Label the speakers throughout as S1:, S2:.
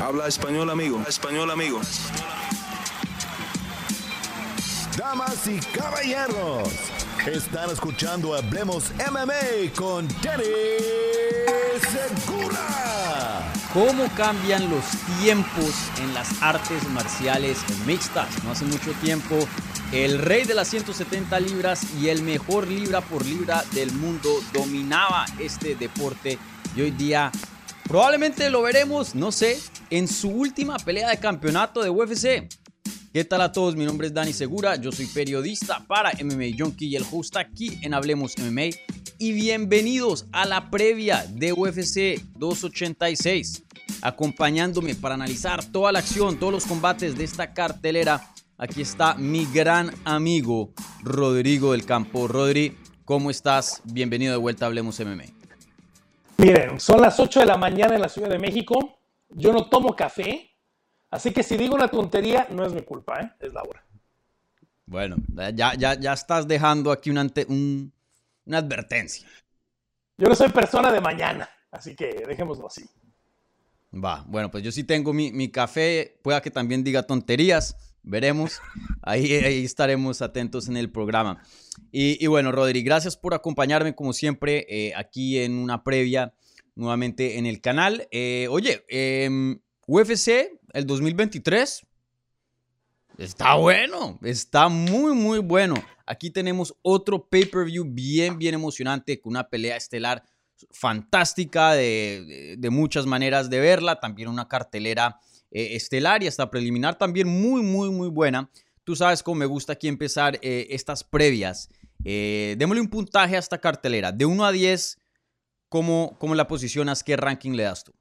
S1: Habla español, amigo. Español, amigo.
S2: Damas y caballeros, están escuchando Hablemos MMA con Danny Segura.
S3: ¿Cómo cambian los tiempos en las artes marciales mixtas? No hace mucho tiempo, el rey de las 170 libras y el mejor libra por libra del mundo dominaba este deporte y hoy día probablemente lo veremos, no sé, en su última pelea de campeonato de UFC. ¿Qué tal a todos? Mi nombre es Dani Segura, yo soy periodista para MMA Junkie y el host aquí en Hablemos MMA. Y bienvenidos a la previa de UFC 286. Acompañándome para analizar toda la acción, todos los combates de esta cartelera. Aquí está mi gran amigo Rodrigo del Campo. Rodri, ¿cómo estás? Bienvenido de vuelta a Hablemos MMA.
S4: Miren, son las 8 de la mañana en la Ciudad de México. Yo no tomo café, Así que si digo una tontería, no es mi culpa, ¿eh? es Laura.
S3: Bueno, ya, ya, ya estás dejando aquí una, una advertencia.
S4: Yo no soy persona de mañana, así que dejémoslo así.
S3: Va, bueno, pues yo sí tengo mi, café, pueda que también diga tonterías, veremos, ahí, ahí estaremos atentos en el programa. Y, bueno, Rodri, gracias por acompañarme como siempre eh, aquí en una previa nuevamente en el canal. Eh, oye, eh, UFC, el 2023, está bueno, está muy, muy bueno. Aquí tenemos otro pay-per-view bien, bien emocionante, con una pelea estelar fantástica de, muchas maneras de verla, también una cartelera eh, estelar y hasta preliminar también muy, muy, muy buena. Tú sabes cómo me gusta aquí empezar eh, estas previas. Eh, démosle un puntaje a esta cartelera. De 1 a 10, ¿cómo, ¿cómo la posicionas? ¿Qué ranking le das tú?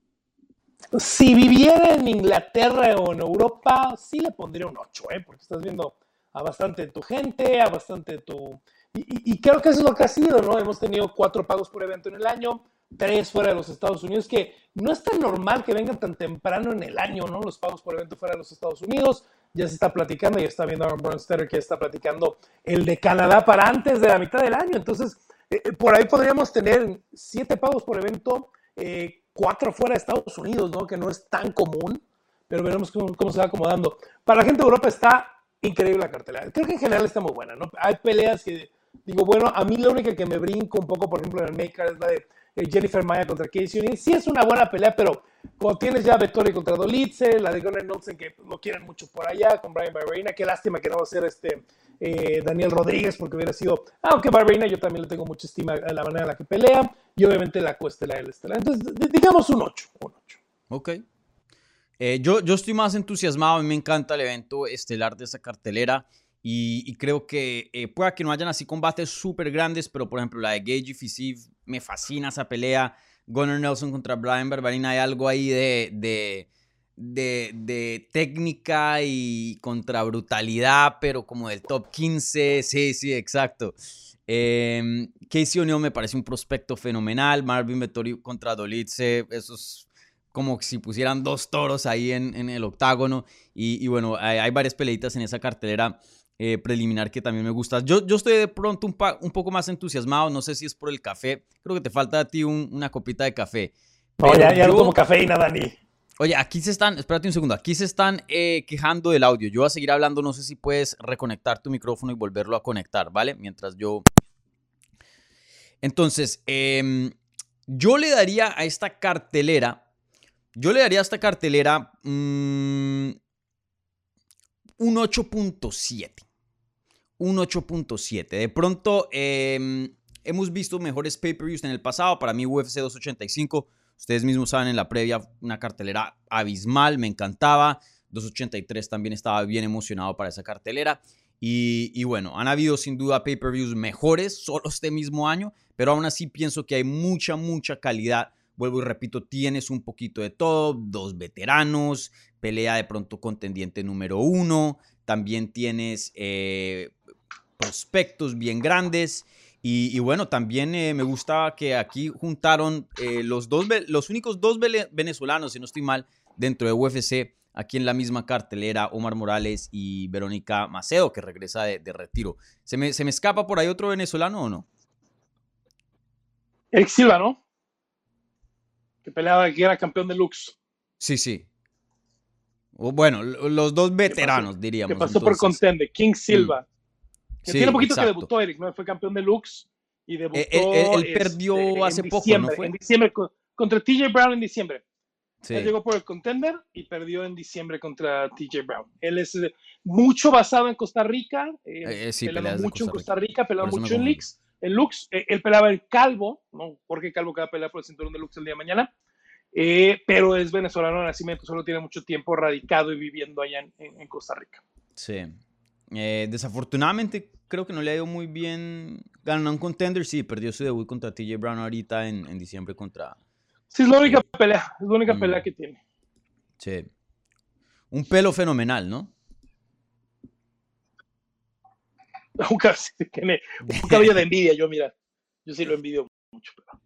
S4: Si viviera en Inglaterra o en Europa, sí le pondría un 8, ¿eh? porque estás viendo a bastante de tu gente, a bastante de tu... Y, creo que eso es lo que ha sido, ¿no? Hemos tenido cuatro pagos por evento en el año, tres fuera de los Estados Unidos, que no es tan normal que vengan tan temprano en el año, ¿no? Los pagos por evento fuera de los Estados Unidos. Ya se está platicando, ya está viendo Aaron Bronstetter que está platicando el de Canadá para antes de la mitad del año. Entonces, eh, eh, por ahí podríamos tener siete pagos por evento, eh, cuatro fuera de Estados Unidos, ¿no? Que no es tan común, pero veremos cómo, se va acomodando. Para la gente de Europa está increíble la cartelera. Creo que en general está muy buena, ¿no? Hay peleas que digo, bueno, a mí la única que me brinco un poco, por ejemplo, en el Maker es la de Jennifer Maya contra Casey. Sí es una buena pelea, pero cuando tienes ya Vettori contra Dolitze, la de Gunnar Nelson que lo quieren mucho por allá, con Brian Barberina, qué lástima que no va a ser este eh, Daniel Rodríguez, porque hubiera sido, aunque Barberina yo también le tengo mucha estima a la manera en la que pelea, y obviamente la cuesta la estelar. Entonces, digamos un 8. Un 8.
S3: Ok. Eh, yo, yo estoy más entusiasmado, a mí me encanta el evento estelar de esa cartelera. Y, creo que eh, pueda que no hayan así combates súper grandes, pero por ejemplo la de Gage y Fisiv, me fascina esa pelea. Gunnar Nelson contra Brian Barberina, hay algo ahí de, de de, técnica y contra brutalidad, pero como del top 15. Sí, sí, exacto. Eh, Casey O'Neill me parece un prospecto fenomenal. Marvin Vettori contra Dolitze, eso es como si pusieran dos toros ahí en, el octágono. Y, bueno, hay, varias peleitas en esa cartelera eh, preliminar que también me gusta. Yo, yo estoy de pronto un, un, poco más entusiasmado, no sé si es por el café. Creo que te falta a ti una copita de café.
S4: No, ya, ya no como cafeína, Dani.
S3: Oye, aquí se están, espérate un segundo, aquí se están eh, quejando del audio. Yo voy a seguir hablando, no sé si puedes reconectar tu micrófono y volverlo a conectar, ¿vale? Mientras yo... Entonces, em, yo le daría a esta cartelera, yo le daría a esta cartelera mm, un 8.7. Un 8.7. De pronto, em, hemos visto mejores pay-per-views en el pasado. Para mí, UFC 285 Ustedes mismos saben en la previa una cartelera abismal, me encantaba. 283 también estaba bien emocionado para esa cartelera. Y, bueno, han habido sin duda pay-per-views mejores solo este mismo año, pero aún así pienso que hay mucha, mucha calidad. Vuelvo y repito, tienes un poquito de todo, dos veteranos, pelea de pronto contendiente número uno, también tienes eh, prospectos bien grandes y, bueno, también eh, me gusta que aquí juntaron eh, los, dos, los únicos dos venezolanos, si no estoy mal, dentro de UFC, aquí en la misma cartelera, Omar Morales y Verónica Macedo, que regresa de, retiro. ¿Se me, ¿Se me, escapa por ahí otro venezolano o no?
S4: Eric Silva, ¿no? Que peleaba, que era campeón de Lux.
S3: Sí, sí. O bueno, los dos veteranos, diríamos.
S4: Que pasó por contender, King Silva.
S3: Sí,
S4: tiene poquito
S3: exacto.
S4: que debutó Eric, ¿no? Fue campeón de Lux y debutó.
S3: Eh, él- él- él
S4: este,
S3: perdió hace poco, ¿no
S4: diciembre,
S3: fue?
S4: En diciembre, co- contra TJ Brown en diciembre.
S3: Sí.
S4: Él llegó por el contender y perdió en diciembre contra TJ Brown. Él es eh, mucho basado en Costa Rica, eh,
S3: Eh, eh, sí,
S4: mucho en
S3: Costa
S4: Rica,
S3: eso me
S4: mucho en. Lux. En Lux, eh, él peleaba en Calvo, ¿no? Jorge Calvo que va a pelear por el cinturón de Lux el día de mañana. Eh, pero es venezolano de nacimiento, solo tiene mucho tiempo radicado y viviendo allá en- en Costa Rica.
S3: Sí. Eh, desafortunadamente, creo que no le ha ido muy bien. Ganó un contender, sí, perdió su debut contra TJ Brown ahorita en, en diciembre contra.
S4: Sí, es la única pelea, es la única
S3: Mm.
S4: pelea que tiene.
S3: Sí. Un pelo fenomenal, ¿no?
S4: Un cabello, de envidia, yo mira, yo sí lo envidio mucho, pero.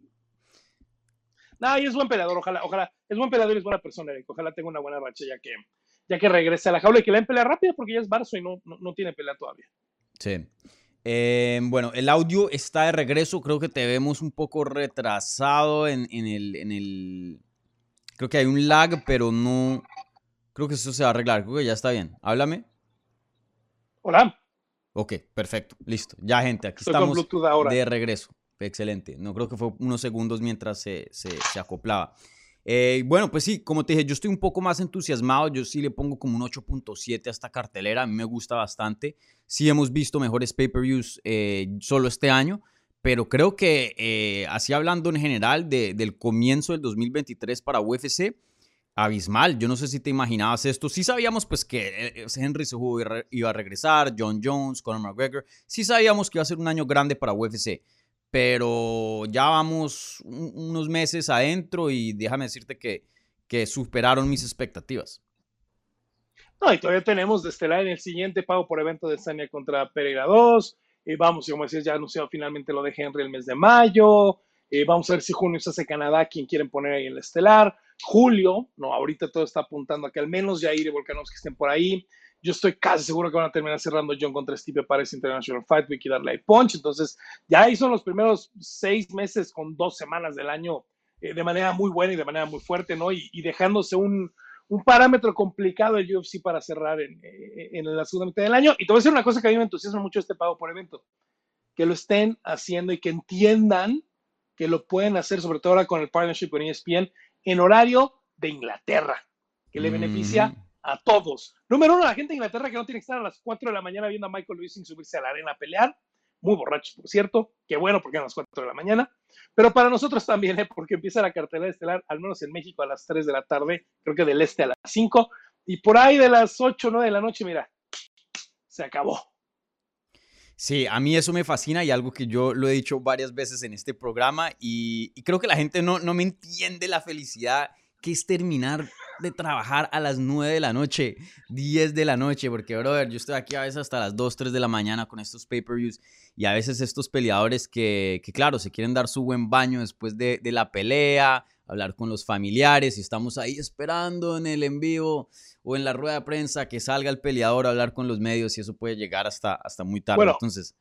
S4: No, y es buen peleador, ojalá, ojalá, es buen peleador y es buena persona, Eric. Ojalá tenga una buena racha ya que, ya que regrese a la jaula y que le den pelea rápida porque ya es Barso y no, no, no tiene pelea todavía.
S3: Sí. Eh, bueno, el audio está de regreso. Creo que te vemos un poco retrasado en, en el, en el. Creo que hay un lag, pero no. Creo que eso se va a arreglar. Creo que ya está bien. Háblame.
S4: Hola,
S3: Ok, perfecto. Listo. Ya, gente, aquí
S4: estoy
S3: estamos
S4: ahora.
S3: de regreso. Excelente. No creo que fue unos segundos mientras se, se, se acoplaba. Eh, bueno, pues sí, como te dije, yo estoy un poco más entusiasmado. Yo sí le pongo como un 8.7 a esta cartelera. A mí me gusta bastante. Sí hemos visto mejores pay-per-views eh, solo este año. Pero creo que, eh, así hablando en general de- del comienzo del 2023 para UFC, abismal. Yo no sé si te imaginabas esto. Sí sabíamos pues que eh, Henry re- iba a regresar, John Jones, Conor McGregor. Sí sabíamos que iba a ser un año grande para UFC. Pero ya vamos un- unos meses adentro y déjame decirte que, que superaron mis expectativas.
S4: No, y todavía tenemos de estelar en el siguiente pago por evento de Sania contra Pereira 2. Y vamos, y como decías, ya anunciado finalmente lo de Henry el mes de mayo. Eh, vamos a ver si junio se hace Canadá, quien quieren poner ahí en el estelar. Julio, no, ahorita todo está apuntando a que al menos Jair y Volkanovski estén por ahí. Yo estoy casi seguro que van a terminar cerrando John contra Steve Paris International Fight Week y darle ahí punch. Entonces, ya son los primeros seis meses con dos semanas del año eh, de manera muy buena y de manera muy fuerte, ¿no? Y, y dejándose un, un parámetro complicado el UFC para cerrar en, eh, en la segunda mitad del año. Y te voy a decir una cosa que a mí me entusiasma mucho este pago por evento, que lo estén haciendo y que entiendan que lo pueden hacer, sobre todo ahora con el partnership con ESPN, en horario de Inglaterra, que le beneficia
S3: Ujú.
S4: A todos. Número uno, la gente de Inglaterra que no tiene que estar a las 4 de la mañana viendo a Michael Lewis sin subirse a la arena a pelear. Muy borrachos, por cierto. Qué bueno porque eran las 4 de la mañana. Pero para nosotros también, ¿eh? porque empieza la cartelera estelar, al menos en México, a las 3 de la tarde. Creo que del este a las 5. Y por ahí de las 8 o 9 de la noche, mira, se acabó.
S3: Sí, a mí eso me fascina y algo que yo lo he dicho varias veces en este programa y, y creo que la gente no, no me entiende la felicidad que es terminar de trabajar a las 9 de la noche, 10 de la noche, porque, brother, yo estoy aquí a veces hasta las 2, 3 de la mañana con estos pay-per-views y a veces estos peleadores que, que, claro, se quieren dar su buen baño después de, de la pelea, hablar con los familiares y estamos ahí esperando en el en vivo o en la rueda de prensa que salga el peleador a hablar con los medios y eso puede llegar hasta, hasta muy tarde.
S4: Bueno,
S3: Entonces,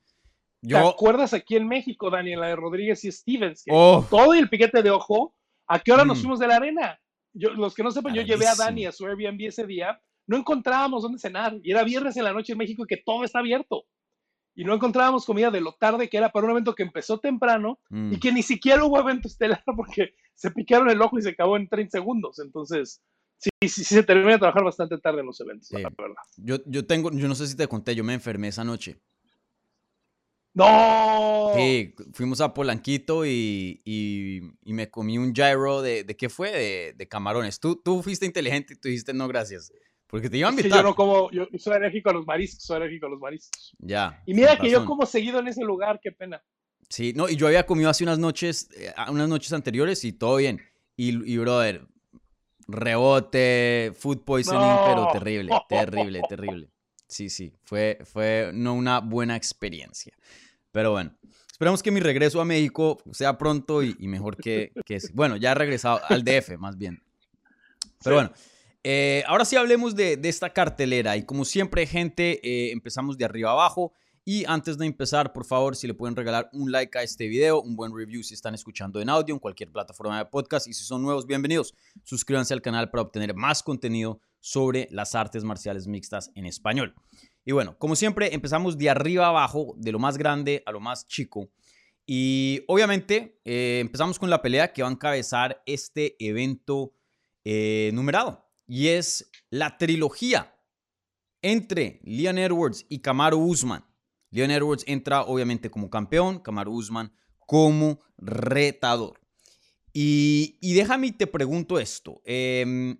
S4: ¿Te
S3: yo...
S4: acuerdas aquí en México, Daniel, la de Rodríguez y Stevens? Que
S3: Oh,
S4: todo y el piquete de ojo, ¿a qué hora nos
S3: Mm.
S4: fuimos de la arena? Yo, los que no sepan, yo llevé a. Dani a su Airbnb ese día, no encontrábamos dónde cenar, y era viernes en la noche en México que todo está abierto. Y no encontrábamos comida de lo tarde que era para un evento que empezó temprano
S3: mm,
S4: y que ni siquiera hubo evento estelar porque se picaron el ojo y se acabó en 30 segundos. Entonces, sí, sí, sí se termina de trabajar bastante tarde en los eventos,
S3: Sí.
S4: la verdad.
S3: yo, yo tengo, yo no sé si te conté, yo me enfermé esa noche.
S4: ¡No!
S3: Sí, fuimos a Polanquito y, y, y me comí un gyro de, ¿de qué fue? De, de camarones. Tú, tú fuiste inteligente y tú dijiste no, gracias. Porque te iba a
S4: Es que
S3: invitar.
S4: yo no como, yo soy alérgico a los mariscos, soy alérgico a los mariscos.
S3: Ya.
S4: Y mira que yo como seguido en ese lugar, qué pena.
S3: Sí, no, y yo había comido hace unas noches, eh, a- unas noches anteriores y todo bien. Y, y brother, rebote, food poisoning,
S4: No.
S3: pero terrible, terrible, terrible. Sí, sí, fue, fue no una buena experiencia. Pero bueno, esperamos que mi regreso a México sea pronto y, y mejor que, que... Bueno, ya he regresado al DF, más bien. Pero
S4: Sí.
S3: bueno, eh, ahora sí hablemos de, de esta cartelera. Y como siempre, gente, eh, empezamos de arriba abajo. Y antes de empezar, por favor, si le pueden regalar un like a este video, un buen review si están escuchando en audio en cualquier plataforma de podcast. Y si son nuevos, bienvenidos. Suscríbanse al canal para obtener más contenido sobre las artes marciales mixtas en español. Y bueno, como siempre, empezamos de arriba abajo, de lo más grande a lo más chico. Y obviamente eh, empezamos con la pelea que va a encabezar este evento eh, numerado. Y es la trilogía entre Leon Edwards y Kamaru Usman. Leon Edwards entra obviamente como campeón, Kamaru Usman como retador. Y, déjame y te pregunto esto. Em,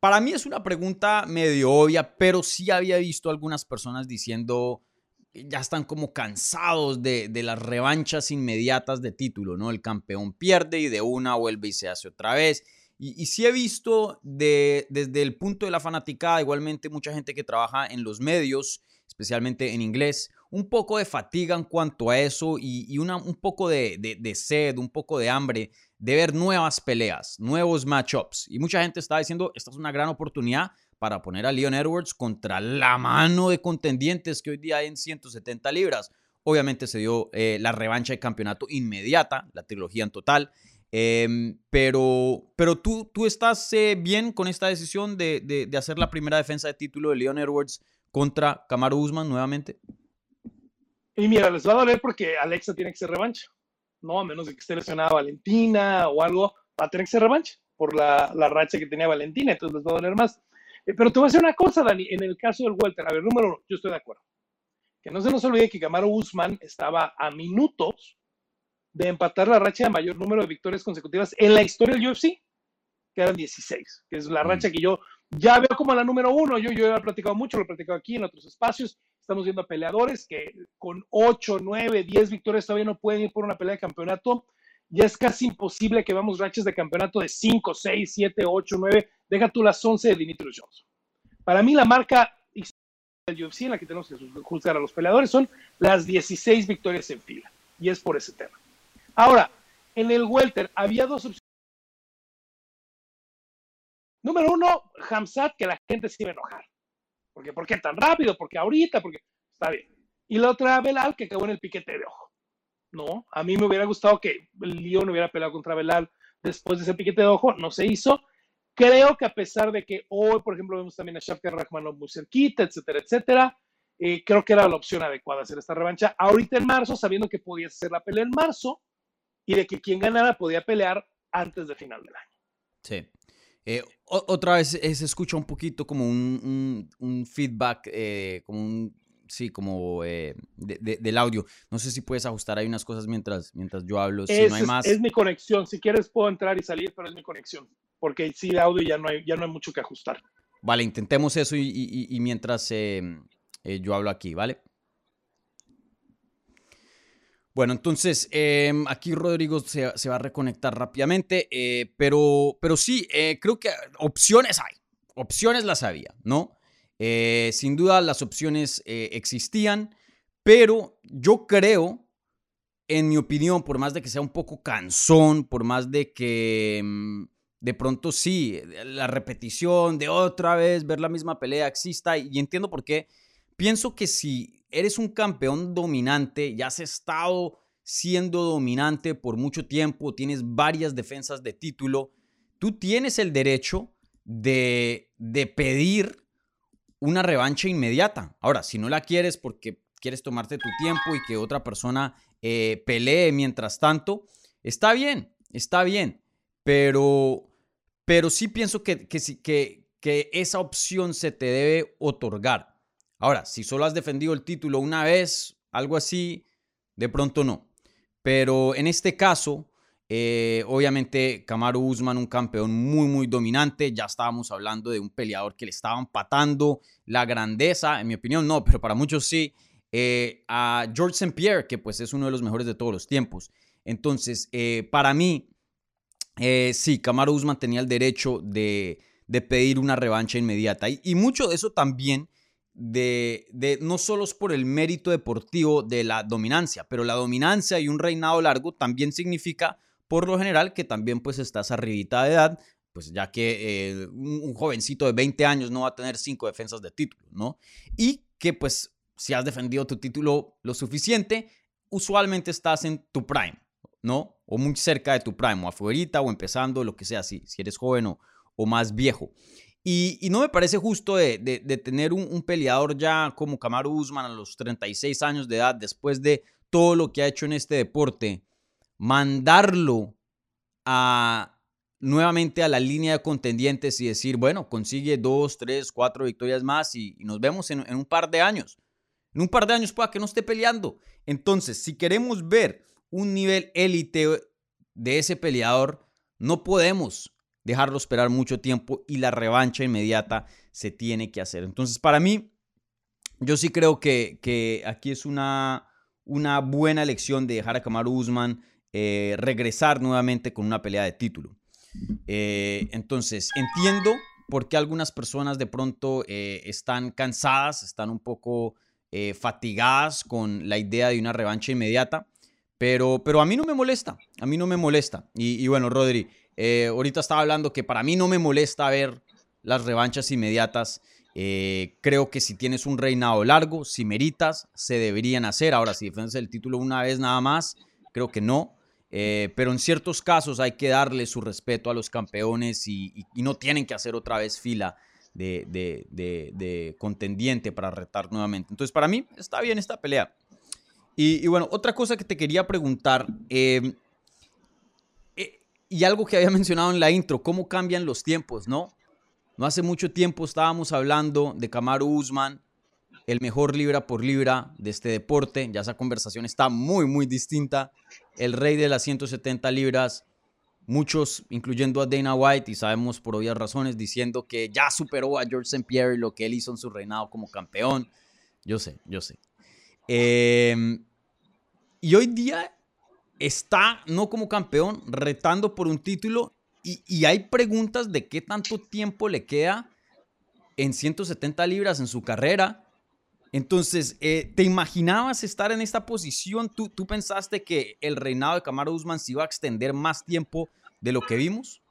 S3: para mí es una pregunta medio obvia, pero sí había visto algunas personas diciendo ya están como cansados de, las revanchas inmediatas de título, ¿no? El campeón pierde y de una vuelve y se hace otra vez. Y, sí he visto de, desde el punto de la fanaticada, igualmente mucha gente que trabaja en los medios, especialmente en inglés, un poco de fatiga en cuanto a eso y, una, un poco de, sed, un poco de hambre de ver nuevas peleas, nuevos matchups. Y mucha gente está diciendo, esta es una gran oportunidad para poner a Leon Edwards contra la mano de contendientes que hoy día hay en 170 libras. Obviamente se dio eh, la revancha de campeonato inmediata, la trilogía en total. Em, pero, pero tú, tú estás eh, bien con esta decisión de, de, hacer la primera defensa de título de Leon Edwards contra Kamaru Usman nuevamente.
S4: Y mira, les va a doler porque Alexa tiene que ser revancha, ¿no? A menos de que esté lesionada Valentina o algo, va a tener que ser revancha por la, la racha que tenía Valentina, entonces les va a doler más. Eh, pero te voy a decir una cosa, Dani, en el caso del Welter, a ver, número uno, yo estoy de acuerdo. Que no se nos olvide que Camaro Usman estaba a minutos de empatar la racha de mayor número de victorias consecutivas en la historia del UFC, que eran 16, que es la racha mm. que yo ya veo como la número uno. Yo, yo he platicado mucho, lo he platicado aquí en otros espacios. Estamos viendo a peleadores que con 8, 9, 10 victorias todavía no pueden ir por una pelea de campeonato ya es casi imposible que veamos rachas de campeonato de 5, 6, 7, 8, 9. Deja tú las 11 de Dimitrios Johnson. Para mí, la marca del UFC en la que tenemos que juzgar a los peleadores son las 16 victorias en fila. Y es por ese tema. Ahora, en el Welter había dos opciones. Número uno, Hamzat, que la gente se iba a enojar. Porque, ¿Por qué tan rápido? Porque ahorita, porque está bien. Y la otra, Belal, que acabó en el piquete de ojo. No, a mí me hubiera gustado que León hubiera peleado contra Belal después de ese piquete de ojo, no se hizo. Creo que a pesar de que hoy, por ejemplo, vemos también a Shafka Rahmanov muy cerquita, etcétera, etcétera, eh, creo que era la opción adecuada hacer esta revancha ahorita en marzo, sabiendo que podía hacer la pelea en marzo y de que quien ganara podía pelear antes del final del año.
S3: Sí. Eh, otra vez se escucha un poquito como un, feedback, eh, como un sí, como eh, del audio. No sé si puedes ajustar ahí unas cosas mientras, mientras yo hablo. Si
S4: es,
S3: no hay más.
S4: Es mi conexión. Si quieres puedo entrar y salir, pero es mi conexión. Porque sí, de audio ya no hay, ya no hay mucho que ajustar.
S3: Vale, intentemos eso y, mientras eh, yo hablo aquí, ¿vale? Bueno, entonces em, aquí Rodrigo se, va a reconectar rápidamente, eh, pero, pero sí, creo que opciones hay, opciones las había, ¿no? Eh, sin duda las opciones eh, existían, pero yo creo, en mi opinión, por más de que sea un poco cansón, por más de que mm, de pronto sí, la repetición de otra vez ver la misma pelea exista, y entiendo por qué, pienso que si eres un campeón dominante, ya has estado siendo dominante por mucho tiempo, tienes varias defensas de título, tú tienes el derecho de, de pedir una revancha inmediata. Ahora, si no la quieres porque quieres tomarte tu tiempo y que otra persona eh, pelee mientras tanto, está bien, está bien, pero, pero sí pienso que, que, que, que esa opción se te debe otorgar. Ahora, si solo has defendido el título una vez, algo así, de pronto no. Pero en este caso, eh, obviamente, Kamaru Usman, un campeón muy, muy dominante. Ya estábamos hablando de un peleador que le estaban patando la grandeza, en mi opinión, no, pero para muchos sí. Eh, a George St. Pierre, que pues es uno de los mejores de todos los tiempos. Entonces, eh, para mí, sí, Kamaru Usman tenía el derecho de, pedir una revancha inmediata. Y, mucho de eso también. De, de, no solo es por el mérito deportivo de la dominancia, pero la dominancia y un reinado largo también significa por lo general que también pues estás arribita de edad, pues ya que eh, un, jovencito de 20 años no va a tener cinco defensas de título, ¿no? Y que pues si has defendido tu título lo suficiente, usualmente estás en tu prime, ¿no? O muy cerca de tu prime, o afuera o empezando, lo que sea, si, si eres joven o más viejo. Y, no me parece justo de, tener un, peleador ya como Kamaru Usman a los 36 años de edad, después de todo lo que ha hecho en este deporte, mandarlo a nuevamente a la línea de contendientes y decir, bueno, consigue dos, tres, cuatro victorias más y, nos vemos en, un par de años. En un par de años pueda que no esté peleando. Entonces, si queremos ver un nivel élite de ese peleador, no podemos dejarlo esperar mucho tiempo y la revancha inmediata se tiene que hacer. Entonces, para mí, yo sí creo que, aquí es una, una buena elección de dejar a Kamaru Usman eh, regresar nuevamente con una pelea de título. Eh, entonces, entiendo por qué algunas personas de pronto eh, están cansadas, están un poco fatigadas con la idea de una revancha inmediata, pero, pero a mí no me molesta, a mí no me molesta. Y, bueno, Rodri, ahorita estaba hablando que para mí no me molesta ver las revanchas inmediatas. creo que si tienes un reinado largo, si meritas, se deberían hacer. Ahora, si defendes el título una vez nada más, creo que no. Eh, pero en ciertos casos hay que darle su respeto a los campeones y, no tienen que hacer otra vez fila de, contendiente para retar nuevamente. Entonces, para mí está bien esta pelea. Y, bueno, otra cosa que te quería preguntar, eh, y algo que había mencionado en la intro, ¿cómo cambian los tiempos, no? No hace mucho tiempo estábamos hablando de Kamaru Usman, el mejor libra por libra de este deporte. Ya esa conversación está muy, muy distinta. El rey de las 170 libras, muchos, incluyendo a Dana White, y sabemos por obvias razones, diciendo que ya superó a George St. Pierre lo que él hizo en su reinado como campeón. Yo sé, yo sé. Em, y hoy día está, no como campeón, retando por un título. Y, hay preguntas de qué tanto tiempo le queda en 170 libras en su carrera entonces, eh, ¿te imaginabas estar en esta posición? ¿Tú, ¿Tú pensaste que el reinado de Camaro Usman se iba a extender más tiempo de lo que vimos?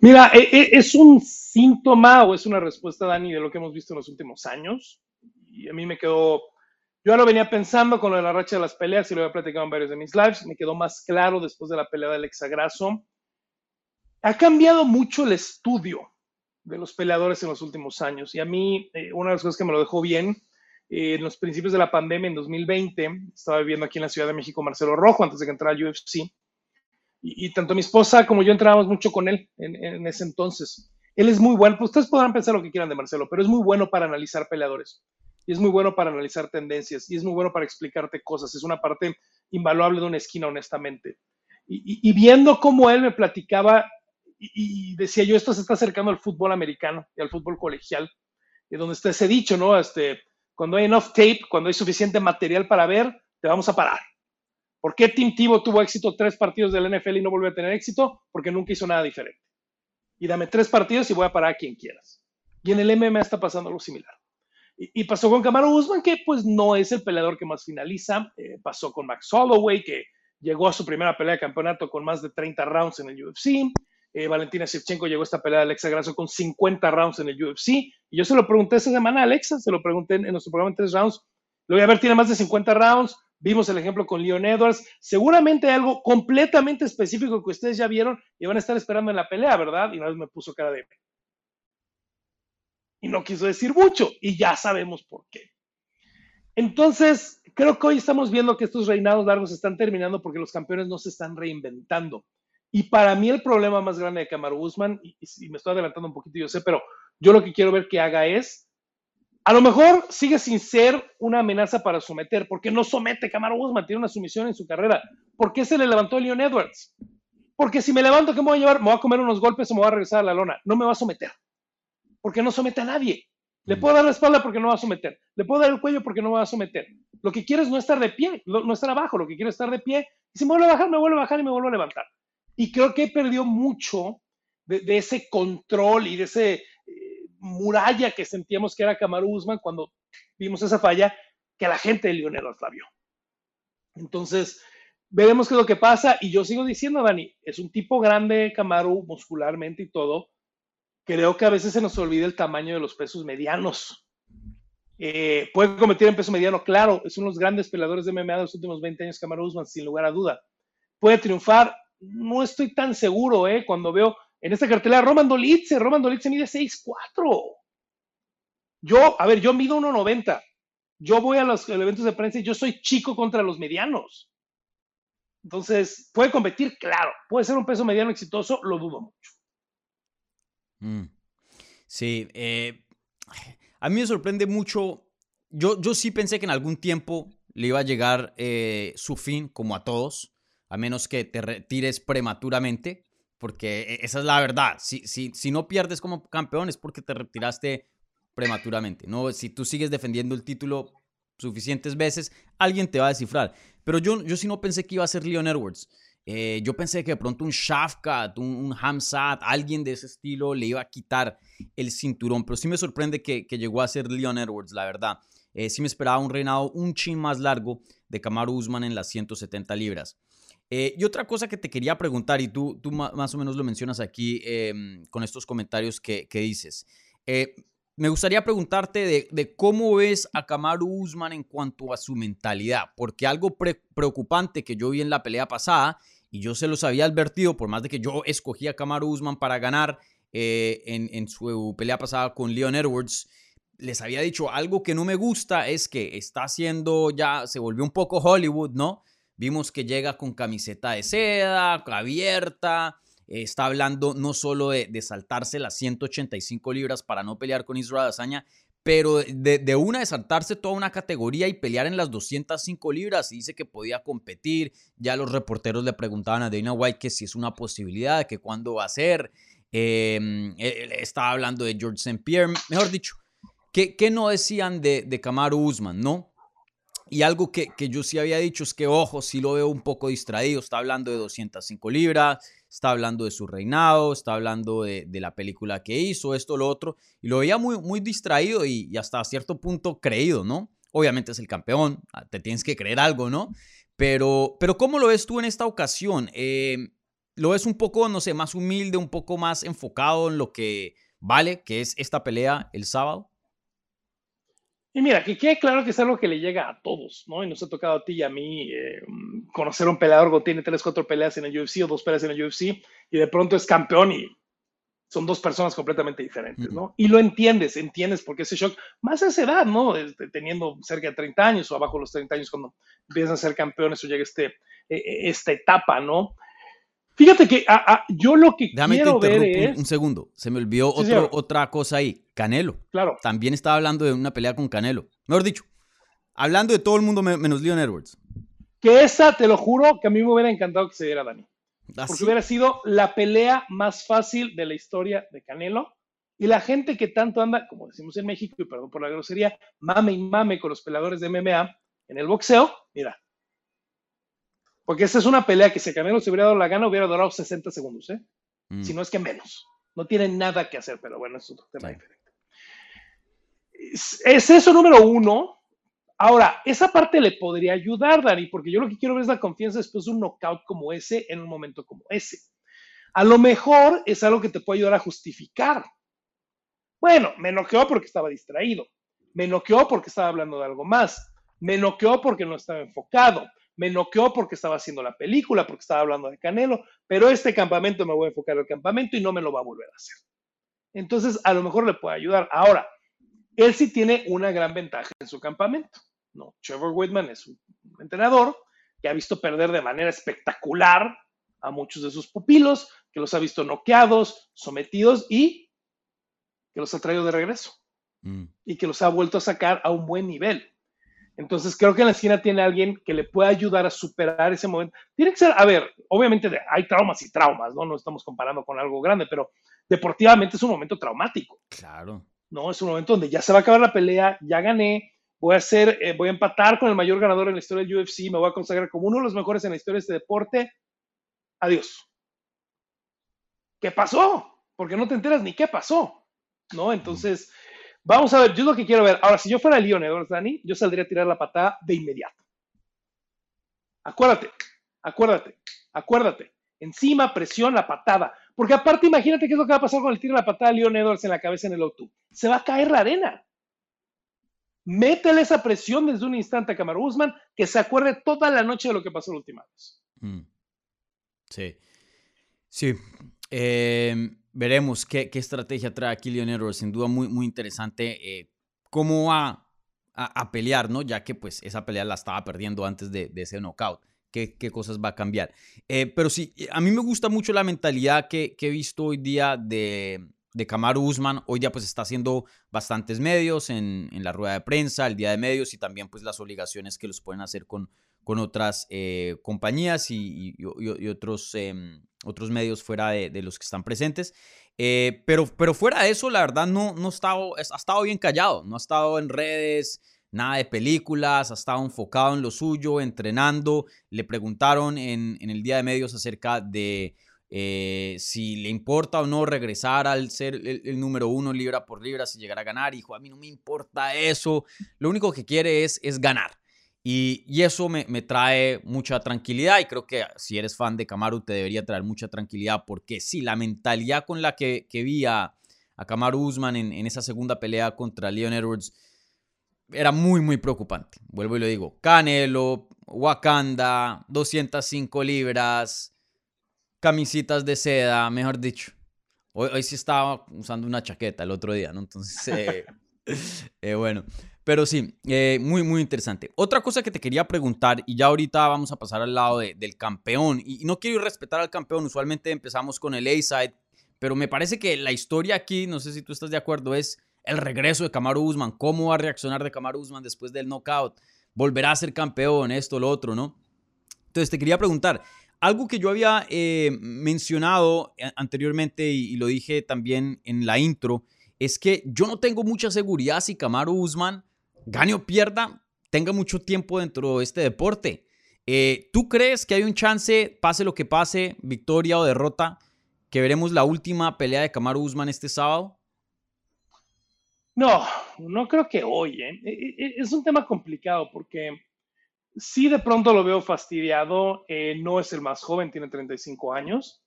S4: Mira, e, e, es un síntoma o es una respuesta, Dani, de lo que hemos visto en los últimos años. Y a mí me quedó, yo lo venía pensando con lo de la racha de las peleas y lo había platicado en varios de mis lives, me quedó más claro después de la pelea del Exagraso. Ha cambiado mucho el estudio de los peleadores en los últimos años. Y a mí, eh, una de las cosas que me lo dejó bien, eh, en los principios de la pandemia, en 2020, estaba viviendo aquí en la Ciudad de México Marcelo Rojo, antes de que entrara al UFC. Y, tanto mi esposa como yo entrábamos mucho con él en, ese entonces. Él es muy bueno, pues ustedes podrán pensar lo que quieran de Marcelo, pero es muy bueno para analizar peleadores. Y es muy bueno para analizar tendencias. Y es muy bueno para explicarte cosas. Es una parte invaluable de una esquina, honestamente. y viendo cómo él me platicaba y, decía yo, esto se está acercando al fútbol americano y al fútbol colegial, y donde está ese dicho, ¿no? Este, cuando hay enough tape, cuando hay suficiente material para ver, te vamos a parar. ¿Por qué Tim Tebow tuvo éxito tres partidos del NFL y no volvió a tener éxito? Porque nunca hizo nada diferente. Y dame tres partidos y voy a parar a quien quieras. Y en el MMA está pasando algo similar. Y, pasó con Camaro Usman, que pues no es el peleador que más finaliza. Eh, pasó con Max Holloway, que llegó a su primera pelea de campeonato con más de 30 rounds en el UFC. Eh, Valentina Shevchenko llegó a esta pelea de Alexa Grasso con 50 rounds en el UFC. Y yo se lo pregunté esa semana a Alexa, se lo pregunté en, nuestro programa en tres rounds. Lo voy a ver, tiene más de 50 rounds. Vimos el ejemplo con Leon Edwards. Seguramente algo completamente específico que ustedes ya vieron y van a estar esperando en la pelea, ¿verdad? Y una vez me puso cara de... Y no quiso decir mucho. Y ya sabemos por qué. Entonces, creo que hoy estamos viendo que estos reinados largos están terminando porque los campeones no se están reinventando. Y para mí el problema más grande de Kamaru Usman, y, me estoy adelantando un poquito, yo sé, pero yo lo que quiero ver que haga es, a lo mejor sigue sin ser una amenaza para someter, porque no somete Kamaru Usman, tiene una sumisión en su carrera. ¿Por qué se le levantó a Leon Edwards? Porque si me levanto, ¿qué me voy a llevar? Me voy a comer unos golpes o me voy a regresar a la lona. No me va a someter, porque no somete a nadie. Le puedo dar la espalda porque no va a someter. Le puedo dar el cuello porque no va a someter. Lo que quiero es no estar de pie, no estar abajo. Lo que quiero es estar de pie. Y si me vuelvo a bajar, me vuelvo a bajar y me vuelvo a levantar. Y creo que perdió mucho de, ese control y de ese eh, muralla que sentíamos que era Kamaru Usman cuando vimos esa falla, que la gente de Lionel la vio. Entonces, veremos qué es lo que pasa. Y yo sigo diciendo, Dani, es un tipo grande, Kamaru, muscularmente y todo. Creo que a veces se nos olvida el tamaño de los pesos medianos. Eh, puede competir en peso mediano, claro, es uno de los grandes peleadores de MMA de los últimos 20 años, Kamaru Usman, sin lugar a duda. Puede triunfar, no estoy tan seguro, ¿eh? Cuando veo En esta cartelera, Roman Dolitze, Roman Dolitze mide 6'4". Yo, a ver, yo mido 1.90. Yo voy a los eventos de prensa y yo soy chico contra los medianos. Entonces, ¿puede competir? Claro. ¿Puede ser un peso mediano exitoso? Lo dudo mucho.
S3: Mm. Sí, eh, a mí me sorprende mucho. Yo, yo sí pensé que en algún tiempo le iba a llegar eh, su fin, como a todos, a menos que te retires prematuramente, porque e, esa es la verdad. Si, si, si no pierdes como campeón es porque te retiraste prematuramente. ¿no? Si tú sigues defendiendo el título suficientes veces, alguien te va a descifrar. Pero yo, yo sí no pensé que iba a ser Leon Edwards. Eh, yo pensé que de pronto un Shafkat, un, un, Hamzat, alguien de ese estilo le iba a quitar el cinturón. Pero sí me sorprende que, llegó a ser Leon Edwards, la verdad. Eh, sí me esperaba un reinado un chin más largo de Kamaru Usman en las 170 libras. Eh, y otra cosa que te quería preguntar, y tú, tú más o menos lo mencionas aquí eh, con estos comentarios que, dices. Me gustaría preguntarte de, cómo ves a Kamaru Usman en cuanto a su mentalidad, porque algo pre preocupante que yo vi en la pelea pasada, y yo se los había advertido, por más de que yo escogí a Kamaru Usman para ganar eh, en, su pelea pasada con Leon Edwards, les había dicho algo que no me gusta es que está haciendo ya, se volvió un poco Hollywood, ¿no? Vimos que llega con camiseta de seda, abierta, está hablando no solo de, de, saltarse las 185 libras para no pelear con Israel Azaña, pero de, de, una de saltarse toda una categoría y pelear en las 205 libras. Y dice que podía competir. Ya los reporteros le preguntaban a Dana White que si es una posibilidad, que cuándo va a ser. Eh, estaba hablando de George St. Pierre, mejor dicho. ¿Qué, qué no decían de, de Kamaru Usman, no? Y algo que, que, yo sí había dicho es que, ojo, sí lo veo un poco distraído. Está hablando de 205 libras, está hablando de su reinado, está hablando de, la película que hizo, esto, lo otro. Y lo veía muy, muy distraído y, y, hasta cierto punto creído, ¿no? Obviamente es el campeón, ah, te tienes que creer algo, ¿no? Pero, pero ¿cómo lo ves tú en esta ocasión? Eh, ¿Lo ves un poco, no sé, más humilde, un poco más enfocado en lo que vale, que es esta pelea el sábado?
S4: Y mira, que quede claro que es algo que le llega a todos, ¿no? Y nos ha tocado a ti y a mí eh, conocer a un peleador que tiene tres, cuatro peleas en el UFC o dos peleas en el UFC y de pronto es campeón y son dos personas completamente diferentes, ¿no? Y lo entiendes, entiendes porque ese shock, más a esa edad, ¿no? Este, teniendo cerca de 30 años o abajo de los 30 años cuando empiezan a ser campeones o llega este, esta etapa, ¿no? Fíjate que a, a, yo lo que
S3: Déjame
S4: quiero
S3: te
S4: ver es...
S3: un, segundo, se me olvidó
S4: Sí,
S3: otro, otra cosa ahí. Canelo.
S4: Claro.
S3: También estaba hablando de una pelea con Canelo. Mejor dicho, hablando de todo el mundo menos Leon Edwards.
S4: Que esa, te lo juro, que a mí me hubiera encantado que se diera Dani.
S3: ¿Ah,
S4: Porque hubiera sido la pelea más fácil de la historia de Canelo. Y la gente que tanto anda, como decimos en México, y perdón por la grosería, mame y mame con los peleadores de MMA en el boxeo, mira. Porque esta es una pelea que si Canelo se hubiera dado la gana, hubiera durado 60 segundos, ¿eh?
S3: Mm.
S4: Si no es que menos. No tiene nada que hacer, pero bueno, es otro tema
S3: Sí.
S4: diferente. Es, es eso número uno. Ahora, esa parte le podría ayudar, Dani, porque yo lo que quiero ver es la confianza después de un knockout como ese, en un momento como ese. A lo mejor es algo que te puede ayudar a justificar. Bueno, me noqueó porque estaba distraído. Me noqueó porque estaba hablando de algo más. Me noqueó porque no estaba enfocado. Me noqueó porque estaba haciendo la película, porque estaba hablando de Canelo. Pero este campamento me voy a enfocar al campamento y no me lo va a volver a hacer. Entonces, a lo mejor le puede ayudar. Ahora, él sí tiene una gran ventaja en su campamento. ¿no? Trevor Whitman es un entrenador que ha visto perder de manera espectacular a muchos de sus pupilos, que los ha visto noqueados, sometidos y que los ha traído de regreso
S3: Mm.
S4: y que los ha vuelto a sacar a un buen nivel. Entonces creo que en la esquina tiene alguien que le pueda ayudar a superar ese momento. Tiene que ser, a ver, obviamente hay traumas y traumas, ¿no? No estamos comparando con algo grande, pero deportivamente es un momento traumático,
S3: Claro.
S4: ¿no? Es un momento donde ya se va a acabar la pelea, ya gané, voy a hacer, eh, voy a empatar con el mayor ganador en la historia del UFC, me voy a consagrar como uno de los mejores en la historia de este deporte. Adiós. ¿Qué pasó? Porque no te enteras ni qué pasó, ¿no? Entonces, vamos a ver, yo es lo que quiero ver. Ahora, si yo fuera Leon Edwards, Dani, yo saldría a tirar la patada de inmediato. Acuérdate, acuérdate, acuérdate. Encima, presión, la patada. Porque aparte, imagínate qué es lo que va a pasar con el tiro de la patada de Leon Edwards en la cabeza en el O2. Se va a caer la arena. Métele esa presión desde un instante a Kamaru Usman que se acuerde toda la noche de lo que pasó la última vez.
S3: Mm. Sí. Sí. Eh, veremos qué, qué, estrategia trae aquí Leonero. Sin duda muy, muy interesante eh, cómo va a, pelear, ¿no? Ya que pues esa pelea la estaba perdiendo antes de, ese knockout. Qué, cosas va a cambiar. Eh, pero sí, a mí me gusta mucho la mentalidad que, he visto hoy día de, de Kamaru Usman. Hoy día pues está haciendo bastantes medios en, la rueda de prensa, el día de medios y también pues las obligaciones que los pueden hacer con, con otras eh, compañías y, otros, eh, otros medios fuera de, de, los que están presentes. Eh, pero, pero fuera de eso, la verdad no, no ha, estado, ha estado bien callado, no ha estado en redes, nada de películas, ha estado enfocado en lo suyo, entrenando. Le preguntaron en, en el día de medios acerca de eh, si le importa o no regresar al ser el, número uno libra por libra, si llegar a ganar. Y dijo, a mí no me importa eso, lo único que quiere es, es ganar. Y, y eso me, me, trae mucha tranquilidad y creo que si eres fan de Kamaru te debería traer mucha tranquilidad porque sí, la mentalidad con la que, que vi a, a Kamaru Usman en, en, esa segunda pelea contra Leon Edwards era muy, muy preocupante. Vuelvo y lo digo, Canelo, Wakanda, 205 libras, camisitas de seda, mejor dicho. Hoy, hoy sí estaba usando una chaqueta el otro día, ¿no? Entonces, eh, eh, bueno. Pero sí, eh, muy, muy interesante. Otra cosa que te quería preguntar, y ya ahorita vamos a pasar al lado de, del campeón, y, no quiero respetar al campeón, usualmente empezamos con el A-side, pero me parece que la historia aquí, no sé si tú estás de acuerdo, es el regreso de Kamaru Usman, cómo va a reaccionar de Usman después del knockout, volverá a ser campeón, esto, lo otro, ¿no? Entonces te quería preguntar, algo que yo había eh, mencionado anteriormente y, y, lo dije también en la intro, es que yo no tengo mucha seguridad si Kamaru Usman gane o pierda, tenga mucho tiempo dentro de este deporte. Eh, ¿Tú crees que hay un chance, pase lo que pase, victoria o derrota, que veremos la última pelea de Kamaru Usman este sábado?
S4: No, no creo que hoy. ¿eh? E, e, es un tema complicado porque sí de pronto lo veo fastidiado. Eh, no es el más joven, tiene 35 años,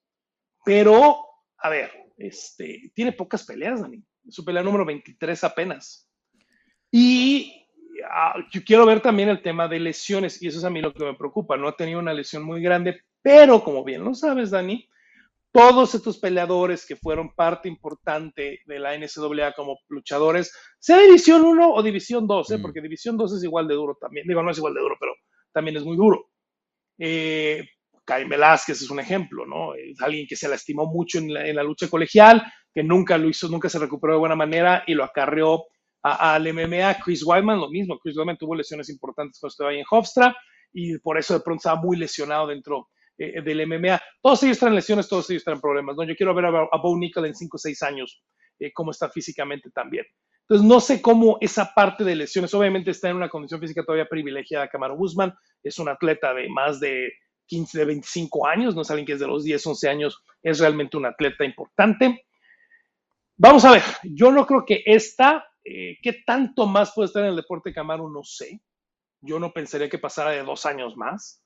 S4: pero a ver, este, tiene pocas peleas, Dani. Su pelea número 23 apenas. Y uh, yo quiero ver también el tema de lesiones, y eso es a mí lo que me preocupa. No ha tenido una lesión muy grande, pero como bien lo sabes, Dani, todos estos peleadores que fueron parte importante de la NCAA como luchadores, sea División 1 o División 2, ¿eh? mm. porque División 2 es igual de duro también. Digo, no es igual de duro, pero también es muy duro. Eh, Cain Velázquez es un ejemplo, ¿no? Es alguien que se lastimó mucho en la, en la, lucha colegial, que nunca lo hizo, nunca se recuperó de buena manera y lo acarreó al MMA. Chris Weidman, lo mismo. Chris Weidman tuvo lesiones importantes cuando estaba ahí en Hofstra y por eso de pronto estaba muy lesionado dentro eh, del MMA. Todos ellos traen lesiones, todos ellos traen problemas. Yo quiero ver a, Bo Nickel en 5 o 6 años, eh, cómo está físicamente también. Entonces, no sé cómo esa parte de lesiones, obviamente está en una condición física todavía privilegiada. Camaro Guzmán es un atleta de más de 15, de 25 años, no alguien que es de los 10, 11 años, es realmente un atleta importante. Vamos a ver, yo no creo que esta, eh, ¿qué tanto más puede estar en el deporte Camaro? No sé. Yo no pensaría que pasara de dos años más.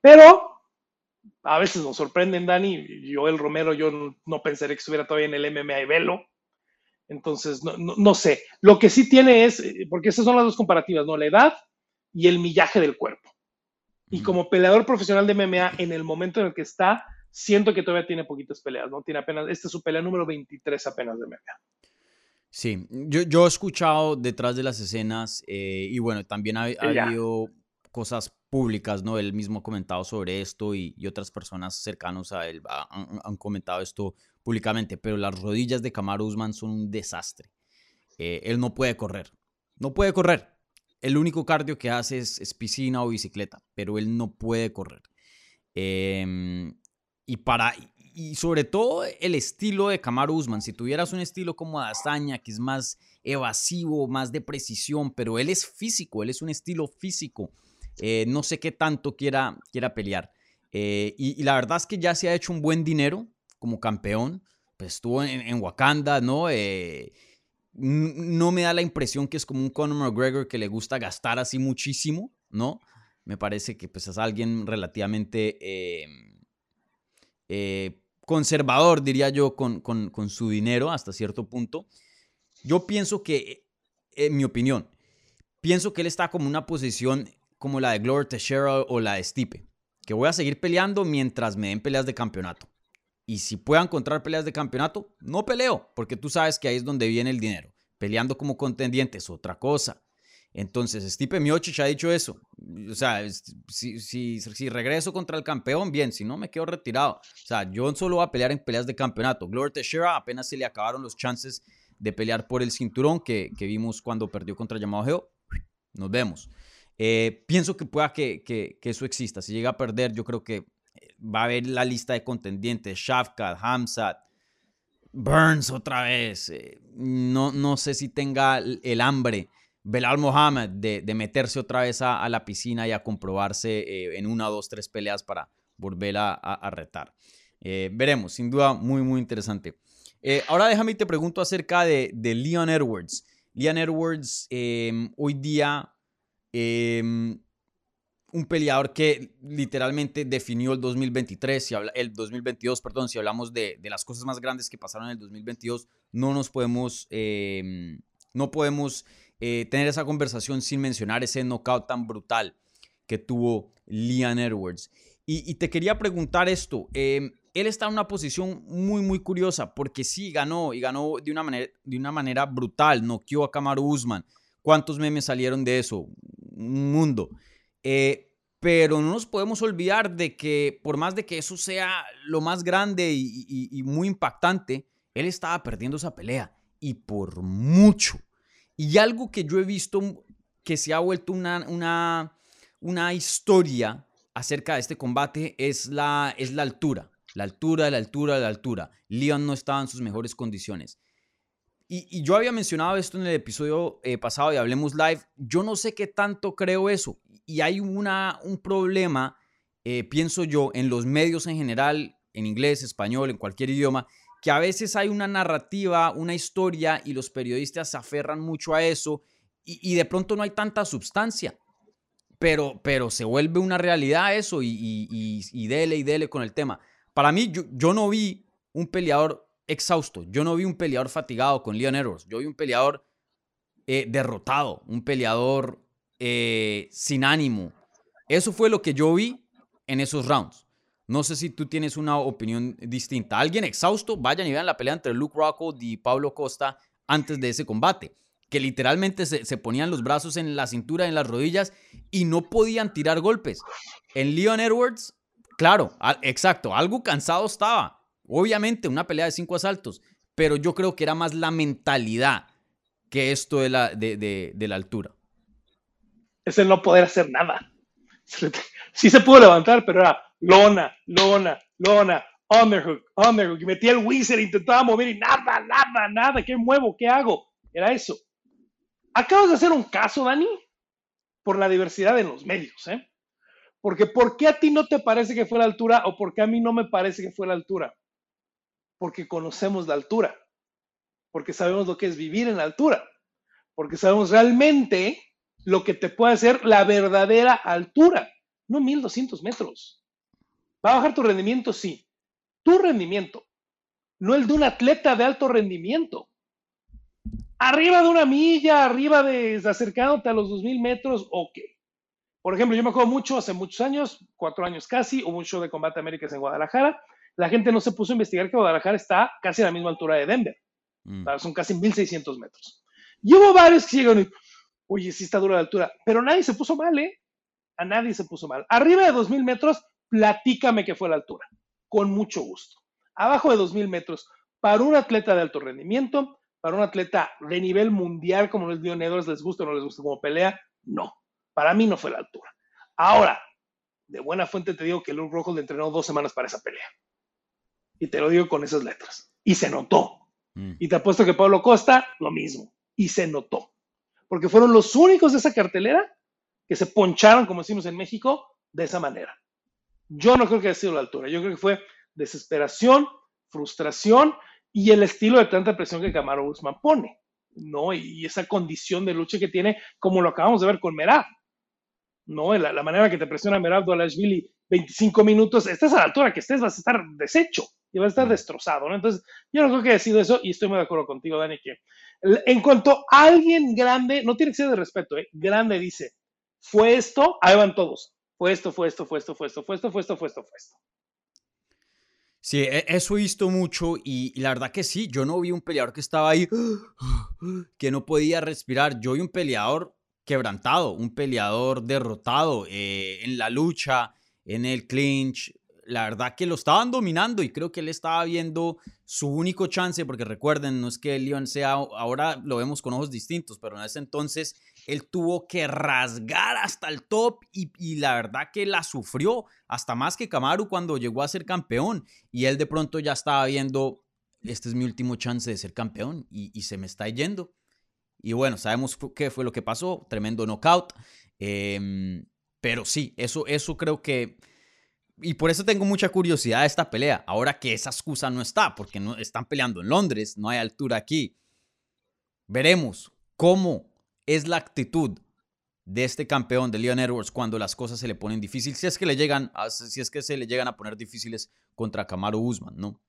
S4: Pero a veces nos sorprenden, Dani. Joel Romero, yo no, no pensaría que estuviera todavía en el MMA y velo. Entonces, no, no, no, sé. Lo que sí tiene es, eh, porque esas son las dos comparativas, ¿no? La edad y el millaje del cuerpo. Y como peleador profesional de MMA, en el momento en el que está, siento que todavía tiene poquitas peleas, ¿no? Tiene apenas, esta es su pelea número 23 apenas de MMA.
S3: Sí, yo, yo he escuchado detrás de las escenas eh, y bueno, también ha, ha habido cosas públicas, ¿no? Él mismo ha comentado sobre esto y, y otras personas cercanas a él han, han, comentado esto públicamente, pero las rodillas de Kamaru Usman son un desastre. Eh, él no puede correr, no puede correr. El único cardio que hace es, es piscina o bicicleta, pero él no puede correr. Eh, y para y sobre todo el estilo de Kamaru Usman, si tuvieras un estilo como Dazaña, que es más evasivo, más de precisión, pero él es físico, él es un estilo físico. Eh, no sé qué tanto quiera, quiera pelear. Eh, y, la verdad es que ya se ha hecho un buen dinero como campeón. Pues estuvo en, en Wakanda, ¿no? Eh, no me da la impresión que es como un Conor McGregor que le gusta gastar así muchísimo, ¿no? Me parece que pues es alguien relativamente eh, conservador, diría yo, con, con, con, su dinero hasta cierto punto. Yo pienso que, en mi opinión, pienso que él está como una posición como la de Glover Teixeira o la de Stipe, que voy a seguir peleando mientras me den peleas de campeonato. Y si puedo encontrar peleas de campeonato, no peleo, porque tú sabes que ahí es donde viene el dinero. Peleando como contendiente es otra cosa. Entonces, Stipe Miocic ha dicho eso. O sea, si, regreso contra el campeón, bien. Si no, me quedo retirado. O sea, yo solo voy a pelear en peleas de campeonato. Gloria Teixeira apenas se le acabaron los chances de pelear por el cinturón que, vimos cuando perdió contra Llamado Geo. Nos vemos. Eh, pienso que pueda que, eso exista. Si llega a perder, yo creo que va a haber la lista de contendientes. Shafkat, Hamzat, Burns otra vez. Eh, no, no sé si tenga el hambre Belal Mohamed de, meterse otra vez a, la piscina y a comprobarse eh, en una, dos, tres peleas para volver a, retar. Eh, veremos, sin duda muy, muy interesante. Eh, ahora déjame te pregunto acerca de, Leon Edwards. Leon Edwards em, hoy día, em, un peleador que literalmente definió el 2023, si el 2022, perdón, si hablamos de, de, las cosas más grandes que pasaron en el 2022, no nos podemos, em, no podemos eh, tener esa conversación sin mencionar ese knockout tan brutal que tuvo Leon Edwards. Y, te quería preguntar esto. Em, él está en una posición muy, muy curiosa porque sí ganó y ganó de una manera, de una manera brutal. Noqueó a Kamaru Usman. ¿Cuántos memes salieron de eso? Un mundo. Eh, pero no nos podemos olvidar de que por más de que eso sea lo más grande y muy impactante, él estaba perdiendo esa pelea y por mucho. Y algo que yo he visto que se ha vuelto una, una, una historia acerca de este combate es la, es la altura. La altura, la altura, la altura. Leon no estaba en sus mejores condiciones. Y, yo había mencionado esto en el episodio eh, pasado de Hablemos Live. Yo no sé qué tanto creo eso. Y hay una, un problema, eh, pienso yo, en los medios en general, en inglés, español, en cualquier idioma, que a veces hay una narrativa, una historia y los periodistas se aferran mucho a eso y, de pronto no hay tanta sustancia. Pero, pero se vuelve una realidad eso y, y, y, dele y dele con el tema. Para mí, yo, yo, no vi un peleador exhausto, yo no vi un peleador fatigado con Leon Edwards, yo vi un peleador eh, derrotado, un peleador eh, sin ánimo. Eso fue lo que yo vi en esos rounds. No sé si tú tienes una opinión distinta. Alguien exhausto, vayan y vean la pelea entre Luke Rockhold y Pablo Costa antes de ese combate, que literalmente se, ponían los brazos en la cintura, en las rodillas y no podían tirar golpes. En Leon Edwards, claro, exacto, algo cansado estaba. Obviamente, una pelea de cinco asaltos, pero yo creo que era más la mentalidad que esto de la, de, de la altura.
S4: Es el no poder hacer nada. Sí se pudo levantar, pero era lona, lona, lona, underhook, underhook, y metía el wizard, intentaba mover y nada, nada, nada, ¿qué muevo? ¿Qué hago? Era eso. Acabas de hacer un caso, Dani, por la diversidad en los medios, ¿eh? Porque ¿por qué a ti no te parece que fue la altura o por qué a mí no me parece que fue la altura? Porque conocemos la altura, porque sabemos lo que es vivir en la altura, porque sabemos realmente lo que te puede hacer la verdadera altura, no 1200 metros. ¿Va a bajar tu rendimiento? Sí. Tu rendimiento, no el de un atleta de alto rendimiento. Arriba de una milla, arriba de acercándote a los 2000 metros, ok. Por ejemplo, yo me acuerdo mucho, hace muchos años, cuatro años casi, hubo un show de Combate Américas en Guadalajara. La gente no se puso a investigar que Guadalajara está casi a la misma altura de Denver. Mm. Son casi 1600 metros. Y hubo varios que llegaron y, oye, sí está dura la altura. Pero nadie se puso mal, ¿eh? A nadie se puso mal. Arriba de 2000 metros, platícame qué fue la altura. Con mucho gusto. Abajo de 2.000 metros, para un atleta de alto rendimiento, para un atleta de nivel mundial como los Leon Edwards, les gusta o no les gusta como pelea, no. Para mí no fue la altura. Ahora, de buena fuente te digo que Luke Rojo le entrenó dos semanas para esa pelea. Y te lo digo con esas letras. Y se notó. Mm. Y te apuesto que Pablo Costa, lo mismo. Y se notó. Porque fueron los únicos de esa cartelera que se poncharon, como decimos en México, de esa manera. Yo no creo que haya sido la altura, yo creo que fue desesperación, frustración y el estilo de tanta presión que Camaro Guzmán pone, ¿no? Y, esa condición de lucha que tiene, como lo acabamos de ver con Merab, ¿no? La, la manera que te presiona Merab Dolashvili 25 minutos, estás a la altura que estés, vas a estar deshecho y vas a estar destrozado, ¿no? Entonces, yo no creo que haya sido eso y estoy muy de acuerdo contigo, Dani, que en cuanto a alguien grande, no tiene que ser de respeto, ¿eh? Grande dice, fue esto, ahí van todos fue esto, fue esto, fue esto, fue esto, fue esto, fue esto, fue esto, fue esto.
S3: Sí, e, eso he visto mucho y, la verdad que sí, yo no vi un peleador que estaba ahí, que no podía respirar, yo vi un peleador quebrantado, un peleador derrotado eh, en la lucha, en el clinch, la verdad que lo estaban dominando y creo que él estaba viendo su único chance, porque recuerden, no es que Leon sea, ahora lo vemos con ojos distintos, pero en ese entonces él tuvo que rasgar hasta el top y, la verdad que la sufrió hasta más que Kamaru cuando llegó a ser campeón y él de pronto ya estaba viendo, este es mi último chance de ser campeón y, se me está yendo. Y bueno, sabemos qué fue lo que pasó, tremendo knockout. Em, pero sí, eso, eso creo que y por eso tengo mucha curiosidad de esta pelea. Ahora que esa excusa no está, porque no están peleando en Londres, no hay altura aquí. Veremos cómo es la actitud de este campeón de Leon Edwards cuando las cosas se le ponen difíciles, si es que le llegan, si es que se le llegan a poner difíciles contra Camaro Usman, ¿no?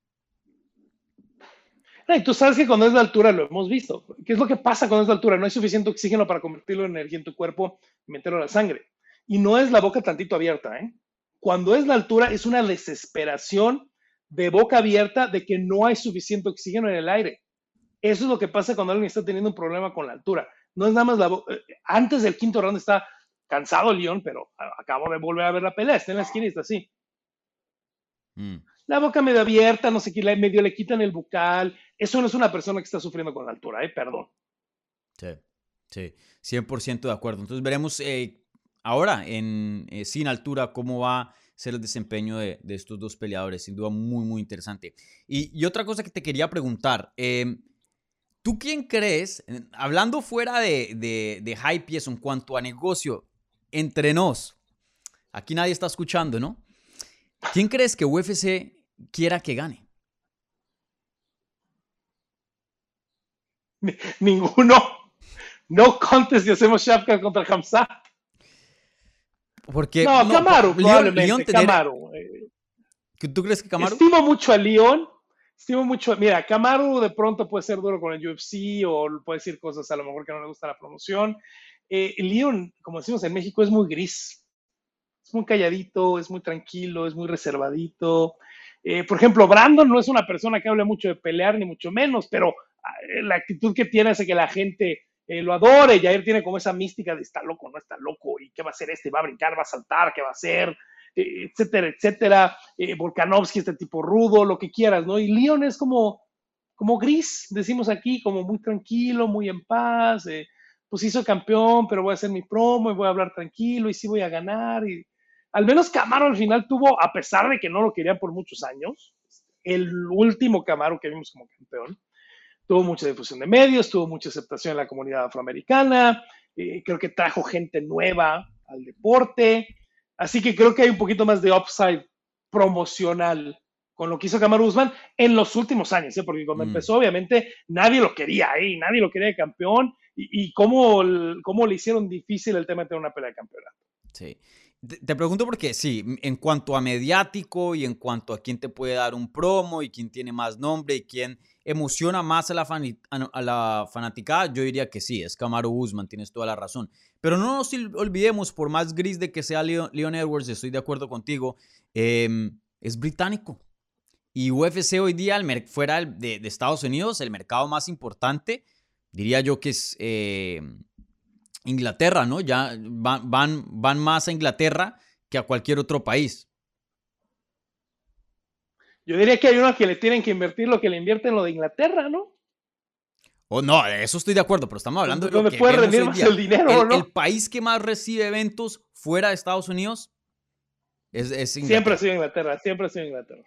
S4: Y tú sabes que cuando es la altura lo hemos visto. ¿Qué es lo que pasa cuando es la altura? No hay suficiente oxígeno para convertirlo en energía en tu cuerpo y meterlo a la sangre. Y no es la boca tantito abierta, ¿eh? Cuando es la altura, es una desesperación de boca abierta de que no hay suficiente oxígeno en el aire. Eso es lo que pasa cuando alguien está teniendo un problema con la altura. No es nada más la. Eh, antes del quinto round está cansado León, pero acabo de volver a ver la pelea. Está en la esquina y está así. Mm. La boca medio abierta, no sé qué, medio le quitan el bucal. Eso no es una persona que está sufriendo con la altura, ¿eh? Perdón.
S3: Sí, sí, 100% de acuerdo. Entonces veremos eh, ahora en eh, sin altura cómo va a ser el desempeño de, estos dos peleadores. Sin duda muy, muy interesante. Y, otra cosa que te quería preguntar. Em, ¿Tú quién crees, hablando fuera de, de, de en cuanto a negocio, entre nos, aquí nadie está escuchando, ¿no? ¿Quién crees que UFC quiera que gane?
S4: Ninguno. No contest y hacemos Shafka contra Hamza.
S3: Porque,
S4: no, Camaro, probablemente. Camaro.
S3: Eh. ¿Tú crees que Camaro?
S4: Estimo mucho a León. Estimo mucho. Mira, Camaro de pronto puede ser duro con el UFC o puede decir cosas a lo mejor que no le gusta la promoción. Eh, León, como decimos en México, es muy gris. Es muy calladito, es muy tranquilo, es muy reservadito. Eh, por ejemplo, Brandon no es una persona que hable mucho de pelear, ni mucho menos, pero eh, la actitud que tiene hace que la gente lo adore. Jair tiene como esa mística de está loco, no está loco, y qué va a hacer este, va a brincar, va a saltar, qué va a hacer, eh, etcétera, etcétera. Eh, Volkanovski, este tipo rudo, lo que quieras, ¿no? Y Leon es como, como gris, decimos aquí, como muy tranquilo, muy en paz. pues hizo campeón, pero voy a hacer mi promo y voy a hablar tranquilo y sí voy a ganar. Y al menos Camaro al final tuvo, a pesar de que no lo querían por muchos años, el último Camaro que vimos como campeón tuvo mucha difusión de medios, tuvo mucha aceptación en la comunidad afroamericana, eh, creo que trajo gente nueva al deporte, así que creo que hay un poquito más de upside promocional con lo que hizo Kamaru Usman en los últimos años, ¿eh? porque cuando mm. empezó obviamente nadie lo quería ahí, nadie lo quería de campeón y, cómo, cómo, le hicieron difícil el tema de tener una pelea de campeonato.
S3: Sí. Te pregunto porque sí, en cuanto a mediático y en cuanto a quién te puede dar un promo y quién tiene más nombre y quién emociona más a la, a la fanaticada, yo diría que sí, es Camaro Guzmán, tienes toda la razón. Pero no nos olvidemos, por más gris de que sea Leon, Edwards, estoy de acuerdo contigo, em, es británico. Y UFC hoy día, fuera de, de, Estados Unidos, el mercado más importante, diría yo que es em, Inglaterra, ¿no? Ya van, van, van más a Inglaterra que a cualquier otro país.
S4: Yo diría que hay unos que le tienen que invertir lo que le invierten lo de Inglaterra, ¿no?
S3: Oh, no, eso estoy de acuerdo, pero estamos hablando de
S4: lo que puede rendir más el dinero, ¿no?
S3: El país que más recibe eventos fuera de Estados Unidos es, Inglaterra.
S4: Siempre ha sido Inglaterra, siempre ha sido Inglaterra.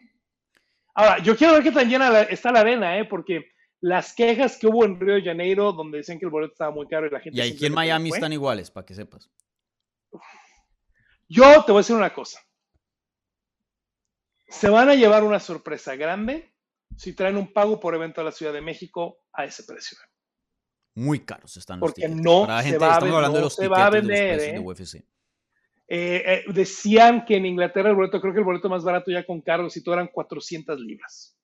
S4: Ahora, yo quiero ver qué tan llena está la arena, ¿eh? Porque las quejas que hubo en Río de Janeiro, donde decían que el boleto estaba muy caro y la gente...
S3: Y aquí en Miami están iguales, para que sepas.
S4: Yo te voy a decir una cosa. Se van a llevar una sorpresa grande si traen un pago por evento a la Ciudad de México a ese precio.
S3: Muy caros están
S4: los Porque no se va vender, no se va a vender. ¿eh? Eh, eh, decían que en Inglaterra el boleto, creo que el boleto más barato ya con cargos y todo eran 400 libras.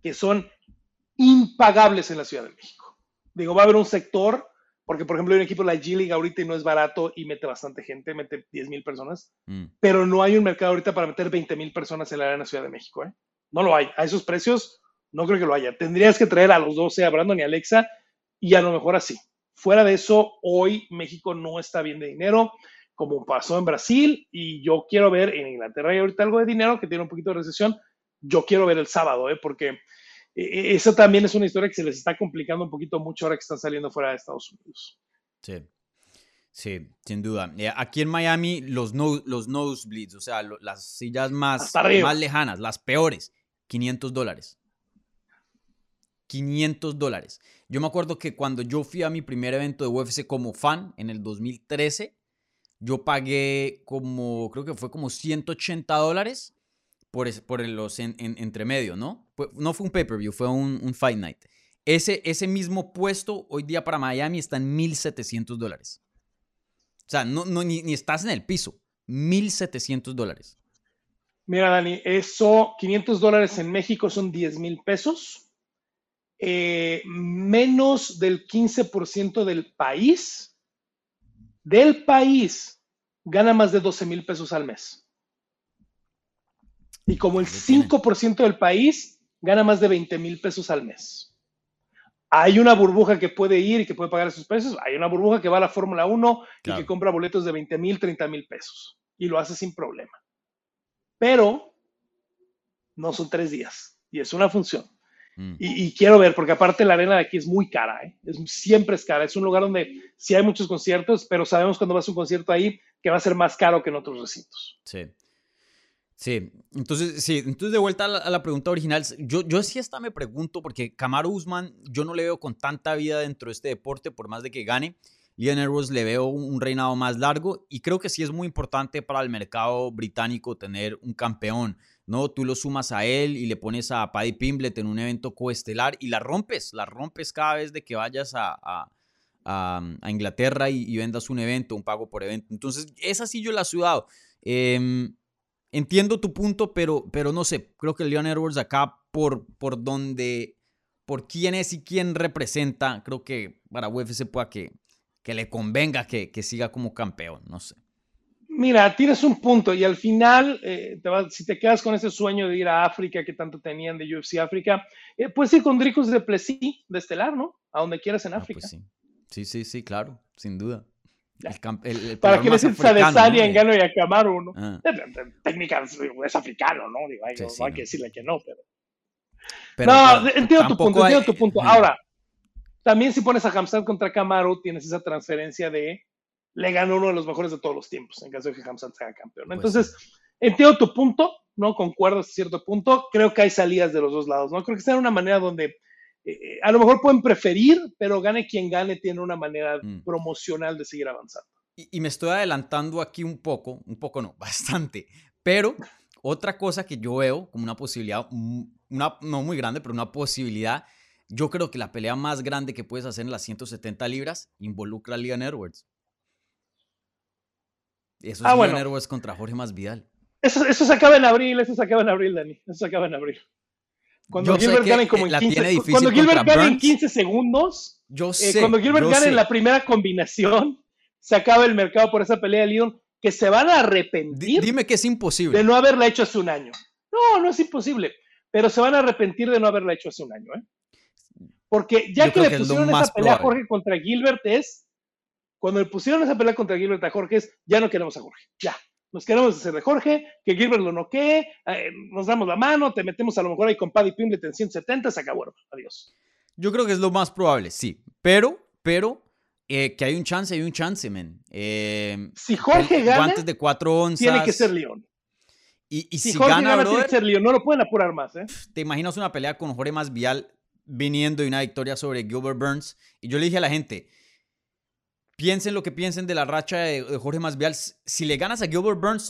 S4: Que son impagables en la Ciudad de México. Digo, va a haber un sector Porque, por ejemplo, hay un equipo de la G League ahorita y no es barato y mete bastante gente, mete 10 mil personas.
S3: Mm.
S4: Pero no hay un mercado ahorita para meter 20 mil personas en la Arena Ciudad de México. ¿eh? No lo hay. A esos precios, no creo que lo haya. Tendrías que traer a los 12, a Brandon y a Alexa, y a lo mejor así. Fuera de eso, hoy México no está bien de dinero, como pasó en Brasil, y yo quiero ver en Inglaterra hay ahorita algo de dinero que tiene un poquito de recesión. Yo quiero ver el sábado, ¿eh? porque eso también es una historia que se les está complicando un poquito mucho ahora que están saliendo fuera de Estados Unidos.
S3: Sí. Sí, sin duda. Eh, aquí en Miami, los, no, los nosebleeds, o sea, lo- las sillas más, más lejanas, las peores, 500 dólares. 500 dólares. Yo me acuerdo que cuando yo fui a mi primer evento de UFC como fan en el 2013, yo pagué como, creo que fue como 180 dólares por, es- por los en, en- entre medio, ¿no? No fue un pay-per-view, fue un, un fight night. Ese, ese mismo puesto hoy día para Miami está en 1.700 dólares. O sea, no, no, ni, ni estás en el piso. 1.700 dólares.
S4: Mira, Dani, eso, 500 dólares en México son 10 mil pesos. Eh, menos del 15% del país, del país, gana más de 12 mil pesos al mes. Y como el
S3: Ahí lo tienen.
S4: 5% del país gana más de 20 mil pesos al mes. Hay una burbuja que puede ir y que puede pagar esos precios. Hay una burbuja que va a la Fórmula 1 y que compra boletos de 20 mil, 30 mil pesos. Y lo hace sin problema pero no son tres días y es una función.
S3: Mm.
S4: Y, y quiero ver, porque aparte la arena de aquí es muy cara, ¿eh? es, siempre es cara. Es un lugar donde sí hay muchos conciertos, pero sabemos cuando vas a un concierto ahí que va a ser más caro que en otros recintos.
S3: Sí. Sí, entonces, sí, entonces de vuelta a la, pregunta original, yo, yo sí hasta me pregunto, porque Camaro Usman, yo no le veo con tanta vida dentro de este deporte, por más de que gane. Leon Edwards le veo un, reinado más largo y creo que sí es muy importante para el mercado británico tener un campeón, ¿no? Tú lo sumas a él y le pones a Paddy Pimblet en un evento coestelar y la rompes, la rompes cada vez de que vayas a, a- a- a Inglaterra y, y vendas un evento, un pago por evento. Entonces, esa sí yo la he sudado. Em, entiendo tu punto, pero, pero no sé, creo que Leon Edwards acá por, por donde, por quién es y quién representa, creo que para UFC pueda que, que le convenga que, que siga como campeón, no sé.
S4: Mira, tienes un punto y al final, eh, te vas- si te quedas con ese sueño de ir a África que tanto tenían de UFC África, eh, puedes ir con Dricus de Plessis, de Estelar, ¿no? A donde quieras en
S3: Ah,
S4: África.
S3: pues sí. sí, sí, sí, claro, sin duda. El el- el
S4: Para Adesanya,
S3: ¿no?
S4: en Gano y a Camaro, ¿no?
S3: Ah,
S4: Técnica es, es africano, ¿no? Digo, ay,
S3: Sí,
S4: no,
S3: sí,
S4: no hay que decirle que no, pero.
S3: pero
S4: no, entiendo tu punto,
S3: hay-
S4: entiendo tu punto. Ahora, también si pones a Hamzat contra Camaro, tienes esa transferencia de le ganó uno de los mejores de todos los tiempos, en caso de que Hamzat sea campeón. ¿no?
S3: Pues
S4: Entonces, entiendo tu punto, ¿no? Concuerdo hasta cierto punto. Creo que hay salidas de los dos lados, ¿no? Creo que está en una manera donde eh, a lo mejor pueden preferir, pero gane quien gane, tiene una manera
S3: Mm.
S4: promocional de seguir avanzando.
S3: Y, y me estoy adelantando aquí un poco, un poco no, bastante. Pero otra cosa que yo veo como una posibilidad, mm, una, no muy grande, pero una posibilidad, yo creo que la pelea más grande que puedes hacer en las 170 libras involucra a Leon Edwards. Eso es
S4: Ah,
S3: Leon
S4: bueno.
S3: Edwards contra Jorge Masvidal.
S4: Eso, eso se acaba en abril, eso se acaba en abril, Dani. Eso se acaba en abril. Cuando
S3: Yo sé
S4: Gilbert gane como
S3: eh,
S4: en
S3: la
S4: 15,
S3: tiene difícil
S4: cuando Gilbert gane en
S3: Burns.
S4: 15 segundos,
S3: Yo
S4: eh, cuando Gilbert
S3: sé.
S4: en la primera combinación, se acaba el mercado por esa pelea de Leon, que se van a arrepentir
S3: Dime que es imposible.
S4: de no haberla hecho hace un año. No, no es imposible, pero se van a arrepentir de no haberla hecho hace un año, ¿eh? Porque ya que le pusieron esa pelea a. Jorge contra Gilbert es, cuando le pusieron esa pelea contra Gilbert a Jorge es, ya no queremos a Jorge, ya. Nos queremos hacer de Jorge, que Gilbert lo noquee, eh, nos damos la mano, te metemos a lo mejor ahí con Paddy Pimblet en 170, se acabó, adiós.
S3: Yo creo que es lo más probable, sí. Pero, pero, eh, que hay un chance, hay un chance, men. Eh,
S4: Si Jorge gana,
S3: guantes de cuatro onzas.
S4: tiene que ser León.
S3: Y, y
S4: Si,
S3: si,
S4: Jorge
S3: gana,
S4: gana, tiene que ser León, no lo pueden apurar más, ¿eh?
S3: te imaginas una pelea con Jorge Masvidal viniendo de una victoria sobre Gilbert Burns. Y yo le dije a la gente, piensen lo que piensen de la racha de, de Jorge Masvidal. Si le ganas a Gilbert Burns,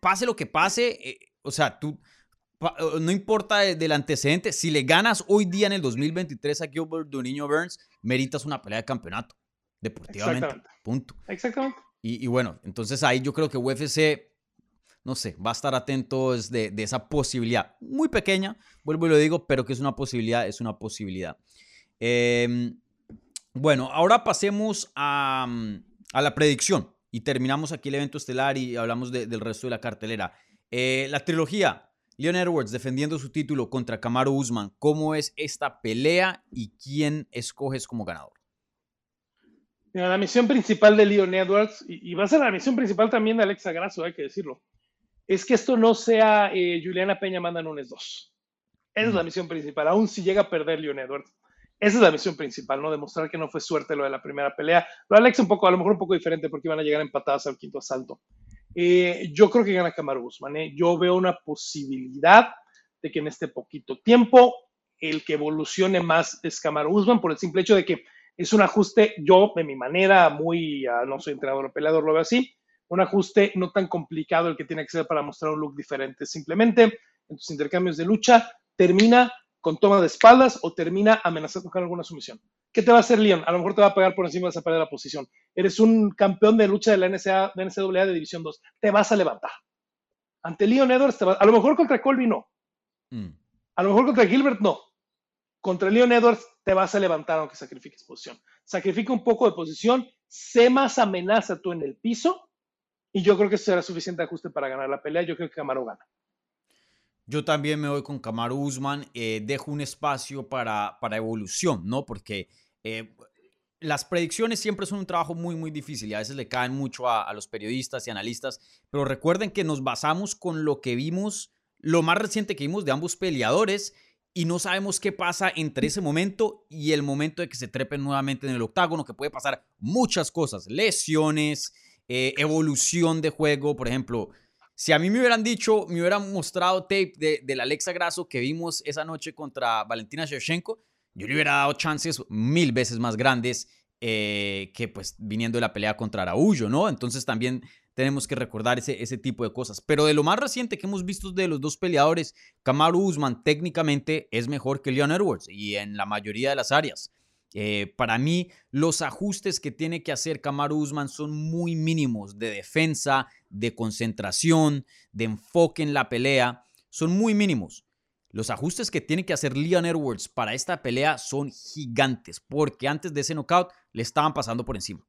S3: pase lo que pase, eh, o sea, tú, pa- eh, no importa de- del antecedente, si le ganas hoy día en el 2023 a Gilbert Doniño Burns, meritas una pelea de campeonato, deportivamente.
S4: Exactamente.
S3: Punto.
S4: Exactamente.
S3: Y, y bueno, entonces ahí yo creo que UFC, no sé, va a estar atentos de, de esa posibilidad. Muy pequeña, vuelvo y lo digo, pero que es una posibilidad, es una posibilidad. Em, Bueno, ahora pasemos a, mm, a la predicción y terminamos aquí el evento estelar y hablamos de- del resto de la cartelera. Eh, la trilogía, Leon Edwards defendiendo su título contra Kamaru Usman. ¿Cómo es esta pelea y quién escoges como ganador?
S4: Mira, la misión principal de Leon Edwards, y, y va a ser la misión principal también de Alexa Grasso, hay que decirlo, es que esto no sea eh, Juliana Peña manda Nunes 2. Esa es la misión principal, aún si llega a perder Leon Edwards. Esa es la misión principal, ¿no? Demostrar que no fue suerte lo de la primera pelea. Lo de Alexa un poco, a lo mejor un poco diferente porque iban a llegar empatadas al quinto asalto. Eh, yo creo que gana Kamaru Usman. ¿eh? Yo veo una posibilidad de que en este poquito tiempo el que evolucione más es Kamaru Usman por el simple hecho de que es un ajuste, yo de mi manera, muy, ah, no soy entrenador o peleador, lo veo así, un ajuste no tan complicado el que tiene que ser para mostrar un look diferente. Simplemente en tus intercambios de lucha termina con toma de espaldas o termina amenazando con alguna sumisión. ¿Qué te va a hacer Leon? A lo mejor te va a pegar por encima de esa pared de la posición. Eres un campeón de lucha de la NCAA, de NCAA de División 2. Te vas a levantar. Ante Leon Edwards, te va- a lo mejor contra Colby no.
S3: Mm.
S4: A lo mejor contra Gilbert no. Contra Leon Edwards te vas a levantar aunque sacrifiques posición. Sacrifica un poco de posición, sé más amenaza tú en el piso y yo creo que eso será suficiente ajuste para ganar la pelea. Yo creo que Camaro gana.
S3: Yo también me voy con Kamaru Usman. eh, dejo un espacio para, para evolución, ¿no? Porque eh, las predicciones siempre son un trabajo muy, muy difícil y a veces le caen mucho a, los periodistas y analistas. Pero recuerden que nos basamos con lo que vimos, lo más reciente que vimos de ambos peleadores y no sabemos qué pasa entre ese momento y el momento de que se trepen nuevamente en el octágono, que puede pasar muchas cosas, lesiones, eh, evolución de juego, por ejemplo. Si a mí me hubieran dicho, me hubieran mostrado tape de, de la Alexa Grasso que vimos esa noche contra Valentina Shevchenko, yo le hubiera dado chances mil veces más grandes eh, que pues viniendo de la pelea contra Araújo, ¿no? Entonces también tenemos que recordar ese, ese tipo de cosas. Pero de lo más reciente que hemos visto de los dos peleadores, Kamaru Usman técnicamente es mejor que Leon Edwards y en la mayoría de las áreas. Eh, para mí, los ajustes que tiene que hacer Kamaru Usman son muy mínimos de defensa, de concentración, de enfoque en la pelea. Son muy mínimos. Los ajustes que tiene que hacer Leon Edwards para esta pelea son gigantes, porque antes de ese knockout le estaban pasando por encima.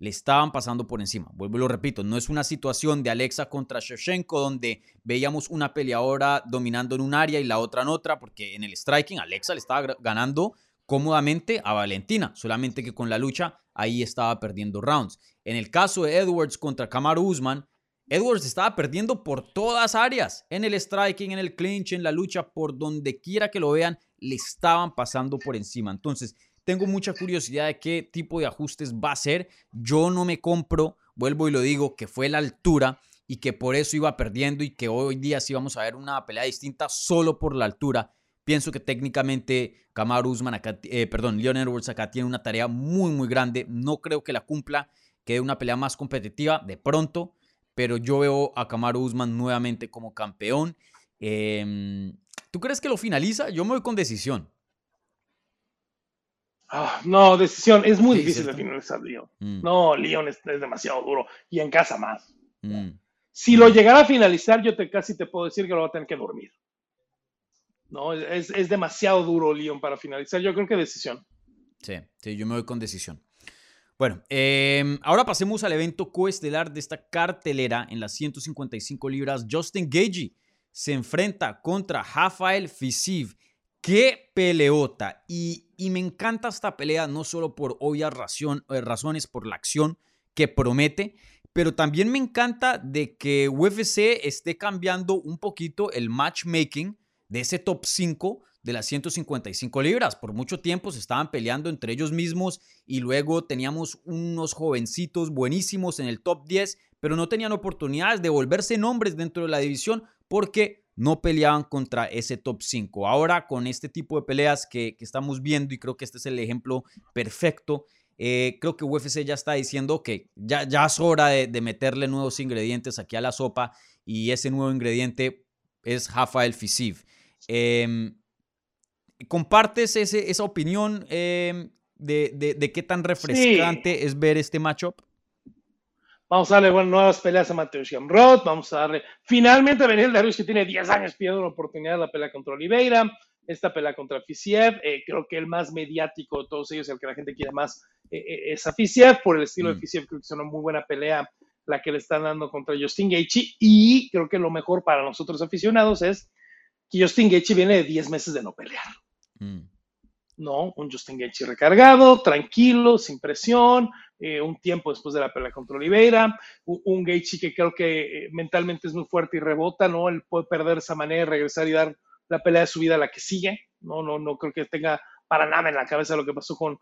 S3: Le estaban pasando por encima. Vuelvo y lo repito, no es una situación de Alexa contra Shevchenko donde veíamos una peleadora dominando en un área y la otra en otra, porque en el striking Alexa le estaba ganando cómodamente a Valentina, solamente que con la lucha ahí estaba perdiendo rounds. En el caso de Edwards contra Kamaru Usman, Edwards estaba perdiendo por todas áreas, en el striking, en el clinch, en la lucha, por donde quiera que lo vean, le estaban pasando por encima. Entonces, tengo mucha curiosidad de qué tipo de ajustes va a hacer. Yo no me compro, vuelvo y lo digo, que fue la altura y que por eso iba perdiendo y que hoy día sí vamos a ver una pelea distinta solo por la altura. Pienso que técnicamente Kamaru Usman acá, eh, perdón, Leon Edwards acá tiene una tarea muy, muy grande. No creo que la cumpla, quede una pelea más competitiva de pronto, pero yo veo a Kamaru Usman nuevamente como campeón. Eh, ¿Tú crees que lo finaliza? Yo me voy con decisión.
S4: Ah, no, decisión. Es muy
S3: Sí,
S4: difícil
S3: ¿cierto?
S4: de finalizar Leon.
S3: Mm,
S4: No, Leon es, es demasiado duro. Y en casa más.
S3: mm.
S4: Si lo llegara a finalizar, yo te casi te puedo decir que lo va a tener que dormir. No, es, es demasiado duro Leon para finalizar. Yo creo que decisión.
S3: Sí, sí, yo me voy con decisión. Bueno, eh, ahora pasemos al evento coestelar de esta cartelera en las 155 libras. Justin Gagey se enfrenta contra Rafael Fisiv. ¡Qué peleota! Y, y me encanta esta pelea no solo por obvias razón- eh, razones, por la acción que promete, pero también me encanta de que UFC esté cambiando un poquito el matchmaking de ese top 5 de las 155 libras. Por mucho tiempo se estaban peleando entre ellos mismos y luego teníamos unos jovencitos buenísimos en el top 10, pero no tenían oportunidades de volverse nombres dentro de la división porque no peleaban contra ese top 5. Ahora con este tipo de peleas que, que estamos viendo y creo que este es el ejemplo perfecto, eh, creo que UFC ya está diciendo que ya, ya es hora de, de meterle nuevos ingredientes aquí a la sopa y ese nuevo ingrediente es Rafael Fisiv. Eh, ¿Compartes ese, esa opinión eh, de, de, de, qué tan refrescante sí. es ver este matchup?
S4: Vamos a darle bueno, nuevas peleas a Mateusz Gamrot. Vamos a darle finalmente a Benel Darius, que tiene 10 años pidiendo una oportunidad de la pelea contra Oliveira. esta pelea contra Fisiev. Eh, creo que el más mediático de todos ellos, el que la gente quiere más, eh, eh, es a Fisiev. Por el estilo de
S3: Mm.
S4: Fisiev, creo que es una muy buena pelea la que le están dando contra Justin Gaethje. Y creo que lo mejor para nosotros aficionados es que Justin Gaethje viene de 10 meses de no pelear.
S3: Mm.
S4: ¿no? Un Justin Gaethje recargado, tranquilo, sin presión, eh, un tiempo después de la pelea contra Oliveira, un, un Gaethje que creo que eh, mentalmente es muy fuerte y rebota, ¿no? Él puede perder esa manera, regresar y dar la pelea de su vida a la que sigue, ¿no? No, no creo que tenga para nada en la cabeza lo que pasó con,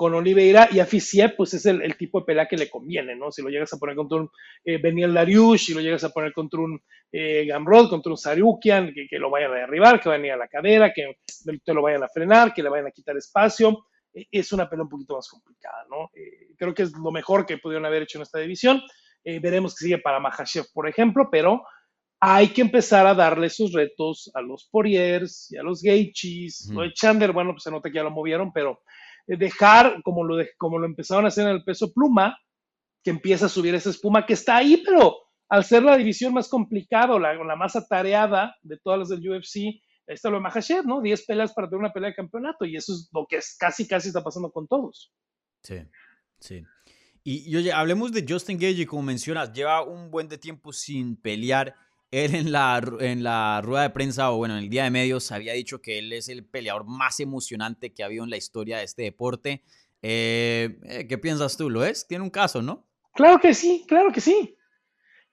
S4: con Oliveira y a Fisiev, pues es el, el tipo de pelea que le conviene, ¿no? Si lo llegas a poner contra un eh, Beniel Dariush, si lo llegas a poner contra un eh, Gamrod, contra un Sarukian, que, que lo vayan a derribar, que vayan a ir a la cadera, que te lo vayan a frenar, que le vayan a quitar espacio, eh, es una pelea un poquito más complicada, ¿no? Eh, creo que es lo mejor que pudieron haber hecho en esta división. Veremos que sigue para Mahashev, por ejemplo, pero hay que empezar a darle esos retos a los Poiriers y a los.
S3: Ujú.
S4: Lo de Chandler, bueno, pues se nota que ya lo movieron, pero dejar, como lo, de- como lo empezaron a hacer en el peso pluma, que empieza a subir esa espuma que está ahí, pero al ser la división más complicada, la, la más atareada de todas las del UFC, ahí está lo de Mahashev, ¿no? 10 peleas para tener una pelea de campeonato, y eso es lo que es, casi, casi está pasando con todos.
S3: Sí, sí. Y, y oye, hablemos de Justin Gage, como mencionas, lleva un buen de tiempo sin pelear. Él en la, en la rueda de prensa, o bueno, en el día de medios, había dicho que él es el peleador más emocionante que ha habido en la historia de este deporte. Eh, eh, ¿Qué piensas tú? ¿Lo es? Tiene un caso, ¿no?
S4: Claro que sí, claro que sí.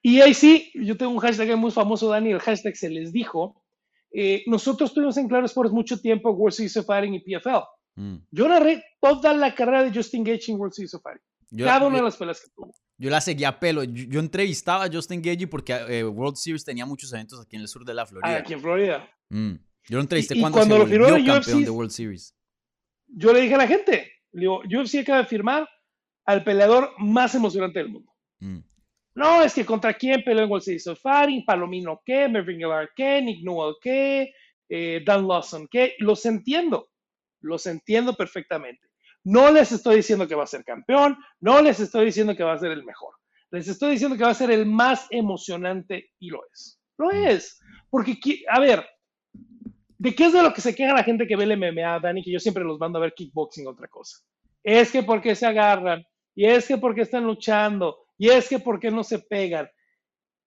S4: Y ahí sí, yo tengo un hashtag muy famoso, Dani, el hashtag se les dijo. Eh, nosotros tuvimos en Claro Sports mucho tiempo World Series of Fighting y PFL.
S3: Mm.
S4: Yo narré toda la carrera de Justin Gage en World Series of Fighting.
S3: Yo,
S4: Cada una de las peleas que tuvo.
S3: Yo la seguía a pelo. Yo, yo entrevistaba a Justin Gage porque eh, World Series tenía muchos eventos aquí en el sur de la Florida.
S4: Aquí en Florida.
S3: Mm. Yo lo entrevisté
S4: Y- y
S3: cuando,
S4: cuando
S3: se
S4: lo firmó
S3: volvió campeón
S4: UFC,
S3: de World Series.
S4: Yo le dije a la gente, le digo, UFC acaba de firmar al peleador más emocionante del mundo.
S3: Mm.
S4: No, es que contra quién peleó en World Series of Fighting, Palomino qué, Mervyn Guevara qué, Nick Newell qué, eh, Dan Lawson qué. Los entiendo, los entiendo perfectamente. No les estoy diciendo que va a ser campeón, no les estoy diciendo que va a ser el mejor. Les estoy diciendo que va a ser el más emocionante y lo es. Lo
S3: Mm.
S4: es. Porque, a ver, ¿de qué es de lo que se queja la gente que ve el MMA, Dani? Que yo siempre los mando a ver kickboxing, otra cosa. Es que porque se agarran, y es que porque están luchando, y es que porque no se pegan.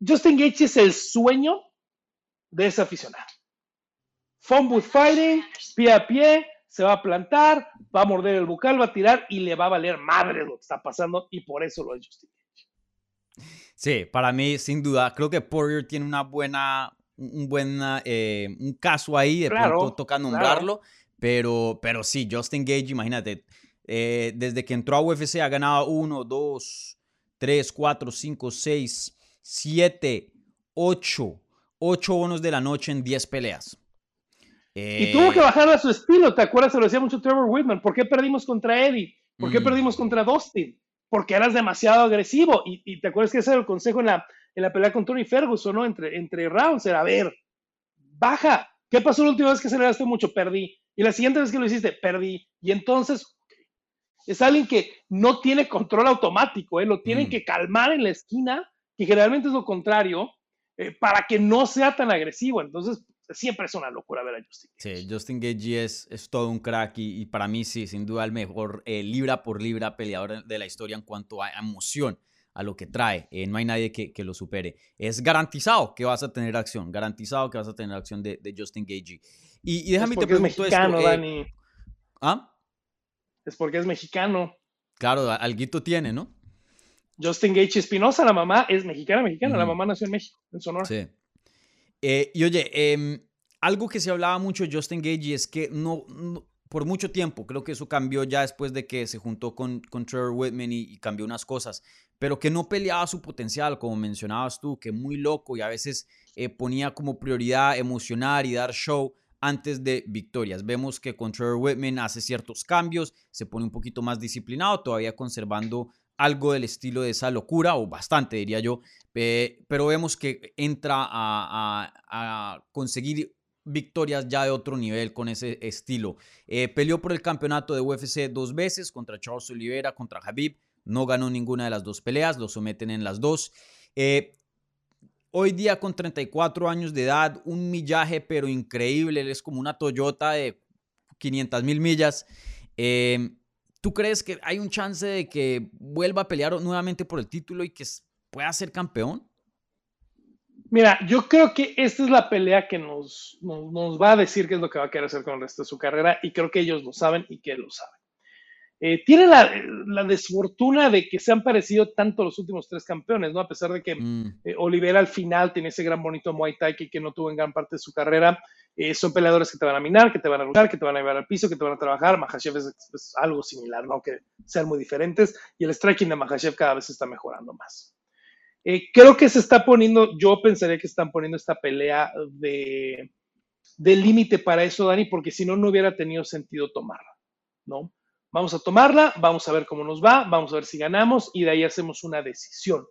S4: Justin Gaethje es el sueño de ese aficionado. Fun with fighting, pie a pie, se va a plantar, va a morder el bucal, va a tirar y le va a valer madre lo que está pasando y por eso lo es Justin.
S3: Sí, para mí, sin duda, creo que Poirier tiene una buena, un buen eh, un caso ahí, de
S4: Claro,
S3: pronto toca
S4: claro.
S3: nombrarlo, pero, pero sí, Justin Gage, imagínate, eh, desde que entró a UFC ha ganado 1, 2, 3, 4, 5, 6, 7, 8, 8 bonos de la noche en 10 peleas.
S4: Y
S3: Eh,
S4: tuvo que bajar a su estilo, ¿te acuerdas? Se lo decía mucho Trevor Whitman. ¿Por qué perdimos contra Eddie? ¿Por qué
S3: Mm.
S4: perdimos contra Dustin? Porque eras demasiado agresivo. Y, y te acuerdas que ese era el consejo en la, en la pelea con Tony Ferguson, ¿no? Entre, entre rounds. Era, a ver, baja. ¿Qué pasó la última vez que aceleraste mucho? Perdí. Y la siguiente vez que lo hiciste, perdí. Y entonces, es alguien que no tiene control automático, ¿eh? Lo tienen
S3: Mm.
S4: que calmar en la esquina, que generalmente es lo contrario, eh, para que no sea tan agresivo. Entonces, siempre es una locura ver a Justin.
S3: Sí, Justin Gage es, es todo un crack y, y para mí sí, sin duda el mejor eh, libra por libra peleador de la historia en cuanto a emoción, a lo que trae. Eh, no hay nadie que, que lo supere. Es garantizado que vas a tener acción, garantizado que vas a tener acción de, de Justin Gage. Y, y déjame
S4: es
S3: te
S4: porque es
S3: pregunto
S4: mexicano,
S3: esto. eh,
S4: Dani.
S3: ¿Ah?
S4: Es porque es mexicano.
S3: Claro, alguito tiene, ¿no?
S4: Justin Gage Espinosa, la mamá es mexicana, mexicana. La
S3: Ujú.
S4: mamá nació en México, en Sonora.
S3: Sí. Eh, y oye, em, algo que se hablaba mucho de Justin Gage es que no, por mucho tiempo, creo que eso cambió ya después de que se juntó con, con Trevor Whitman y, y cambió unas cosas, pero que no peleaba su potencial, como mencionabas tú, que muy loco y a veces eh, ponía como prioridad emocionar y dar show antes de victorias. Vemos que con Trevor Whitman hace ciertos cambios, se pone un poquito más disciplinado, todavía conservando algo del estilo de esa locura, o bastante diría yo, eh, pero vemos que entra a, conseguir victorias ya de otro nivel con ese estilo. Eh, peleó por el campeonato de UFC dos veces contra Charles Oliveira, contra Habib. No ganó ninguna de las dos peleas, lo someten en las dos. Eh, hoy día con 34 años de edad, un millaje pero increíble, él es como una Toyota de 500 mil millas. ¿Tú crees que hay un chance de que vuelva a pelear nuevamente por el título y que pueda ser campeón?
S4: Mira, yo creo que esta es la pelea que nos, nos, va a decir qué es lo que va a querer hacer con el resto de su carrera y creo que ellos lo saben y que lo sabe. Eh, tiene la, la, desfortuna de que se han parecido tanto los últimos tres campeones, ¿no? A pesar de que mm. eh, Olivera al final tiene ese gran bonito Muay Thai que, que no tuvo en gran parte de su carrera. Eh, son peleadores que te van a minar, que te van a luchar, que te van a llevar al piso, que te van a trabajar. Mahashev es, es algo similar, ¿no? Que sean muy diferentes. Y el striking de Mahashev cada vez está mejorando más. Eh, creo que se está poniendo, yo pensaría que están poniendo esta pelea de, límite para eso, Dani, porque si no, no hubiera tenido sentido tomarla, ¿no? Vamos a tomarla, vamos a ver cómo nos va, vamos a ver si ganamos y de ahí hacemos una decisión.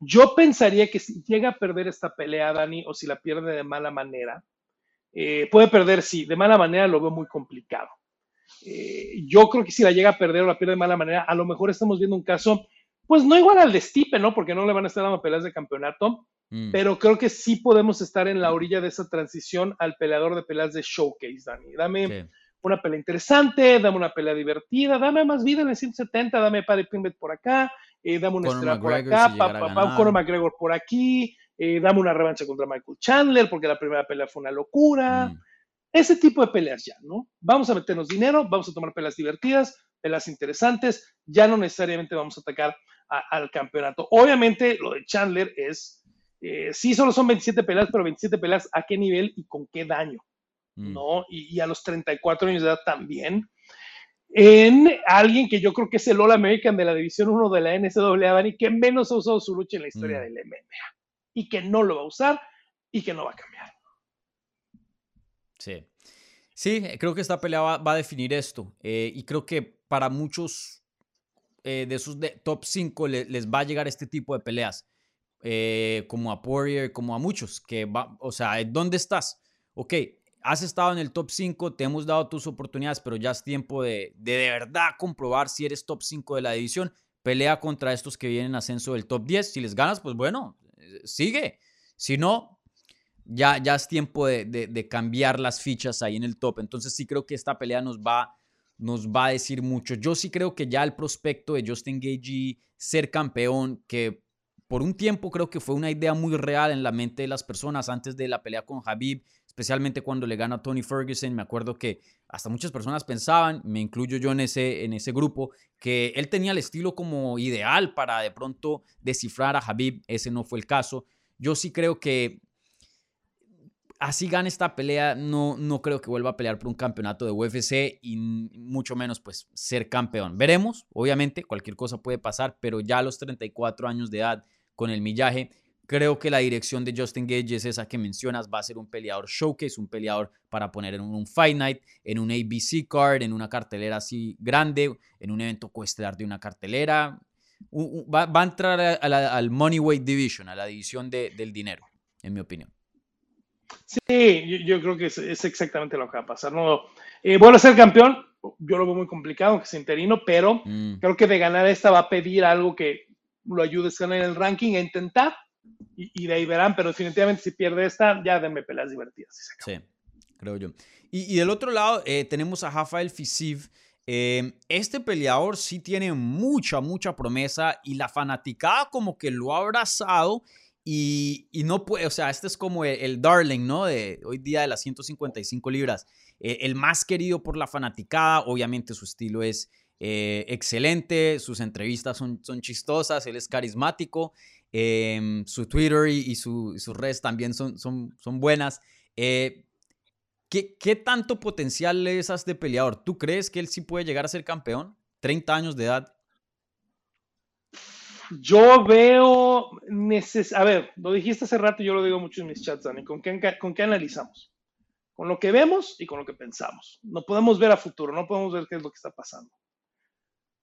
S4: Yo pensaría que si llega a perder esta pelea, Dani, o si la pierde de mala manera, eh, puede perder, sí, de mala manera lo veo muy complicado. Eh, yo creo que si la llega a perder o la pierde de mala manera, a lo mejor estamos viendo un caso pues no igual al de Stipe, ¿no? Porque no le van a estar dando peleas de campeonato, mm. pero creo que sí podemos estar en la orilla de esa transición al peleador de peleas de showcase, Dani. Dame una pelea interesante, dame una pelea divertida, dame más vida en el 170, dame Paddy Pimblet por acá, eh, dame una estrella por acá, un Conor McGregor por aquí, eh, dame una revancha contra Michael Chandler, porque la primera pelea fue una locura. Mm. Ese tipo de peleas ya, ¿no? Vamos a meternos dinero, vamos a tomar peleas divertidas, peleas interesantes, ya no necesariamente vamos a atacar al campeonato. Obviamente lo de Chandler es, eh, sí, solo son 27 peleas, pero 27 peleas a qué nivel y con qué daño, mm. ¿no? Y, a los 34 años de edad también. En alguien que yo creo que es el All American de la División 1 de la NCAA, Dani, que menos ha usado su lucha en la historia mm. del MMA y que no lo va a usar y que no va a cambiar.
S3: Sí. Sí, creo que esta pelea va, a definir esto. Eh, y creo que para muchos eh, de sus top 5 les va a llegar este tipo de peleas. Eh, como a Poirier, como a muchos, que va, o sea, ¿dónde estás? Ok, has estado en el top 5, te hemos dado tus oportunidades, pero ya es tiempo de de, de verdad comprobar si eres top 5 de la división. Pelea contra estos que vienen ascenso del top 10. Si les ganas, pues bueno, sigue. Si no, ya, ya es tiempo de, de, cambiar las fichas ahí en el top. Entonces sí creo que esta pelea nos va nos va a decir mucho. Yo sí creo que ya el prospecto de Justin Gagey ser campeón, que por un tiempo creo que fue una idea muy real en la mente de las personas antes de la pelea con Habib, especialmente cuando le gana a Tony Ferguson. Me acuerdo que hasta muchas personas pensaban, me incluyo yo en ese, en ese grupo, que él tenía el estilo como ideal para de pronto descifrar a Habib. Ese no fue el caso. Yo sí creo que así gane esta pelea, no, no creo que vuelva a pelear por un campeonato de UFC y mucho menos pues ser campeón. Veremos, obviamente, cualquier cosa puede pasar, pero ya a los 34 años de edad con el millaje, creo que la dirección de Justin Gage es esa que mencionas, va a ser un peleador showcase, un peleador para poner en un Fight Night, en un ABC card, en una cartelera así grande, en un evento coestelar de una cartelera. Va, a entrar al Money Weight Division, a la división del dinero, en mi opinión.
S4: Sí, yo, creo que es, exactamente lo que va a pasar. No, eh, a ser campeón, yo lo veo muy complicado, que sea interino, pero mm. creo que de ganar esta va a pedir algo que lo ayude a ganar el ranking, a intentar, y, de ahí verán, pero definitivamente si pierde esta, ya denme peleas divertidas.
S3: Sí, creo yo. Y, del otro lado eh, tenemos a Rafael Fisiv. Eh, este peleador sí tiene mucha, mucha promesa y la fanaticada como que lo ha abrazado y, no puede, o sea, este es como el, darling, ¿no? De hoy día de las 155 libras. Eh, el más querido por la fanaticada, obviamente su estilo es excelente, sus entrevistas son, son chistosas, él es carismático, em, su Twitter y, su, sus redes también son, buenas. Eh, ¿qué, ¿Qué tanto potencial es este peleador? ¿Tú crees que él sí puede llegar a ser campeón? 30 años de edad.
S4: Yo veo, a ver, lo dijiste hace rato y yo lo digo mucho en mis chats, Dani, ¿con ¿con qué analizamos? Con lo que vemos y con lo que pensamos. No podemos ver a futuro, no podemos ver qué es lo que está pasando.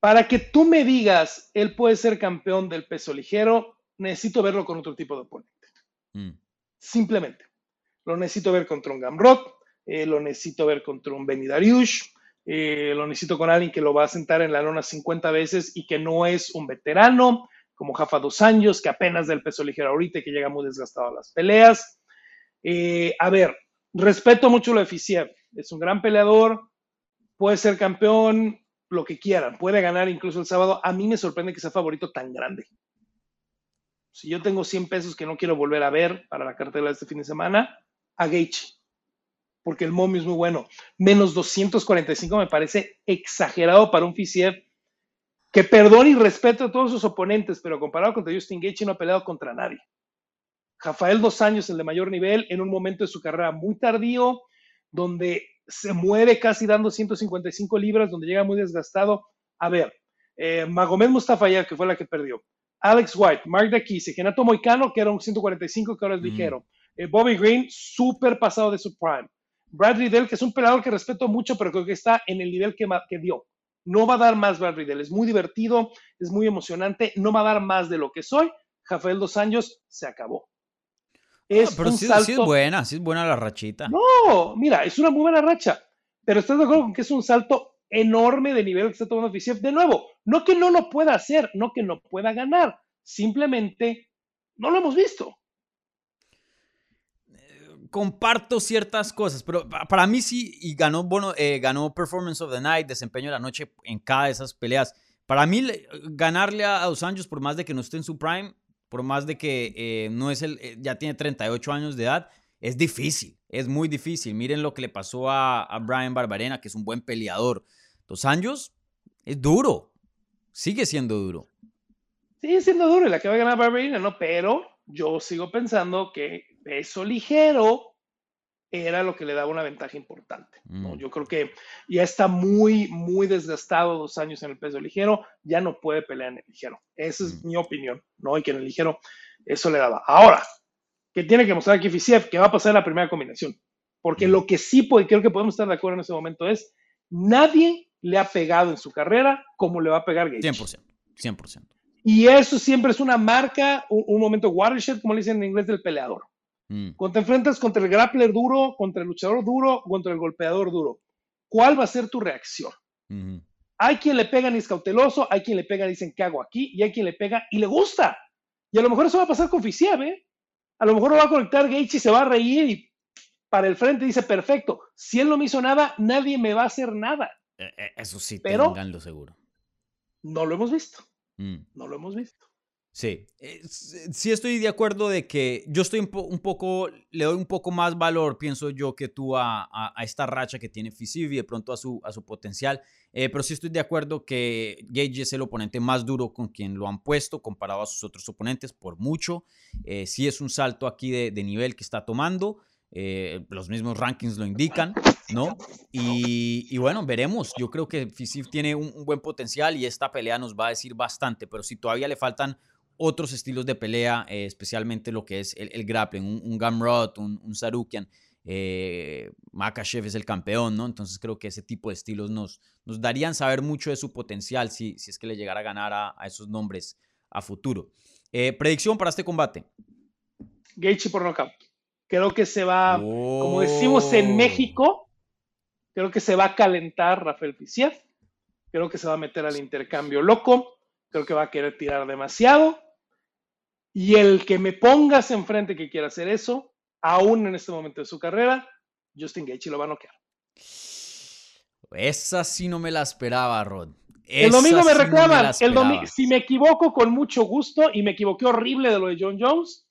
S4: Para que tú me digas, él puede ser campeón del peso ligero, necesito verlo con otro tipo de oponente. Mm. Simplemente. Lo necesito ver contra un Gamrot, eh, lo necesito ver contra un Benny Dariush, eh, lo necesito con alguien que lo va a sentar en la lona 50 veces y que no es un veterano, como Jafa Dos Años, que apenas del peso ligero ahorita y que llega muy desgastado a las peleas. Eh, a ver, respeto mucho lo de Fisiev. Es un gran peleador, puede ser campeón, lo que quieran, puede ganar incluso el sábado. A mí me sorprende que sea favorito tan grande. Si yo tengo 100 pesos que no quiero volver a ver para la cartela de este fin de semana, a Gage, porque el momio es muy bueno. Menos 245 me parece exagerado para un Fisiev que perdón y respeto a todos sus oponentes, pero comparado contra Justin Gaethje no ha peleado contra nadie. Rafael dos años, el de mayor nivel, en un momento de su carrera muy tardío, donde se muere casi dando 155 libras, donde llega muy desgastado. A ver, eh, Magomed que fue la que perdió. Alex White, Mark Dakise, Genato Moicano, que era un 145, que ahora es ligero. Eh, Bobby Green, súper pasado de su prime. Bradley Dell, que es un peleador que respeto mucho, pero creo que está en el nivel que, que dio. No va a dar más Brad Riddle. Es muy divertido, es muy emocionante. No va a dar más de lo que soy. Rafael Dos Años se acabó.
S3: Ah, es pero sí, es buena, sí es buena la rachita.
S4: No, mira, es una muy buena racha. Pero estás de acuerdo con que es un salto enorme de nivel que está tomando Fisiev. De nuevo, no que no lo pueda hacer, no que no pueda ganar. Simplemente no lo hemos visto
S3: comparto ciertas cosas, pero para mí sí, y ganó, bueno, eh, ganó Performance of the Night, desempeño de la noche en cada de esas peleas. Para mí, ganarle a, Dos Anjos, por más de que no esté en su prime, por más de que eh, no es el, eh, ya tiene 38 años de edad, es difícil, es muy difícil. Miren lo que le pasó a, a Brian Barbarena, que es un buen peleador. Dos Anjos es duro, sigue siendo duro.
S4: Sigue siendo duro, y la que va a ganar Barbarena, ¿no? Pero yo sigo pensando que peso ligero era lo que le daba una ventaja importante. ¿no? Mm. Yo creo que ya está muy, muy desgastado dos años en el peso ligero, ya no puede pelear en el ligero. Esa es mm. mi opinión, ¿no? Y que en el ligero eso le daba. Ahora, ¿qué tiene que mostrar aquí Fisiev? Que va a pasar la primera combinación. Porque mm. lo que sí puede, creo que podemos estar de acuerdo en ese momento es, nadie le ha pegado en su carrera como le va a pegar Gaethje.
S3: 100%, 100%.
S4: Y eso siempre es una marca, un, momento watershed, como le dicen en inglés, del peleador. Mm. Cuando te enfrentas contra el grappler duro, contra el luchador duro, contra el golpeador duro, ¿cuál va a ser tu reacción? Hay quien le pega y es cauteloso, hay quien le pega y dicen, ¿qué hago aquí? Y hay quien le pega y le gusta. Y a lo mejor eso va a pasar con Fisiev, ¿eh? A lo mejor lo va a conectar Gaethje y se va a reír y para el frente dice, perfecto, si él no me hizo nada, nadie me va a hacer nada.
S3: E, e, eso sí, Pero, lo seguro.
S4: No lo hemos visto. Mm. No lo hemos visto.
S3: Sí, sí estoy de acuerdo de que yo estoy un, poco, le doy un poco más valor, pienso yo, que tú a, a, esta racha que tiene Fisiv y de pronto a su, a su potencial, eh, pero sí estoy de acuerdo que Gage es el oponente más duro con quien lo han puesto comparado a sus otros oponentes por mucho, eh, sí es un salto aquí de, de nivel que está tomando, los mismos rankings lo indican, ¿no? Y, bueno, veremos. Yo creo que Fisiv tiene un, buen potencial y esta pelea nos va a decir bastante, pero si todavía le faltan otros estilos de pelea, eh, especialmente lo que es el, grappling, un, un un, un Sarukian. Eh, es el campeón, ¿no? Entonces creo que ese tipo de estilos nos, darían saber mucho de su potencial si, si es que le llegara a ganar a, esos nombres a futuro. Eh, predicción para este combate.
S4: Gaethje por knockout. Creo que se va, como decimos en oh. México, creo que se va a calentar Rafael Fisiev. Creo que se va a meter al intercambio loco. Creo que va a querer tirar demasiado. Y el que me pongas enfrente que quiera hacer eso, aún en este momento de su carrera, Justin Gaethje lo va a noquear.
S3: Esa sí no me la esperaba, Rod.
S4: el domingo me reclaman. el domingo, si me equivoco, con mucho gusto, y me equivoqué horrible de lo de John Jones,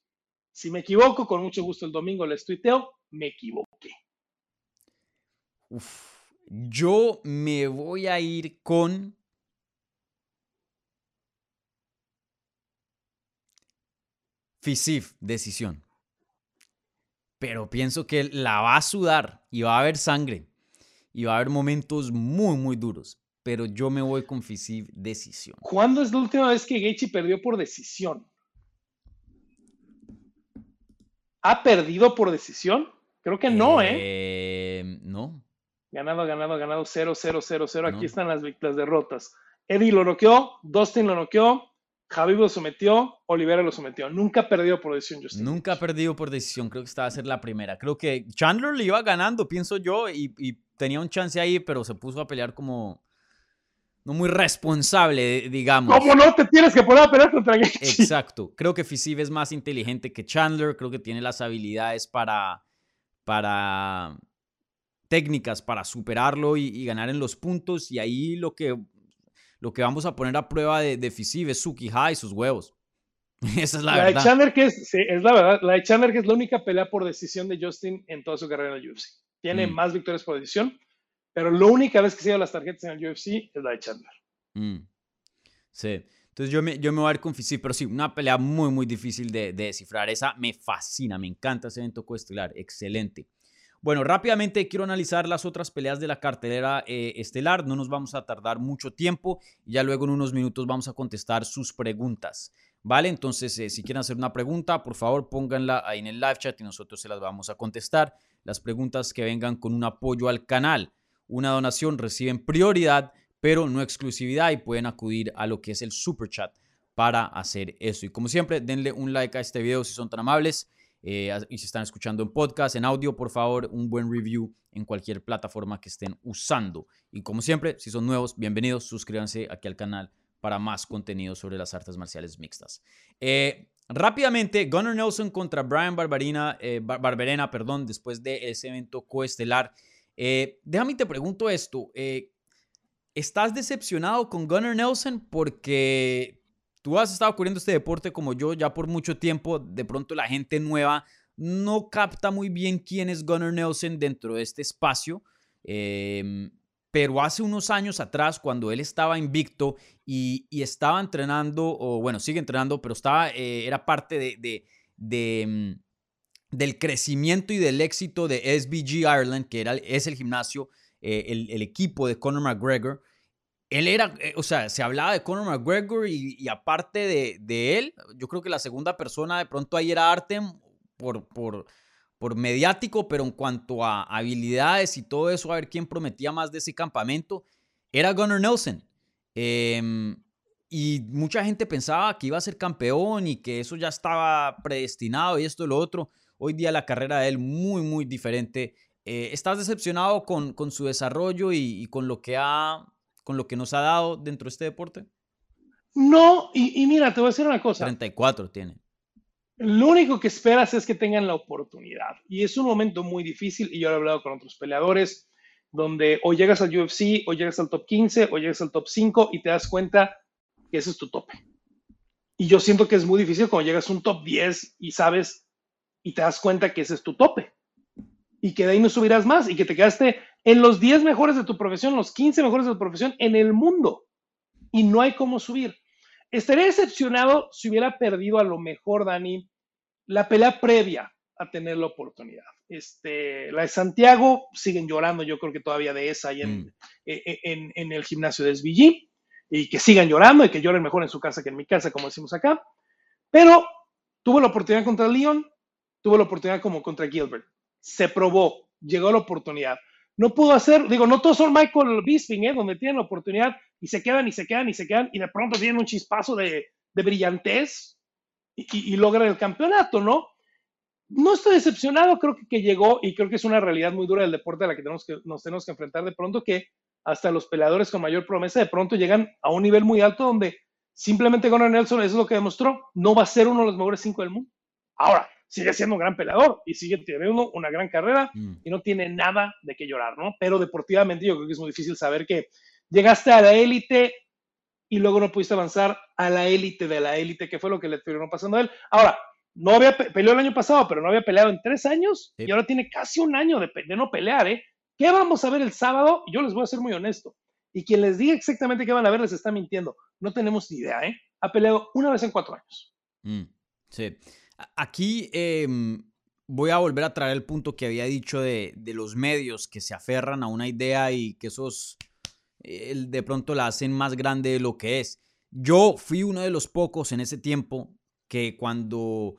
S4: si me equivoco, con mucho gusto el domingo les tuiteo, me equivoqué.
S3: Yo me voy a ir con Fisif, decisión. Pero pienso que la va a sudar y va a haber sangre y va a haber momentos muy, muy duros. Pero yo me voy con Fisif, decisión.
S4: ¿Cuándo es la última vez que Gaethje perdió por decisión? ¿Ha perdido por decisión? Creo que no, ¿eh?
S3: ¿eh? No.
S4: Ganado, ganado, ganado, 0, 0, 0, 0. Aquí están las, las derrotas. Eddie lo noqueó, Dustin lo noqueó, Javi lo sometió, Olivera lo sometió. Nunca perdió por decisión, Justin.
S3: Nunca ha perdido por decisión. Creo que esta va a ser la primera. Creo que Chandler le iba ganando, pienso yo, y, tenía un chance ahí, pero se puso a pelear como. No muy responsable, digamos.
S4: ¿Cómo no te tienes que poner a pelear contra Gaethje?
S3: Exacto. Creo que Fisib es más inteligente que Chandler. Creo que tiene las habilidades para, para técnicas para superarlo y, ganar en los puntos. Y ahí lo que, lo que vamos a poner a prueba de, de es su quijada y sus huevos. Esa es la,
S4: la
S3: verdad.
S4: De Chandler, que es, sí, es la verdad. La de Chandler, que es la única pelea por decisión de Justin en toda su carrera en el UFC. Tiene
S3: Mm.
S4: más victorias por decisión, pero la única vez que se dio las tarjetas en el UFC es la de Chandler.
S3: Mm. Sí. Entonces yo me, yo me voy a ir con Fisib, pero sí, una pelea muy, muy difícil de, de descifrar. Esa me fascina, me encanta ese evento coestelar. Excelente. Bueno, rápidamente quiero analizar las otras peleas de la cartelera eh, estelar. No nos vamos a tardar mucho tiempo. y Ya luego en unos minutos vamos a contestar sus preguntas. ¿Vale? Entonces, eh, si quieren hacer una pregunta, por favor pónganla ahí en el live chat y nosotros se las vamos a contestar. Las preguntas que vengan con un apoyo al canal, una donación reciben prioridad, pero no exclusividad y pueden acudir a lo que es el super chat para hacer eso. Y como siempre, denle un like a este video si son tan amables. Eh, y si están escuchando en podcast, en audio, por favor, un buen review en cualquier plataforma que estén usando. Y como siempre, si son nuevos, bienvenidos, suscríbanse aquí al canal para más contenido sobre las artes marciales mixtas. Eh, rápidamente, Gunnar Nelson contra Brian Barbarina, eh, Bar Barberena, perdón, después de ese evento coestelar. Eh, déjame te pregunto esto. eh, ¿Estás decepcionado con Gunnar Nelson? Porque tú has estado cubriendo este deporte como yo ya por mucho tiempo. De pronto la gente nueva no capta muy bien quién es Gunnar Nelson dentro de este espacio. Eh, pero hace unos años atrás, cuando él estaba invicto y, estaba entrenando, o bueno, sigue entrenando, pero estaba, eh, era parte de, mm, del crecimiento y del éxito de SBG Ireland, que era, es el gimnasio, eh, el, el, equipo de Conor McGregor. Él era, eh, o sea, se hablaba de Conor McGregor y, aparte de, de, él, yo creo que la segunda persona de pronto ahí era Artem por, por, por mediático, pero en cuanto a habilidades y todo eso, a ver quién prometía más de ese campamento, era Gunnar Nelson. Eh, y mucha gente pensaba que iba a ser campeón y que eso ya estaba predestinado y esto y lo otro. Hoy día la carrera de él muy, muy diferente. Eh, ¿Estás decepcionado con, con su desarrollo y, y, con, lo que ha, con lo que nos ha dado dentro de este deporte?
S4: No, y, y mira, te voy a decir una cosa.
S3: 34 tiene.
S4: Lo único que esperas es que tengan la oportunidad. Y es un momento muy difícil, y yo lo he hablado con otros peleadores, donde o llegas al UFC, o llegas al top 15, o llegas al top 5 y te das cuenta que ese es tu tope. Y yo siento que es muy difícil cuando llegas a un top 10 y sabes y te das cuenta que ese es tu tope. Y que de ahí no subirás más y que te quedaste en los 10 mejores de tu profesión, los 15 mejores de tu profesión en el mundo. Y no hay cómo subir. Estaría decepcionado si hubiera perdido a lo mejor, Dani, la pelea previa a tener la oportunidad. Este, la de Santiago siguen llorando, yo creo que todavía de esa ahí en, mm. en, en, en, el gimnasio de SBG, y que sigan llorando y que lloren mejor en su casa que en mi casa, como decimos acá. Pero tuvo la oportunidad contra Leon, tuvo la oportunidad como contra Gilbert. Se probó, llegó la oportunidad. No pudo hacer, digo, no todos son Michael Bisping, ¿eh? donde tienen la oportunidad y se quedan y se quedan y se quedan y de pronto tienen un chispazo de, de brillantez y, y, y, logran el campeonato, ¿no? No estoy decepcionado, creo que, que, llegó y creo que es una realidad muy dura del deporte a la que, tenemos que nos tenemos que enfrentar de pronto, que hasta los peleadores con mayor promesa de pronto llegan a un nivel muy alto donde simplemente Gunnar Nelson, eso es lo que demostró, no va a ser uno de los mejores cinco del mundo. Ahora, sigue siendo un gran peleador y sigue teniendo una gran carrera mm. y no tiene nada de qué llorar, ¿no? Pero deportivamente yo creo que es muy difícil saber que llegaste a la élite y luego no pudiste avanzar a la élite de la élite, que fue lo que le terminó pasando a él. Ahora, no había pe peleado el año pasado, pero no había peleado en tres años sí. y ahora tiene casi un año de, de, no pelear, ¿eh? ¿Qué vamos a ver el sábado? Yo les voy a ser muy honesto. Y quien les diga exactamente qué van a ver les está mintiendo. No tenemos ni idea, ¿eh? Ha peleado una vez en cuatro años.
S3: Mm, sí. Aquí eh, voy a volver a traer el punto que había dicho de, los medios que se aferran a una idea y que esos de pronto la hacen más grande de lo que es. Yo fui uno de los pocos en ese tiempo que cuando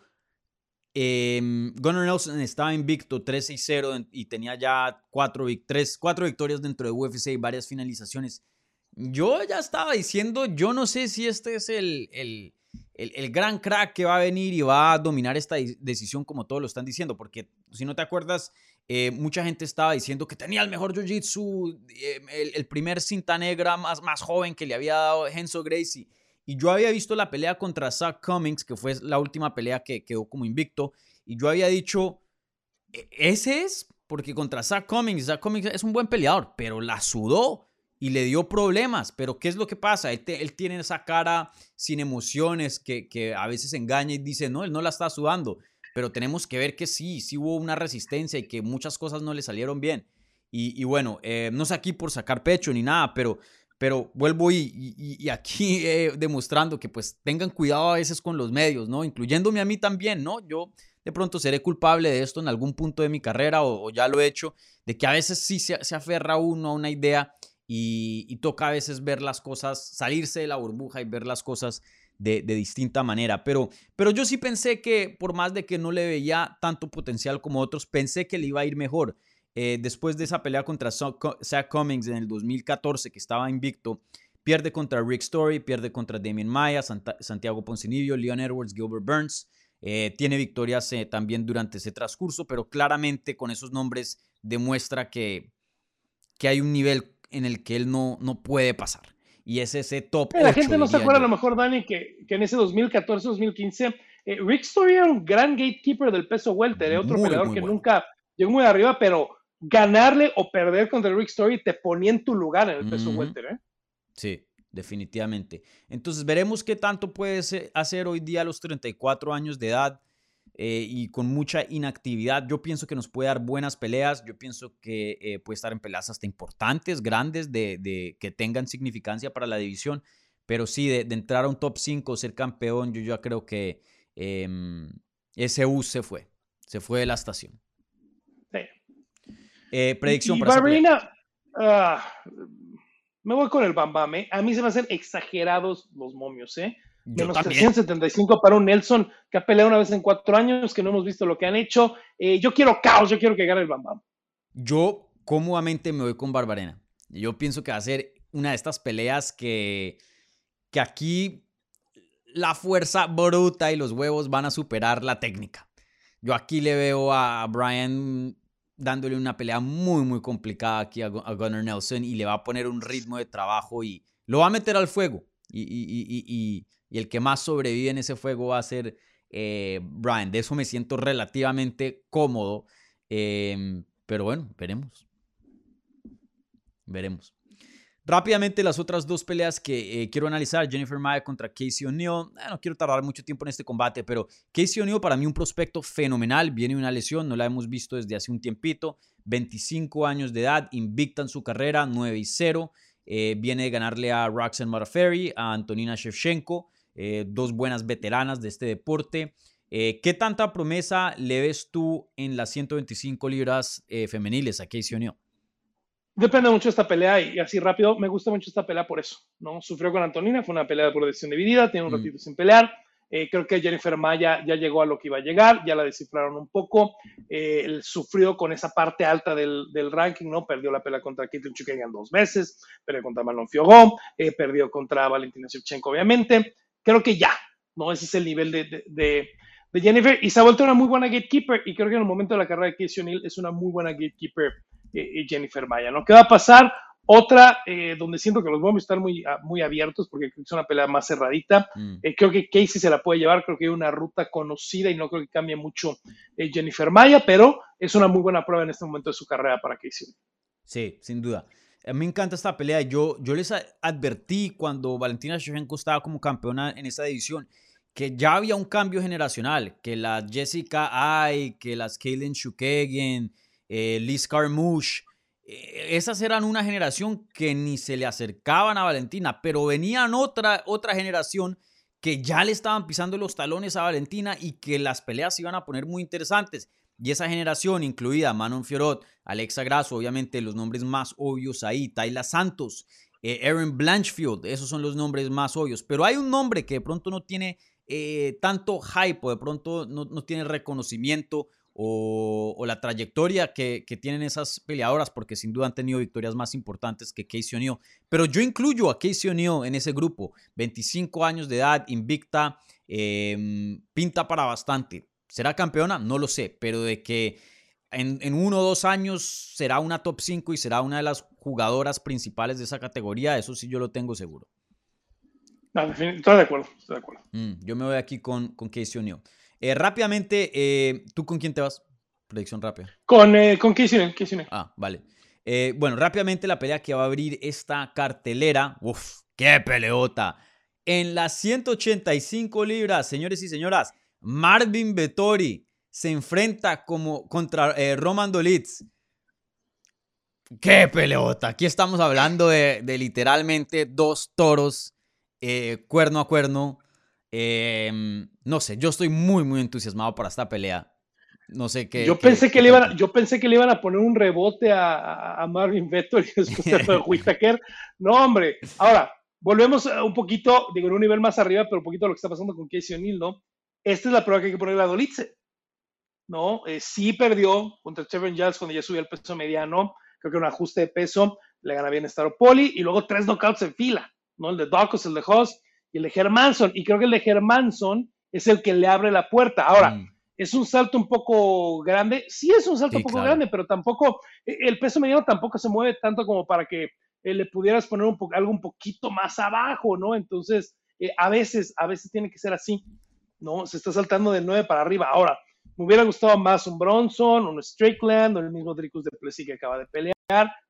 S3: eh, Gunnar Nelson estaba invicto 3 y 0 y tenía ya 4, 3, 4 victorias dentro de UFC y varias finalizaciones. Yo ya estaba diciendo, yo no sé si este es el, el, gran crack que va a venir y va a dominar esta decisión como todos lo están diciendo, porque si no te acuerdas, eh, mucha gente estaba diciendo que tenía el mejor jiu-jitsu, eh, el, primer cinta negra más, más joven que le había dado Enzo Gracie. Y yo había visto la pelea contra Zach Cummings, que fue la última pelea que quedó como invicto. Y yo había dicho, ¿E-, ese es, porque contra Zach Cummings, Zach Cummings es un buen peleador, pero la sudó y le dio problemas. Pero ¿qué es lo que pasa? Él, tiene esa cara sin emociones que, que, a veces engaña y dice, no, él no la está sudando. Pero tenemos que ver que sí, sí hubo una resistencia y que muchas cosas no le salieron bien. Y, bueno, eh, no sé aquí por sacar pecho ni nada, pero, pero vuelvo y, y, aquí eh, demostrando que pues tengan cuidado a veces con los medios, ¿no? Incluyéndome a mí también, ¿no? Yo de pronto seré culpable de esto en algún punto de mi carrera o, ya lo he hecho, de que a veces sí se, aferra uno a una idea y, toca a veces ver las cosas, salirse de la burbuja y ver las cosas de, distinta manera. Pero, pero yo sí pensé que por más de que no le veía tanto potencial como otros, pensé que le iba a ir mejor. Eh, después de esa pelea contra Zach Cummings en el 2014, que estaba invicto, pierde contra Rick Story, pierde contra Damien Maya, Santiago Poncinibio, Leon Edwards, Gilbert Burns. Eh, tiene victorias eh, también durante ese transcurso, pero claramente con esos nombres demuestra que, que hay un nivel en el que él no, no puede pasar. Y es ese top.
S4: La gente no se acuerda a lo mejor, Dani, que, que en ese 2014-2015, eh, Rick Story era un gran gatekeeper del peso welter, otro peleador que nunca llegó muy arriba, pero ganarle o perder contra Rick Story te ponía en tu lugar en el peso welter. ¿eh?
S3: Sí, definitivamente. Entonces veremos qué tanto puede hacer hoy día a los 34 años de edad eh, y con mucha inactividad. Yo pienso que nos puede dar buenas peleas, yo pienso que eh, puede estar en peleas hasta importantes, grandes, de, que tengan significancia para la división, pero sí, de, entrar a un top 5, ser campeón, yo ya creo que em, ese bus se fue, se fue de la estación. Sí. Eh, predicción para
S4: me voy con el Bambame. A mí se me hacen exagerados los momios, ¿eh? Menos 375 para un Nelson que ha peleado una vez en cuatro años, que no hemos visto lo que han hecho. Eh, yo quiero caos, yo quiero que gane el Bambam.
S3: Yo cómodamente me voy con Barbarena. Yo pienso que va a ser una de estas peleas que, que aquí la fuerza bruta y los huevos van a superar la técnica. Yo aquí le veo a Brian dándole una pelea muy, muy complicada aquí a, Gunnar Nelson y le va a poner un ritmo de trabajo y lo va a meter al fuego. Y, y, y, y el que más sobrevive en ese fuego va a ser eh, Brian. De eso me siento relativamente cómodo. Em, pero bueno, veremos. Veremos. Rápidamente las otras dos peleas que eh, quiero analizar, Jennifer Maya contra Casey O'Neill. Eh, no quiero tardar mucho tiempo en este combate, pero Casey O'Neill para mí un prospecto fenomenal, viene una lesión, no la hemos visto desde hace un tiempito, 25 años de edad, invicta en su carrera, 9 y 0, eh, viene de ganarle a Roxanne Modafferi, a Antonina Shevchenko, dos buenas veteranas de este deporte. ¿Qué tanta promesa le ves tú en las 125 libras femeniles a Casey O'Neill?
S4: Depende mucho de esta pelea y así rápido, me gusta mucho esta pelea por eso, ¿no? Sufrió con Antonina, fue una pelea por decisión dividida, tiene un mm. ratito sin pelear. Eh, creo que Jennifer Maya ya llegó a lo que iba a llegar, ya la descifraron un poco. Eh, sufrió con esa parte alta del, del, ranking, ¿no? Perdió la pelea contra Caitlin Chukagian dos veces, perdió contra Manon Fiogó, eh, perdió contra Valentina Shevchenko, obviamente. Creo que ya, ¿no? Ese es el nivel de, de, de, de Jennifer y se ha vuelto una muy buena gatekeeper y creo que en el momento de la carrera de Casey O'Neill es una muy buena gatekeeper eh, Jennifer Maya, ¿no? ¿Qué va a pasar? Otra eh, donde siento que los vamos a estar muy, ah, muy abiertos porque es una pelea más cerradita. Mm. Eh, creo que Casey se la puede llevar, creo que hay una ruta conocida y no creo que cambie mucho Jennifer Maya, pero es una muy buena prueba en este momento de su carrera para Casey.
S3: Sí, sin duda. Mí me encanta esta pelea. Yo, yo les advertí cuando Valentina Shevchenko estaba como campeona en esta división que ya había un cambio generacional, que las Jessica Ay, que las Kaylin Shukagian, eh, Liz Carmouche, eh, esas eran una generación que ni se le acercaban a Valentina, pero venían otra, otra generación que ya le estaban pisando los talones a Valentina y que las peleas iban a poner muy interesantes. Y esa generación, incluida Manon Fiorot, Alexa Grasso, obviamente los nombres más obvios ahí, Tayla Santos, eh, Aaron Blanchfield, esos son los nombres más obvios. Pero hay un nombre que de pronto no tiene tanto hype o de pronto no, no tiene reconocimiento o, la trayectoria que, tienen esas peleadoras, porque sin duda han tenido victorias más importantes que Casey O'Neill. Pero yo incluyo a Casey O'Neill en ese grupo. 25 años de edad, invicta, em, pinta para bastante. ¿Será campeona? No lo sé, pero de que en, en uno o dos años será una top 5 y será una de las jugadoras principales de esa categoría. Eso sí yo lo tengo seguro.
S4: No, estoy de acuerdo, estoy de acuerdo.
S3: Mm, yo me voy aquí con, con Casey O'Neill. Eh, rápidamente, eh, ¿tú con quién te vas? Predicción rápida.
S4: Con, eh, con Casey O'Neill.
S3: Ah, vale. Eh, bueno, rápidamente la pelea que va a abrir esta cartelera. Uf, qué peleota. En las 185 libras, señores y señoras, Marvin Vettori se enfrenta como contra eh, Roman Dolitz. ¡Qué peleota! Aquí estamos hablando de, de literalmente dos toros eh, cuerno a cuerno. Em, no sé, yo estoy muy, muy entusiasmado para esta pelea. No sé qué.
S4: Yo
S3: qué-
S4: pensé que le iban, a- yo pensé que le iban a poner un rebote a, Marvin Vettori después de Whittaker. No, hombre. Ahora, volvemos a un poquito, digo, en un nivel más arriba, pero un poquito a lo que está pasando con Casey O'Neill, ¿no? Esta es la prueba que hay que ponerle a Dolitze. ¿No? Eh, sí perdió contra Trevor Giles cuando ya subió el peso mediano. Creo que un ajuste de peso le gana bien a Poli y luego tres knockouts en fila, ¿no? El de Dawkins, el de Hoss y el de Hermanson. Y creo que el de Hermanson es el que le abre la puerta. Ahora,
S3: Mm,
S4: es un salto un poco grande. Sí es un salto
S3: Sí,
S4: un poco
S3: claro.
S4: grande, pero tampoco, eh, el peso mediano tampoco se mueve tanto como para que eh, le pudieras poner un algo un poquito más abajo, ¿no? Entonces, eh, a veces, a veces tiene que ser así, ¿no? Se está saltando de 9 para arriba. Ahora, me hubiera gustado más un Bronson, un Strickland, o el mismo Dricus de Plessis que acaba de pelear.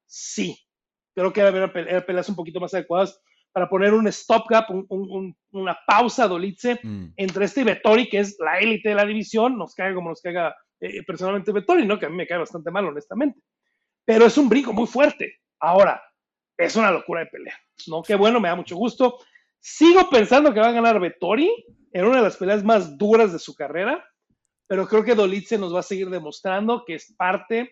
S4: Sí, creo que eran peleas un poquito más adecuadas para poner un stopgap, un- un- un- una pausa Dolitze
S3: mm.
S4: entre este y Vettori, que es la élite de la división, nos caiga como nos caiga eh, personalmente Vettori, ¿no? Que a mí me cae bastante mal, honestamente. Pero es un brinco muy fuerte. Ahora, es una locura de pelea, ¿no? Qué bueno, me da mucho gusto. Sigo pensando que va a ganar Vettori en una de las peleas más duras de su carrera, pero creo que Dolitze nos va a seguir demostrando que es parte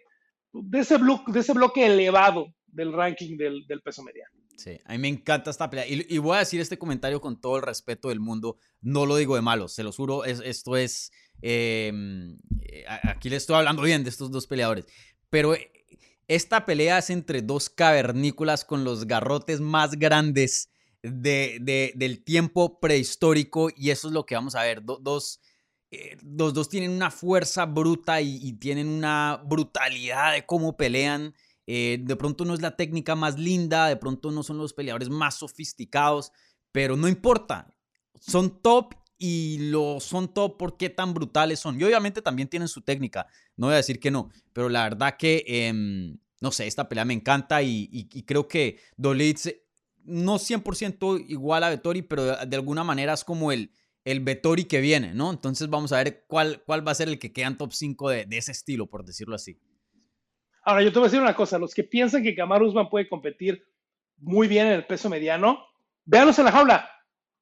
S4: de ese, blo- de ese bloque elevado del ranking del, del peso mediano.
S3: Sí, a mí me encanta esta pelea. Y, y voy a decir este comentario con todo el respeto del mundo. No lo digo de malo, se lo juro. es- esto es. eh, aquí le estoy hablando bien de estos dos peleadores. Pero esta pelea es entre dos cavernícolas con los garrotes más grandes de, de- del tiempo prehistórico. Y eso es lo que vamos a ver. Do- dos. eh, los dos tienen una fuerza bruta y, tienen una brutalidad de cómo pelean. Eh, de pronto no es la técnica más linda, de pronto no son los peleadores más sofisticados, pero no importa. Son top y lo son top porque tan brutales son. Y obviamente también tienen su técnica, no voy a decir que no, pero la verdad que, em, no sé, esta pelea me encanta y, y- y creo que Dolitz no 100% igual a Vettori, pero de, de alguna manera es como el, el Vettori que viene, ¿no? Entonces vamos a ver cuál, cuál va a ser el que queda en top 5 de, de ese estilo, por decirlo así.
S4: Ahora, yo te voy a decir una cosa, los que piensan que Kamaru Usman puede competir muy bien en el peso mediano, véanlos en la jaula.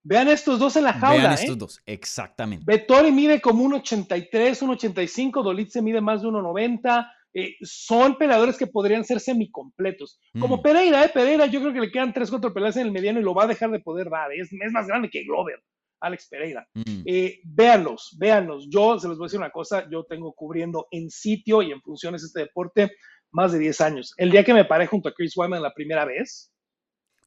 S4: Vean estos dos en la jaula.
S3: Vean
S4: ¿eh?
S3: estos dos, exactamente.
S4: Vettori mide como un 83, un 85, Dolitze mide más de 1,90. Eh, son peleadores que podrían ser semicompletos. Como
S3: Mm.
S4: Pereira, ¿eh? Pereira, yo creo que le quedan 3, 4 peleas en el mediano y lo va a dejar de poder dar. Es, es más grande que Glover, Alex Pereira.
S3: Mm.
S4: Eh, véanlos, véanlos. Yo se les voy a decir una cosa, yo tengo cubriendo en sitio y en funciones este deporte más de 10 años. El día que me paré junto a Chris Wyman la primera vez,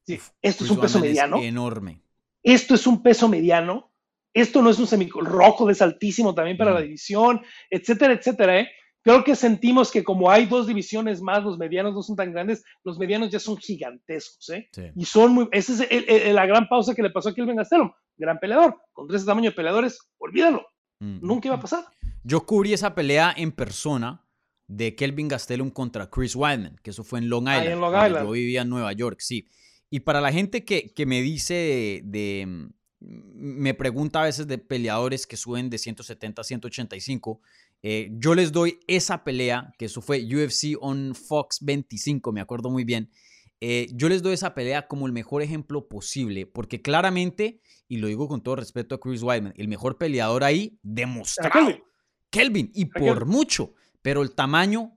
S4: sí,
S3: Uf,
S4: esto es
S3: Chris
S4: un peso
S3: Weidman
S4: mediano,
S3: enorme.
S4: esto es un peso mediano, esto no es un semicol rojo, es altísimo también para
S3: Mm.
S4: la división, etcétera, etcétera. ¿eh? Creo que sentimos que como hay dos divisiones más, los medianos no son tan grandes, los medianos ya son gigantescos, ¿eh?
S3: Sí.
S4: Y son muy, esa es el- el- la gran pausa que le pasó a Kelvin Gastelum, gran peleador, con ese tamaño de peleadores, olvídalo,
S3: Mm.
S4: nunca iba a pasar.
S3: Yo cubrí esa pelea en persona de Kelvin Gastelum contra Chris Weidman, que eso fue en Long Island.
S4: en Long
S3: cuando
S4: Island.
S3: Yo vivía en Nueva York, sí. Y para la gente que, que me dice de, de, mm, Me pregunta a veces de peleadores que suben de 170 a 185. Eh, yo les doy esa pelea, que eso fue UFC on Fox 25, me acuerdo muy bien. eh, yo les doy esa pelea como el mejor ejemplo posible, porque claramente, y lo digo con todo respeto a Chris Weidman, el mejor peleador ahí demostrado.
S4: Kelvin.
S3: Kelvin, y por
S4: Kelvin.
S3: mucho, pero el tamaño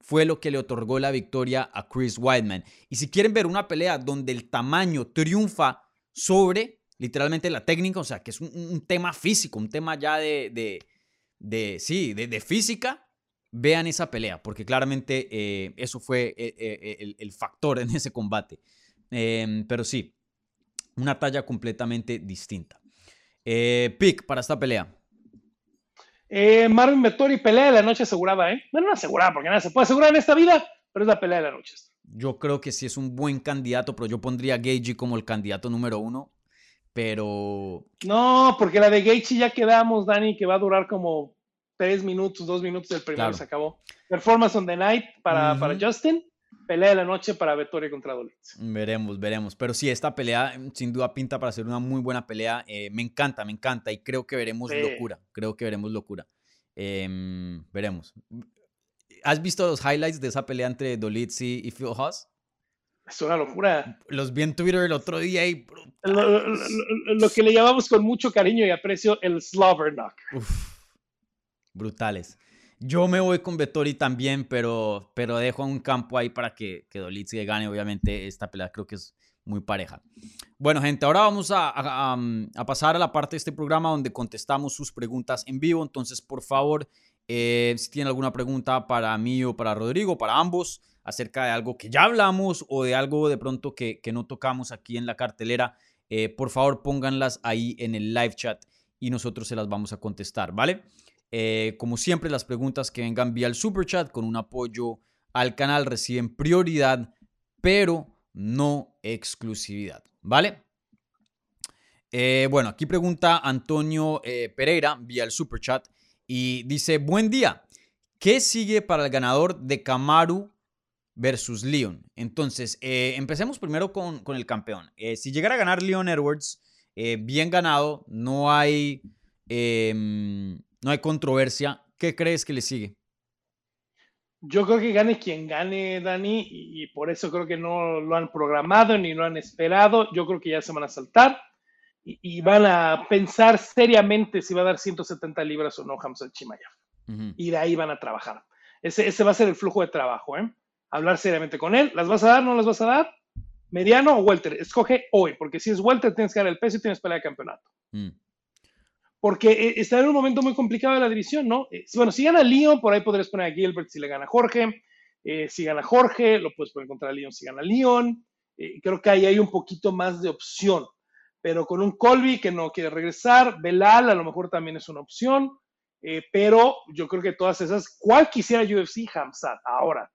S3: fue lo que le otorgó la victoria a Chris Weidman. Y si quieren ver una pelea donde el tamaño triunfa sobre literalmente la técnica, o sea, que es un, un tema físico, un tema ya de, de, de sí, de, de física, vean esa pelea, porque claramente eh, eso fue eh, eh, el, el factor en ese combate. Em, pero sí, una talla completamente distinta. Pick para esta pelea.
S4: Marvin Vettori, pelea de la noche asegurada, ¿eh? Bueno, no asegurada, porque nada se puede asegurar en esta vida, pero es la pelea de la noche.
S3: Yo creo que sí es un buen candidato, pero yo pondría a Gagey como el candidato número uno. Pero.
S4: No, porque la de Gaethje ya quedamos, Dani, que va a durar como tres minutos, dos minutos del primero se acabó. Performance on the night para, para Justin, pelea de la noche para Vettori contra Dolitz.
S3: Veremos, veremos. Pero sí, esta pelea sin duda pinta para ser una muy buena pelea. Eh, me encanta, me encanta y creo que veremos locura. Creo que veremos locura. Em, veremos. ¿Has visto los highlights de esa pelea entre Dolitzy y Phil Haas?
S4: Es una locura.
S3: Los vi en Twitter el otro día y...
S4: Lo, que le llamamos con mucho cariño y aprecio el Slobber Knock.
S3: brutales. Yo me voy con Vettori también, pero, pero dejo un campo ahí para que, que Dolitzy gane. Obviamente esta pelea creo que es muy pareja. Bueno, gente, ahora vamos a, a, pasar a la parte de este programa donde contestamos sus preguntas en vivo. Entonces, por favor, eh, si tienen alguna pregunta para mí o para Rodrigo, para ambos, acerca de algo que ya hablamos o de algo de pronto que, no tocamos aquí en la cartelera, eh, por favor pónganlas ahí en el live chat y nosotros se las vamos a contestar, ¿vale? Eh, como siempre, las preguntas que vengan vía el super chat con un apoyo al canal reciben prioridad, pero no exclusividad, ¿vale? Eh, bueno, aquí pregunta Antonio Pereira vía el super chat y dice, buen día, ¿qué sigue para el ganador de Kamaru versus Leon. Entonces, eh, empecemos primero con, el campeón. Eh, si llegara a ganar Leon Edwards, eh, bien ganado, no hay, em, no hay controversia. ¿Qué crees que le sigue?
S4: Yo creo que gane quien gane, Dani, y, por eso creo que no lo han programado ni lo han esperado. Yo creo que ya se van a saltar y, van a pensar seriamente si va a dar 170 libras o no Hamza Chimayev. Y de ahí van a trabajar. Ese, ese va a ser el flujo de trabajo, ¿eh? Hablar seriamente con él. ¿Las vas a dar? ¿No las vas a dar? ¿Mediano o Welter? Escoge hoy, porque si es Welter tienes que dar el peso y tienes pelea de campeonato. Mm. Porque eh, está en un momento muy complicado de la división, ¿no? Eh, bueno, si gana Leon, por ahí podrías poner a Gilbert si le gana Jorge. Eh, si gana Jorge, lo puedes poner contra Leon si gana Leon. creo que ahí hay un poquito más de opción. Pero con un Colby que no quiere regresar, Belal a lo mejor también es una opción. pero yo creo que todas esas, ¿cuál quisiera UFC? Hamzat, ahora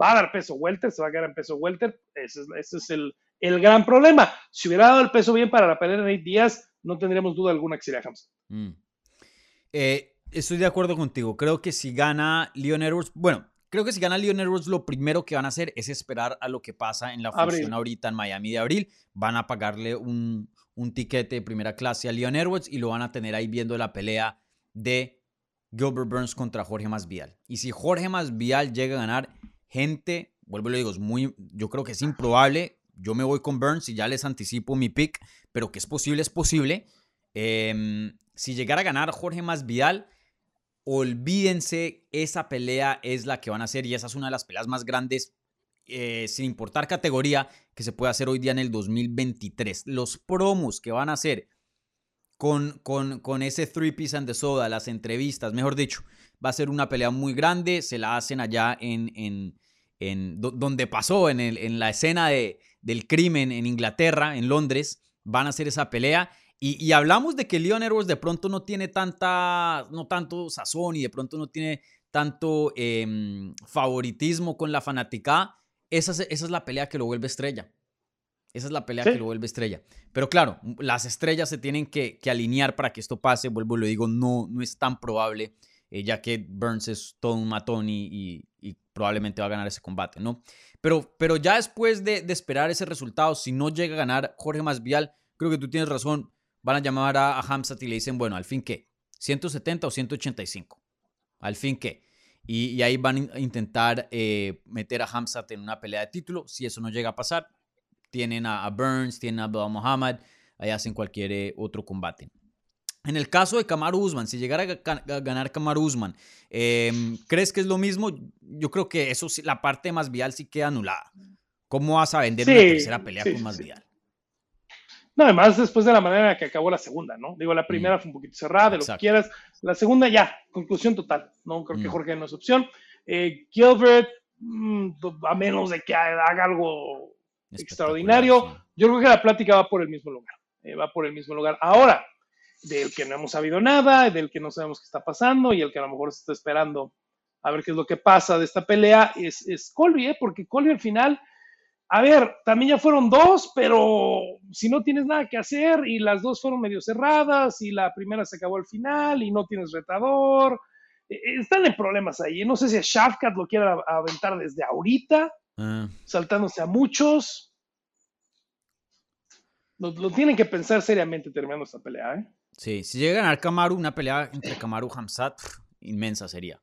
S4: va a dar peso welter, se va a quedar en peso welter. Ese es, el, gran problema. Si hubiera dado el peso bien para la pelea de Nate Díaz, no tendríamos duda alguna que sería Hamza. Mm.
S3: Eh, estoy de acuerdo contigo. Creo que si gana Leon Edwards, bueno, creo que si gana Leon Edwards, lo primero que van a hacer es esperar a lo que pasa en la función ahorita en Miami de abril. Van a pagarle un, un tiquete de primera clase a Leon Edwards y lo van a tener ahí viendo la pelea de Gilbert Burns contra Jorge Masvidal. Y si Jorge Masvidal llega a ganar, gente, vuelvo y lo digo, es muy, yo creo que es improbable. Yo me voy con Burns y ya les anticipo mi pick, pero que es posible, es posible. Em, si llegara a ganar Jorge Masvidal, olvídense, esa pelea es la que van a hacer y esa es una de las peleas más grandes, eh, sin importar categoría, que se puede hacer hoy día en el 2023. Los promos que van a hacer con, con, con ese Three Piece and the Soda, las entrevistas, mejor dicho, va a ser una pelea muy grande, se la hacen allá en, en en donde pasó, en, el, en la escena de, del crimen en Inglaterra, en Londres, van a hacer esa pelea. Y, y, hablamos de que Leon Edwards de pronto no tiene tanta, no tanto sazón y de pronto no tiene tanto em, favoritismo con la fanática. Esa es, esa es la pelea que lo vuelve estrella. Esa es la pelea que lo vuelve estrella. Pero claro, las estrellas se tienen que, que, alinear para que esto pase. Vuelvo y lo digo, no, no es tan probable, eh, ya que Burns es todo un matón y, y probablemente va a ganar ese combate, ¿no? Pero, pero ya después de, esperar ese resultado, si no llega a ganar Jorge Masvial, creo que tú tienes razón, van a llamar a, a y le dicen, bueno, al fin qué, 170 o 185, al fin qué. Y, ahí van a intentar eh, meter a Hamzat en una pelea de título. Si eso no llega a pasar, tienen a, Burns, tienen a Abdul Muhammad, ahí hacen cualquier eh, otro combate. En el caso de Kamaru Usman, si llegara a ganar Kamaru Usman, em, ¿crees que es lo mismo? Yo creo que eso la parte más vial sí queda anulada. ¿Cómo vas a vender una tercera pelea con más vial?
S4: No, además después de la manera en que acabó la segunda, ¿no? Digo, la primera fue un poquito cerrada, de lo que quieras. La segunda ya, conclusión total. No creo que Jorge no es opción. Eh, Gilbert, mm, a menos de que haga algo extraordinario, yo creo que la plática va por el mismo lugar. Eh, va por el mismo lugar. Ahora, del que no hemos sabido nada, del que no sabemos qué está pasando y el que a lo mejor se está esperando a ver qué es lo que pasa de esta pelea, es, es Colby, ¿eh? porque Colby al final, a ver, también ya fueron dos, pero si no tienes nada que hacer y las dos fueron medio cerradas y la primera se acabó al final y no tienes retador, eh, eh, están en problemas ahí. No sé si a Shafkat lo quiera aventar desde ahorita,
S3: Ah,
S4: saltándose a muchos. Lo, lo tienen que pensar seriamente terminando esta pelea, ¿eh?
S3: Sí, si llega a ganar Kamaru, una pelea entre Kamaru y Hamzat, pff, inmensa sería.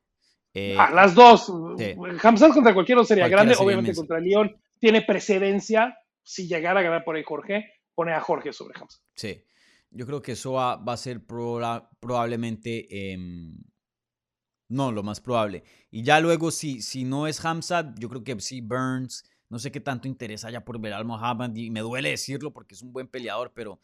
S3: Eh,
S4: Ah, las dos.
S3: sí.
S4: Hamzat contra cualquiera sería
S3: Cualquiera
S4: grande.
S3: sería
S4: Obviamente contra León tiene precedencia. Si llegara a ganar por ahí Jorge, pone a Jorge sobre Hamzat.
S3: Sí, yo creo que eso va, va a ser proba- probablemente, em, no, lo más probable. Y ya luego, si, si no es Hamzat, yo creo que sí, Burns, no sé qué tanto interés haya por Belal Mohamed, y me duele decirlo porque es un buen peleador, pero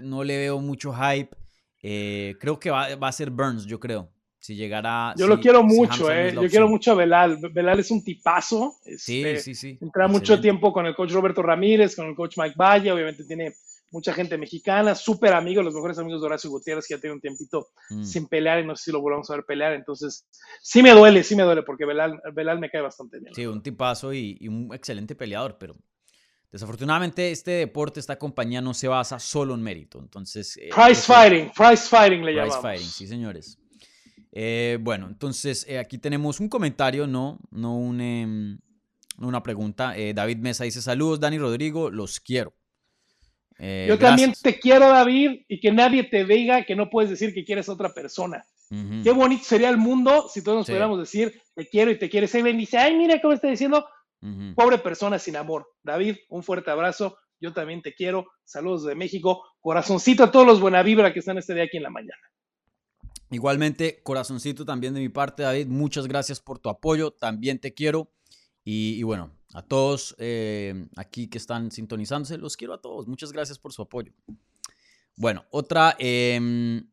S3: no le veo mucho hype. Eh, creo que va, va a ser Burns, yo creo. Si llegara...
S4: Yo
S3: si-
S4: lo quiero mucho, ¿eh? Yo quiero mucho a Belal. Belal es un tipazo.
S3: Sí,
S4: este,
S3: sí, sí.
S4: Entra mucho tiempo con el coach Roberto Ramírez, con el coach Mike Valle, obviamente tiene mucha gente mexicana, súper amigos, los mejores amigos de Horacio Gutiérrez, que ya tiene un tiempito
S3: Mm.
S4: sin pelear y no sé si lo volvamos a ver pelear, entonces sí me duele, sí me duele, porque Belal, Belal me cae bastante bien.
S3: Sí, un tipazo y, y un excelente peleador, pero desafortunadamente este deporte, esta compañía no se basa solo en mérito. Entonces, eh,
S4: Price fighting, price fighting le
S3: Prize
S4: llamamos.
S3: fighting, sí, señores. Eh, bueno, entonces eh, aquí tenemos un comentario, no, no un, em, una pregunta. David Mesa dice: Saludos, Dani Rodrigo, los quiero.
S4: Yo también te quiero, David, y que nadie te diga que no puedes decir que quieres a otra persona. Qué bonito sería el mundo si todos nos
S3: Sí.
S4: pudiéramos decir te quiero y te quieres. Y dice, ay, mira cómo está diciendo, Pobre persona sin amor. David, un fuerte abrazo. Yo también te quiero. Saludos de México. Corazoncito a todos los buena vibra que están este día aquí en la mañana.
S3: Igualmente, corazoncito también de mi parte, David. Muchas gracias por tu apoyo. También te quiero. Y, y bueno, a todos eh, aquí que están sintonizándose, los quiero a todos. Muchas gracias por su apoyo. Bueno, otra. em,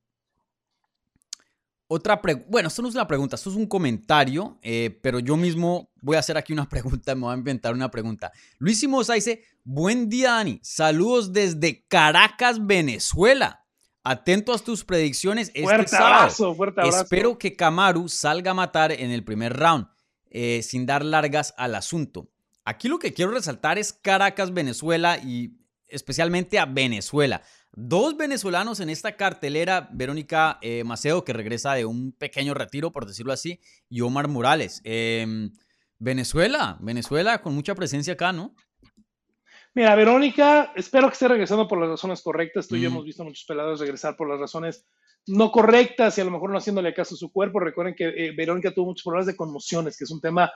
S3: otra pregunta. Bueno, esto no es una pregunta, esto es un comentario, eh, pero yo mismo voy a hacer aquí una pregunta, me voy a inventar una pregunta. Luis Simosa dice: Buen día, Dani. Saludos desde Caracas, Venezuela. Atento a tus predicciones este
S4: fuerte abrazo, fuerte abrazo.
S3: Espero que Kamaru salga a matar en el primer round, eh, sin dar largas al asunto. Aquí lo que quiero resaltar es Caracas, Venezuela y especialmente a Venezuela. Dos venezolanos en esta cartelera, Verónica eh, Maceo, que regresa de un pequeño retiro, por decirlo así, y Omar Morales. Em, Venezuela, Venezuela con mucha presencia acá, ¿no?
S4: Mira, Verónica, espero que esté regresando por las razones correctas. Tú y yo
S3: Mm.
S4: hemos visto a muchos pelados regresar por las razones no correctas y a lo mejor no haciéndole caso a su cuerpo. Recuerden que eh, Verónica tuvo muchos problemas de conmociones, que es un tema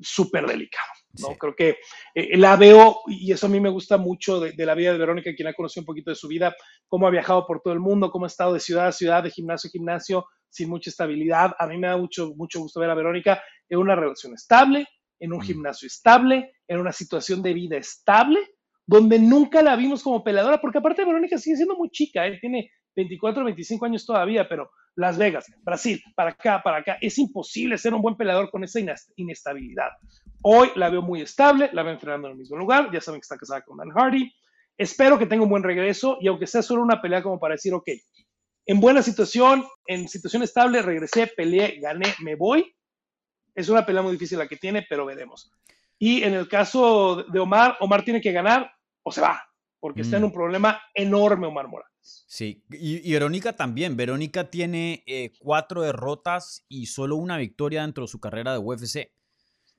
S4: súper delicado. ¿no?
S3: Sí.
S4: Creo que eh, la veo, y eso a mí me gusta mucho de, de la vida de Verónica, quien ha conocido un poquito de su vida, cómo ha viajado por todo el mundo, cómo ha estado de ciudad a ciudad, de gimnasio a gimnasio, sin mucha estabilidad. A mí me da mucho, mucho gusto ver a Verónica en una relación estable, en un
S3: Mm.
S4: gimnasio estable, en una situación de vida estable, donde nunca la vimos como peleadora, porque aparte Verónica sigue siendo muy chica, ¿eh? tiene 24, 25 años todavía, pero Las Vegas, Brasil, para acá, para acá, es imposible ser un buen peleador con esa inestabilidad. Hoy la veo muy estable, la veo entrenando en el mismo lugar, ya saben que está casada con Dan Hardy. Espero que tenga un buen regreso y aunque sea solo una pelea como para decir, ok, en buena situación, en situación estable, regresé, peleé, gané, me voy. Es una pelea muy difícil la que tiene, pero veremos. Y en el caso de Omar, Omar tiene que ganar o se va, porque está en
S3: Mm.
S4: un problema enorme Omar Morales.
S3: Sí, y, y Verónica también. Verónica tiene eh, cuatro derrotas y solo una victoria dentro de su carrera de UFC.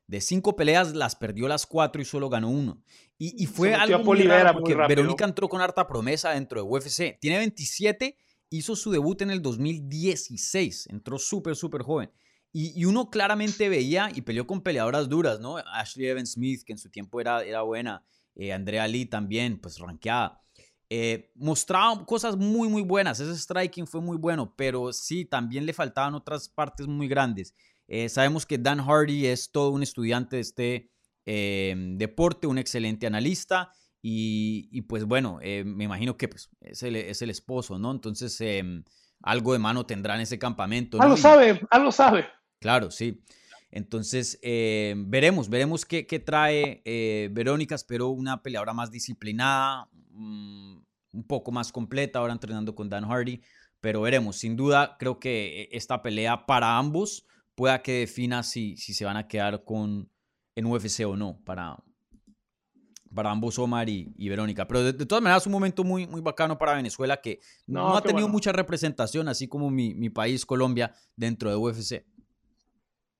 S3: De cinco peleas las perdió las cuatro y solo ganó uno. Y, y fue algo muy raro porque. Verónica entró con harta promesa dentro de UFC. Tiene 27, hizo su debut en el 2016. Entró súper, súper joven. Y, y uno claramente veía y peleó con peleadoras duras, ¿no? Ashley Evans Smith, que en su tiempo era, era buena. Eh, Andrea Lee también, pues ranqueada. Eh, mostraba cosas muy, muy buenas. Ese striking fue muy bueno, pero sí, también le faltaban otras partes muy grandes. Eh, sabemos que Dan Hardy es todo un estudiante de este eh, deporte, un excelente analista. Y, y pues bueno, me imagino que pues, es, el, es el esposo, ¿no? Entonces, em, algo de mano tendrá en ese campamento. ¿no?
S4: Algo sabe, algo sabe.
S3: Claro, sí. Entonces, eh, veremos, veremos qué, qué trae eh, Verónica. Espero una peleadora más disciplinada, mm, un poco más completa, ahora entrenando con Dan Hardy. pero veremos. Sin duda, creo que e, esta pelea para ambos pueda que defina si, si se van a quedar con, en UFC o no, para, para ambos Omar y, Verónica. Pero de, todas maneras, un momento muy, muy bacano para Venezuela que no, ha tenido mucha representación, así como mi, mi, país, Colombia, dentro de UFC.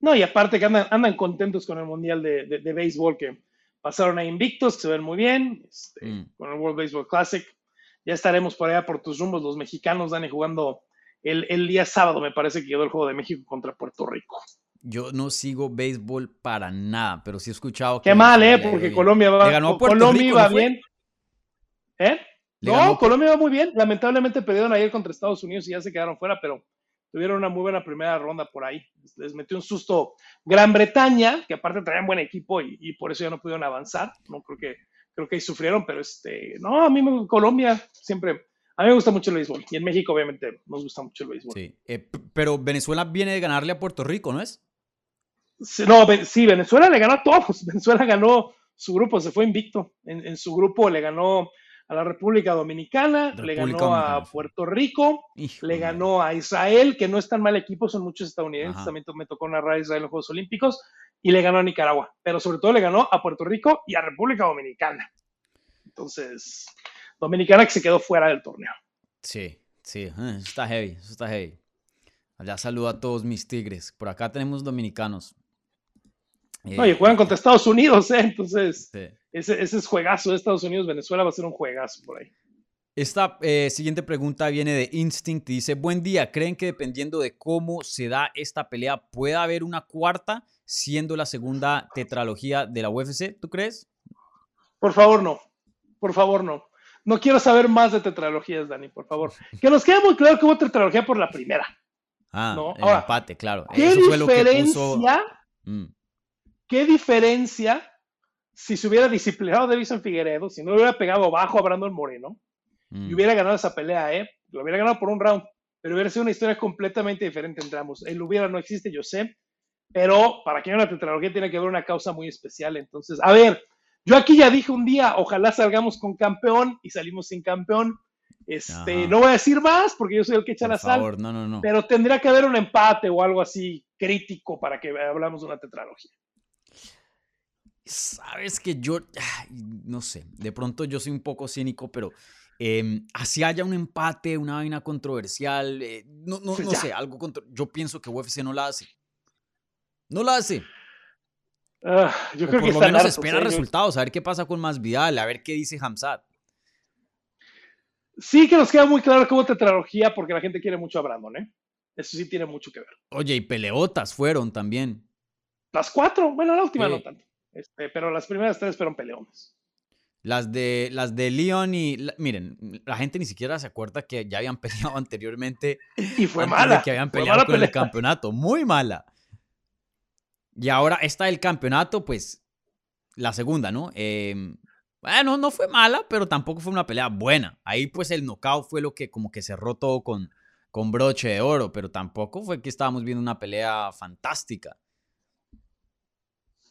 S4: No, y aparte que andan, andan contentos con el Mundial de, de, Béisbol, que pasaron a invictos, que se ven muy bien, este, mm. con el World Baseball Classic. Ya estaremos por allá por tus rumbos. Los mexicanos, Dani, jugando el, el día sábado, me parece que quedó el juego de México contra Puerto Rico.
S3: Yo no sigo béisbol para nada, pero sí he escuchado
S4: que. Qué mal, ¿eh? Porque Colombia va. Ganó Colombia va bien. ¿Eh? No, Colombia va muy bien. Lamentablemente perdieron ayer contra Estados Unidos y ya se quedaron fuera, pero tuvieron una muy buena primera ronda por ahí. Les metió un susto Gran Bretaña, que aparte traían buen equipo y, por eso ya no pudieron avanzar. No creo que creo que ahí sufrieron, pero este, no, a mí me, Colombia siempre a mí me gusta mucho el béisbol. Y en México, obviamente, nos gusta mucho el béisbol.
S3: Sí, eh, pero Venezuela viene de ganarle a Puerto Rico, ¿no es?
S4: No, sí, Venezuela le ganó a todos. Venezuela ganó su grupo, se fue invicto. En, su grupo le ganó a la República Dominicana, le ganó a Puerto Rico, le ganó a Israel, que no es tan mal equipo, son muchos estadounidenses. También me tocó narrar a Israel en los Juegos Olímpicos, y le ganó a Nicaragua. Pero sobre todo le ganó a Puerto Rico y a República Dominicana. Entonces, Dominicana que se quedó fuera del torneo.
S3: Sí, sí, eh, está heavy, eso está heavy. Allá saludo a todos mis tigres. Por acá tenemos dominicanos.
S4: No, y juegan contra Estados Unidos, ¿eh? Entonces, ese, ese, es juegazo de Estados Unidos. Venezuela va a ser un juegazo por ahí.
S3: Esta eh, siguiente pregunta viene de Instinct y dice, buen día, ¿creen que dependiendo de cómo se da esta pelea puede haber una cuarta siendo la segunda tetralogía de la UFC? ¿Tú crees?
S4: Por favor, no. Por favor, no. No quiero saber más de tetralogías, Dani, por favor. Que nos quede muy claro que hubo tetralogía por la primera.
S3: Ah, ¿no? el empate, claro.
S4: ¿Qué diferencia? Mm. ¿Qué diferencia si se hubiera disciplinado Davison Figueredo, si no hubiera pegado bajo a Brandon Moreno y mm. hubiera ganado esa pelea, ¿eh? Lo hubiera ganado por un round, pero hubiera sido una historia completamente diferente entre ambos. El hubiera no existe, yo sé, pero para que haya una tetralogía tiene que haber una causa muy especial. Entonces, a ver, yo aquí ya dije un día, ojalá salgamos con campeón y salimos sin campeón. Este, no voy a decir más porque yo soy el que echa la sal.
S3: No, no, no.
S4: Pero tendría que haber un empate o algo así crítico para que hablamos de una tetralogía.
S3: Sabes que yo, no sé, de pronto yo soy un poco cínico, pero eh, así haya un empate, una vaina controversial, eh, no, no, no sé, algo contra... Yo pienso que UFC no la hace. No la hace.
S4: Ah, yo creo
S3: por
S4: que
S3: lo menos espera resultados, a ver qué pasa con Masvidal, a ver qué dice Hamzat.
S4: Sí que nos queda muy claro hubo tetralogía porque la gente quiere mucho a Brandon, ¿eh? Eso sí tiene mucho que ver.
S3: Oye, y peleotas fueron también.
S4: Las cuatro, bueno, la última no tanto. Este, pero las primeras tres fueron peleones.
S3: Las de, las de Leon y. miren, la gente ni siquiera se acuerda que ya habían peleado anteriormente.
S4: Y fue mala.
S3: que habían peleado con el campeonato. Muy mala. Y ahora está el campeonato, pues. La segunda, ¿no? Em, bueno, no fue mala, pero tampoco fue una pelea buena. Ahí, pues, el knockout fue lo que como que cerró todo con, con broche de oro, pero tampoco fue que estábamos viendo una pelea fantástica.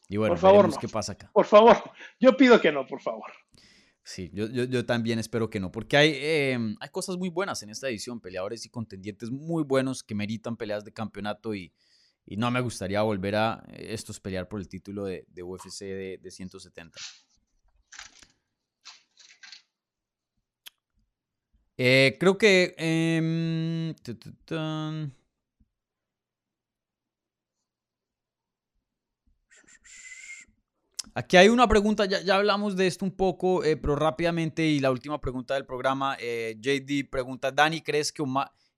S3: Y bueno,
S4: por favor,
S3: qué pasa acá.
S4: Por favor, yo pido que no, por favor.
S3: Sí, yo, yo, también espero que no, porque hay, em, hay cosas muy buenas en esta edición, peleadores y contendientes muy buenos que meritan peleas de campeonato y, y no me gustaría volver a estos pelear por el título de, de UFC de, de 170. Eh, creo que... Eh, Aquí hay una pregunta, ya, hablamos de esto un poco, eh, pero rápidamente y la última pregunta del programa, eh, JD pregunta, Dani, ¿crees que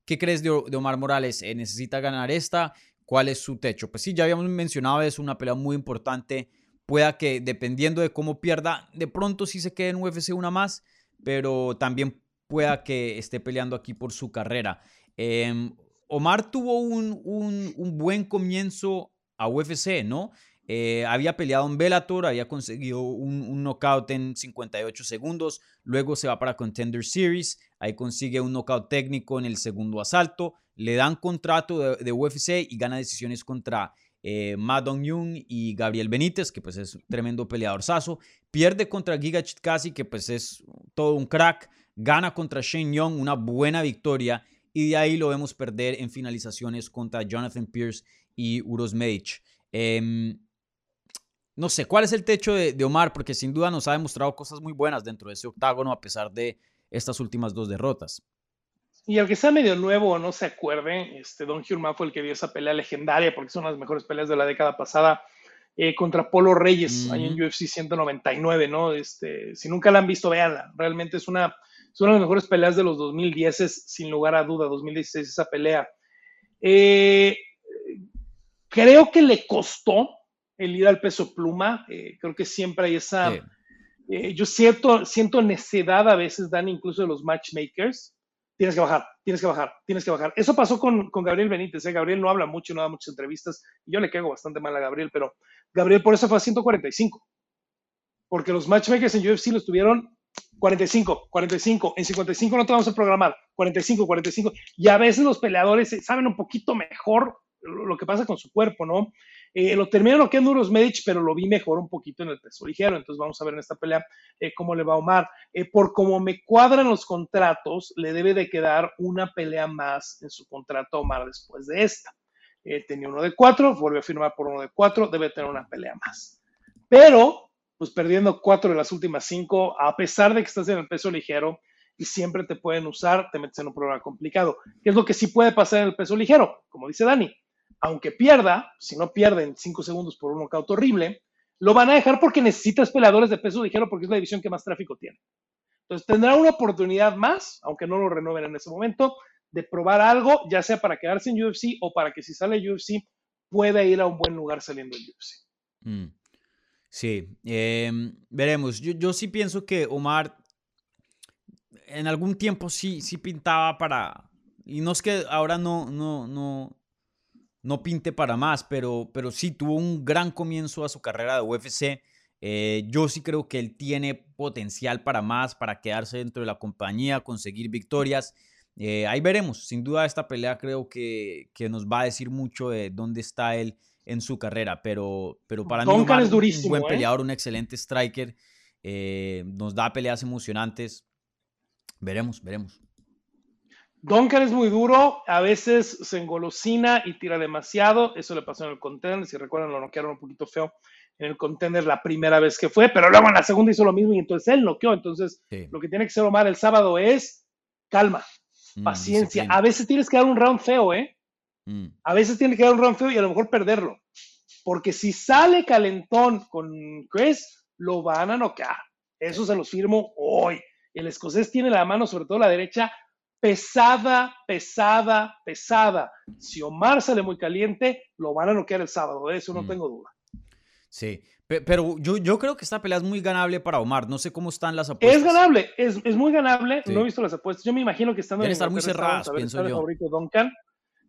S3: ¿qué crees de, Omar Morales? Eh, ¿Necesita ganar esta? ¿Cuál es su techo? Pues sí, ya habíamos mencionado, es una pelea muy importante, pueda que dependiendo de cómo pierda, de pronto sí se quede en UFC una más, pero también pueda que esté peleando aquí por su carrera. Em, Omar tuvo un, un, un buen comienzo a UFC, ¿no? Eh, había peleado en Bellator, había conseguido un, knockout en 58 segundos, luego se va para Contender Series, ahí consigue un knockout técnico en el segundo asalto, le dan contrato de, UFC y gana decisiones contra eh, Madon Young y Gabriel Benítez, que pues es un tremendo peleador saso, pierde contra Giga Chitkasi, que pues es todo un crack, gana contra Shane Young, una buena victoria, y de ahí lo vemos perder en finalizaciones contra Jonathan Pierce y Uros Medic. Em, no sé, ¿cuál es el techo de, Omar? Porque sin duda nos ha demostrado cosas muy buenas dentro de ese octágono a pesar de estas últimas dos derrotas.
S4: Y al que sea medio nuevo o no se acuerde, este, Don Hurman fue el que dio esa pelea legendaria porque son las mejores peleas de la década pasada eh, contra Polo Reyes, ahí en UFC 199, ¿no? Este, si nunca la han visto, véanla. Realmente es una, es una de las mejores peleas de los 2010, sin lugar a duda, 2016 esa pelea. Eh, creo que le costó el ir al peso pluma. Eh, creo que siempre hay esa... yo siento, siento necedad a veces, Dan, incluso de los matchmakers, tienes que bajar, tienes que bajar, tienes que bajar. Eso pasó con, con Gabriel Benítez. ¿eh? Gabriel no habla mucho, no da muchas entrevistas. Yo le caigo bastante mal a Gabriel, pero Gabriel por eso fue a 145. Porque los matchmakers en UFC los tuvieron 45, 45. En 55 no te vamos a programar. 45, 45. Y a veces los peleadores saben un poquito mejor lo que pasa con su cuerpo, ¿no? Eh, lo que es Nuros Medic, pero lo vi mejor un poquito en el peso ligero. Entonces vamos a ver en esta pelea eh, cómo le va a Omar. Eh, por cómo me cuadran los contratos, le debe de quedar una pelea más en su contrato a Omar después de esta. tenía uno de cuatro, vuelve a firmar por uno de cuatro, debe tener una pelea más. Pero, pues perdiendo cuatro de las últimas cinco, a pesar de que estás en el peso ligero, y siempre te pueden usar, te metes en un problema complicado. ¿Qué es lo que sí puede pasar en el peso ligero? Como dice Dani, aunque pierda, si no pierde en 5 segundos por un knockout horrible, lo van a dejar porque necesitas peleadores de peso ligero porque es la división que más tráfico tiene. Entonces tendrá una oportunidad más, aunque no lo renueven en ese momento, de probar algo, ya sea para quedarse en UFC o para que si sale UFC pueda ir a un buen lugar saliendo en UFC.
S3: Mm. Sí, em, veremos. Yo, yo, sí pienso que Omar en algún tiempo sí, sí pintaba para... Y no es que ahora no, no, no, no pinte para más, pero, pero sí tuvo un gran comienzo a su carrera de UFC. Eh, yo sí creo que él tiene potencial para más, para quedarse dentro de la compañía, conseguir victorias. Eh, ahí veremos. Sin duda esta pelea creo que, que, nos va a decir mucho de dónde está él en su carrera, pero, pero para mí
S4: es un
S3: buen
S4: ¿eh?
S3: peleador, un excelente striker. nos da peleas emocionantes. Veremos, veremos.
S4: Duncan es muy duro, a veces se engolosina y tira demasiado. Eso le pasó en el contender. Si recuerdan, lo noquearon un poquito feo en el contender la primera vez que fue, pero luego en la segunda hizo lo mismo y entonces él noqueó. Entonces, lo que tiene que ser Omar el sábado es calma, mm, paciencia. a veces tienes que dar un round feo, ¿eh? Mm. A veces tienes que dar un round feo y a lo mejor perderlo. Porque si sale calentón con Chris, lo van a noquear. Eso se los firmo hoy. El escocés tiene la mano, sobre todo la derecha, pesada, pesada, pesada. Si Omar sale muy caliente, lo van a noquear el sábado, de eso no mm. tengo duda.
S3: Sí, pero yo, yo creo que esta pelea es muy ganable para Omar. No sé cómo están las apuestas.
S4: Es ganable, es, es muy ganable. No he visto las apuestas. Yo me imagino que están
S3: Deben estar muy cerradas, pienso yo.
S4: favorito Duncan.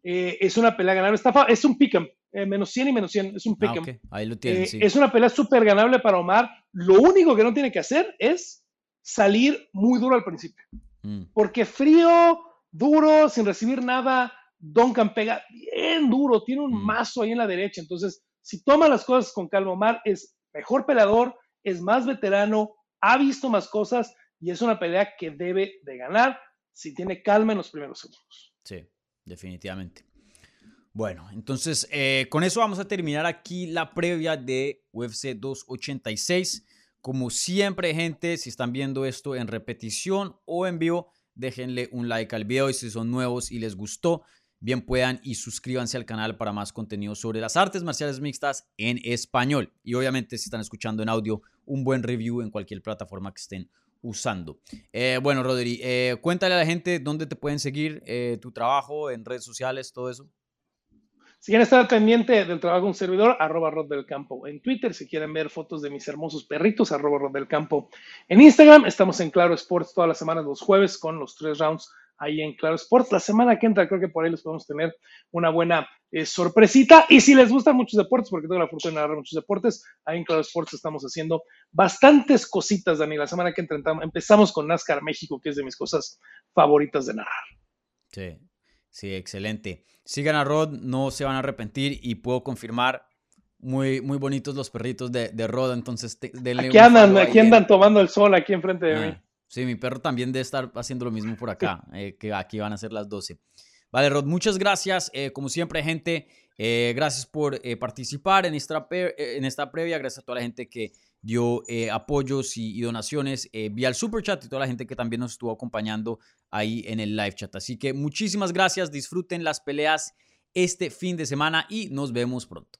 S4: Eh, es una pelea ganable. Está, es un pick'em. Eh, menos 100 y menos 100. Es un ah, pick'em.
S3: Ahí lo tienen,
S4: eh, Es una pelea súper ganable para Omar. Lo único que no tiene que hacer es salir muy duro al principio. Mm. Porque frío, duro, sin recibir nada, Duncan pega bien duro, tiene un mm. mazo ahí en la derecha. Entonces, si toma las cosas con calma, Omar es mejor peleador, es más veterano, ha visto más cosas y es una pelea que debe de ganar si tiene calma en los primeros segundos.
S3: Sí, definitivamente. Bueno, entonces eh, con eso vamos a terminar aquí la previa de UFC 286. Como siempre, gente, si están viendo esto en repetición o en vivo, déjenle un like al video y si son nuevos y les gustó, bien puedan y suscríbanse al canal para más contenido sobre las artes marciales mixtas en español. Y obviamente si están escuchando en audio, un buen review en cualquier plataforma que estén usando. Eh, bueno, Rodri, eh, cuéntale a la gente dónde te pueden seguir, eh, tu trabajo en redes sociales, todo eso.
S4: Si quieren estar pendiente del trabajo de un servidor, arroba Rod del Campo en Twitter. Si quieren ver fotos de mis hermosos perritos, arroba Rod del Campo en Instagram. Estamos en Claro Sports todas las semanas, los jueves, con los tres rounds ahí en Claro Sports. La semana que entra creo que por ahí les podemos tener una buena eh, sorpresita. Y si les gustan muchos deportes, porque tengo la fortuna de narrar muchos deportes, ahí en Claro Sports estamos haciendo bastantes cositas, Dani. La semana que entra empezamos con NASCAR México, que es de mis cosas favoritas de narrar.
S3: Sí, sí, excelente. Sigan a Rod, no se van a arrepentir y puedo confirmar muy, muy bonitos los perritos de, de Rod, entonces
S4: aquí andan, aquí andan tomando el sol aquí enfrente de mí. Ah,
S3: Sí, mi perro también debe estar haciendo lo mismo por acá, eh, que aquí van a ser las 12. Vale, Rod, muchas gracias. Eh, como siempre, gente, eh, gracias por participar en esta, en esta previa. Gracias a toda la gente que dio apoyos y, donaciones vía el super chat y toda la gente que también nos estuvo acompañando ahí en el live chat. Así que muchísimas gracias. Disfruten las peleas este fin de semana y nos vemos pronto.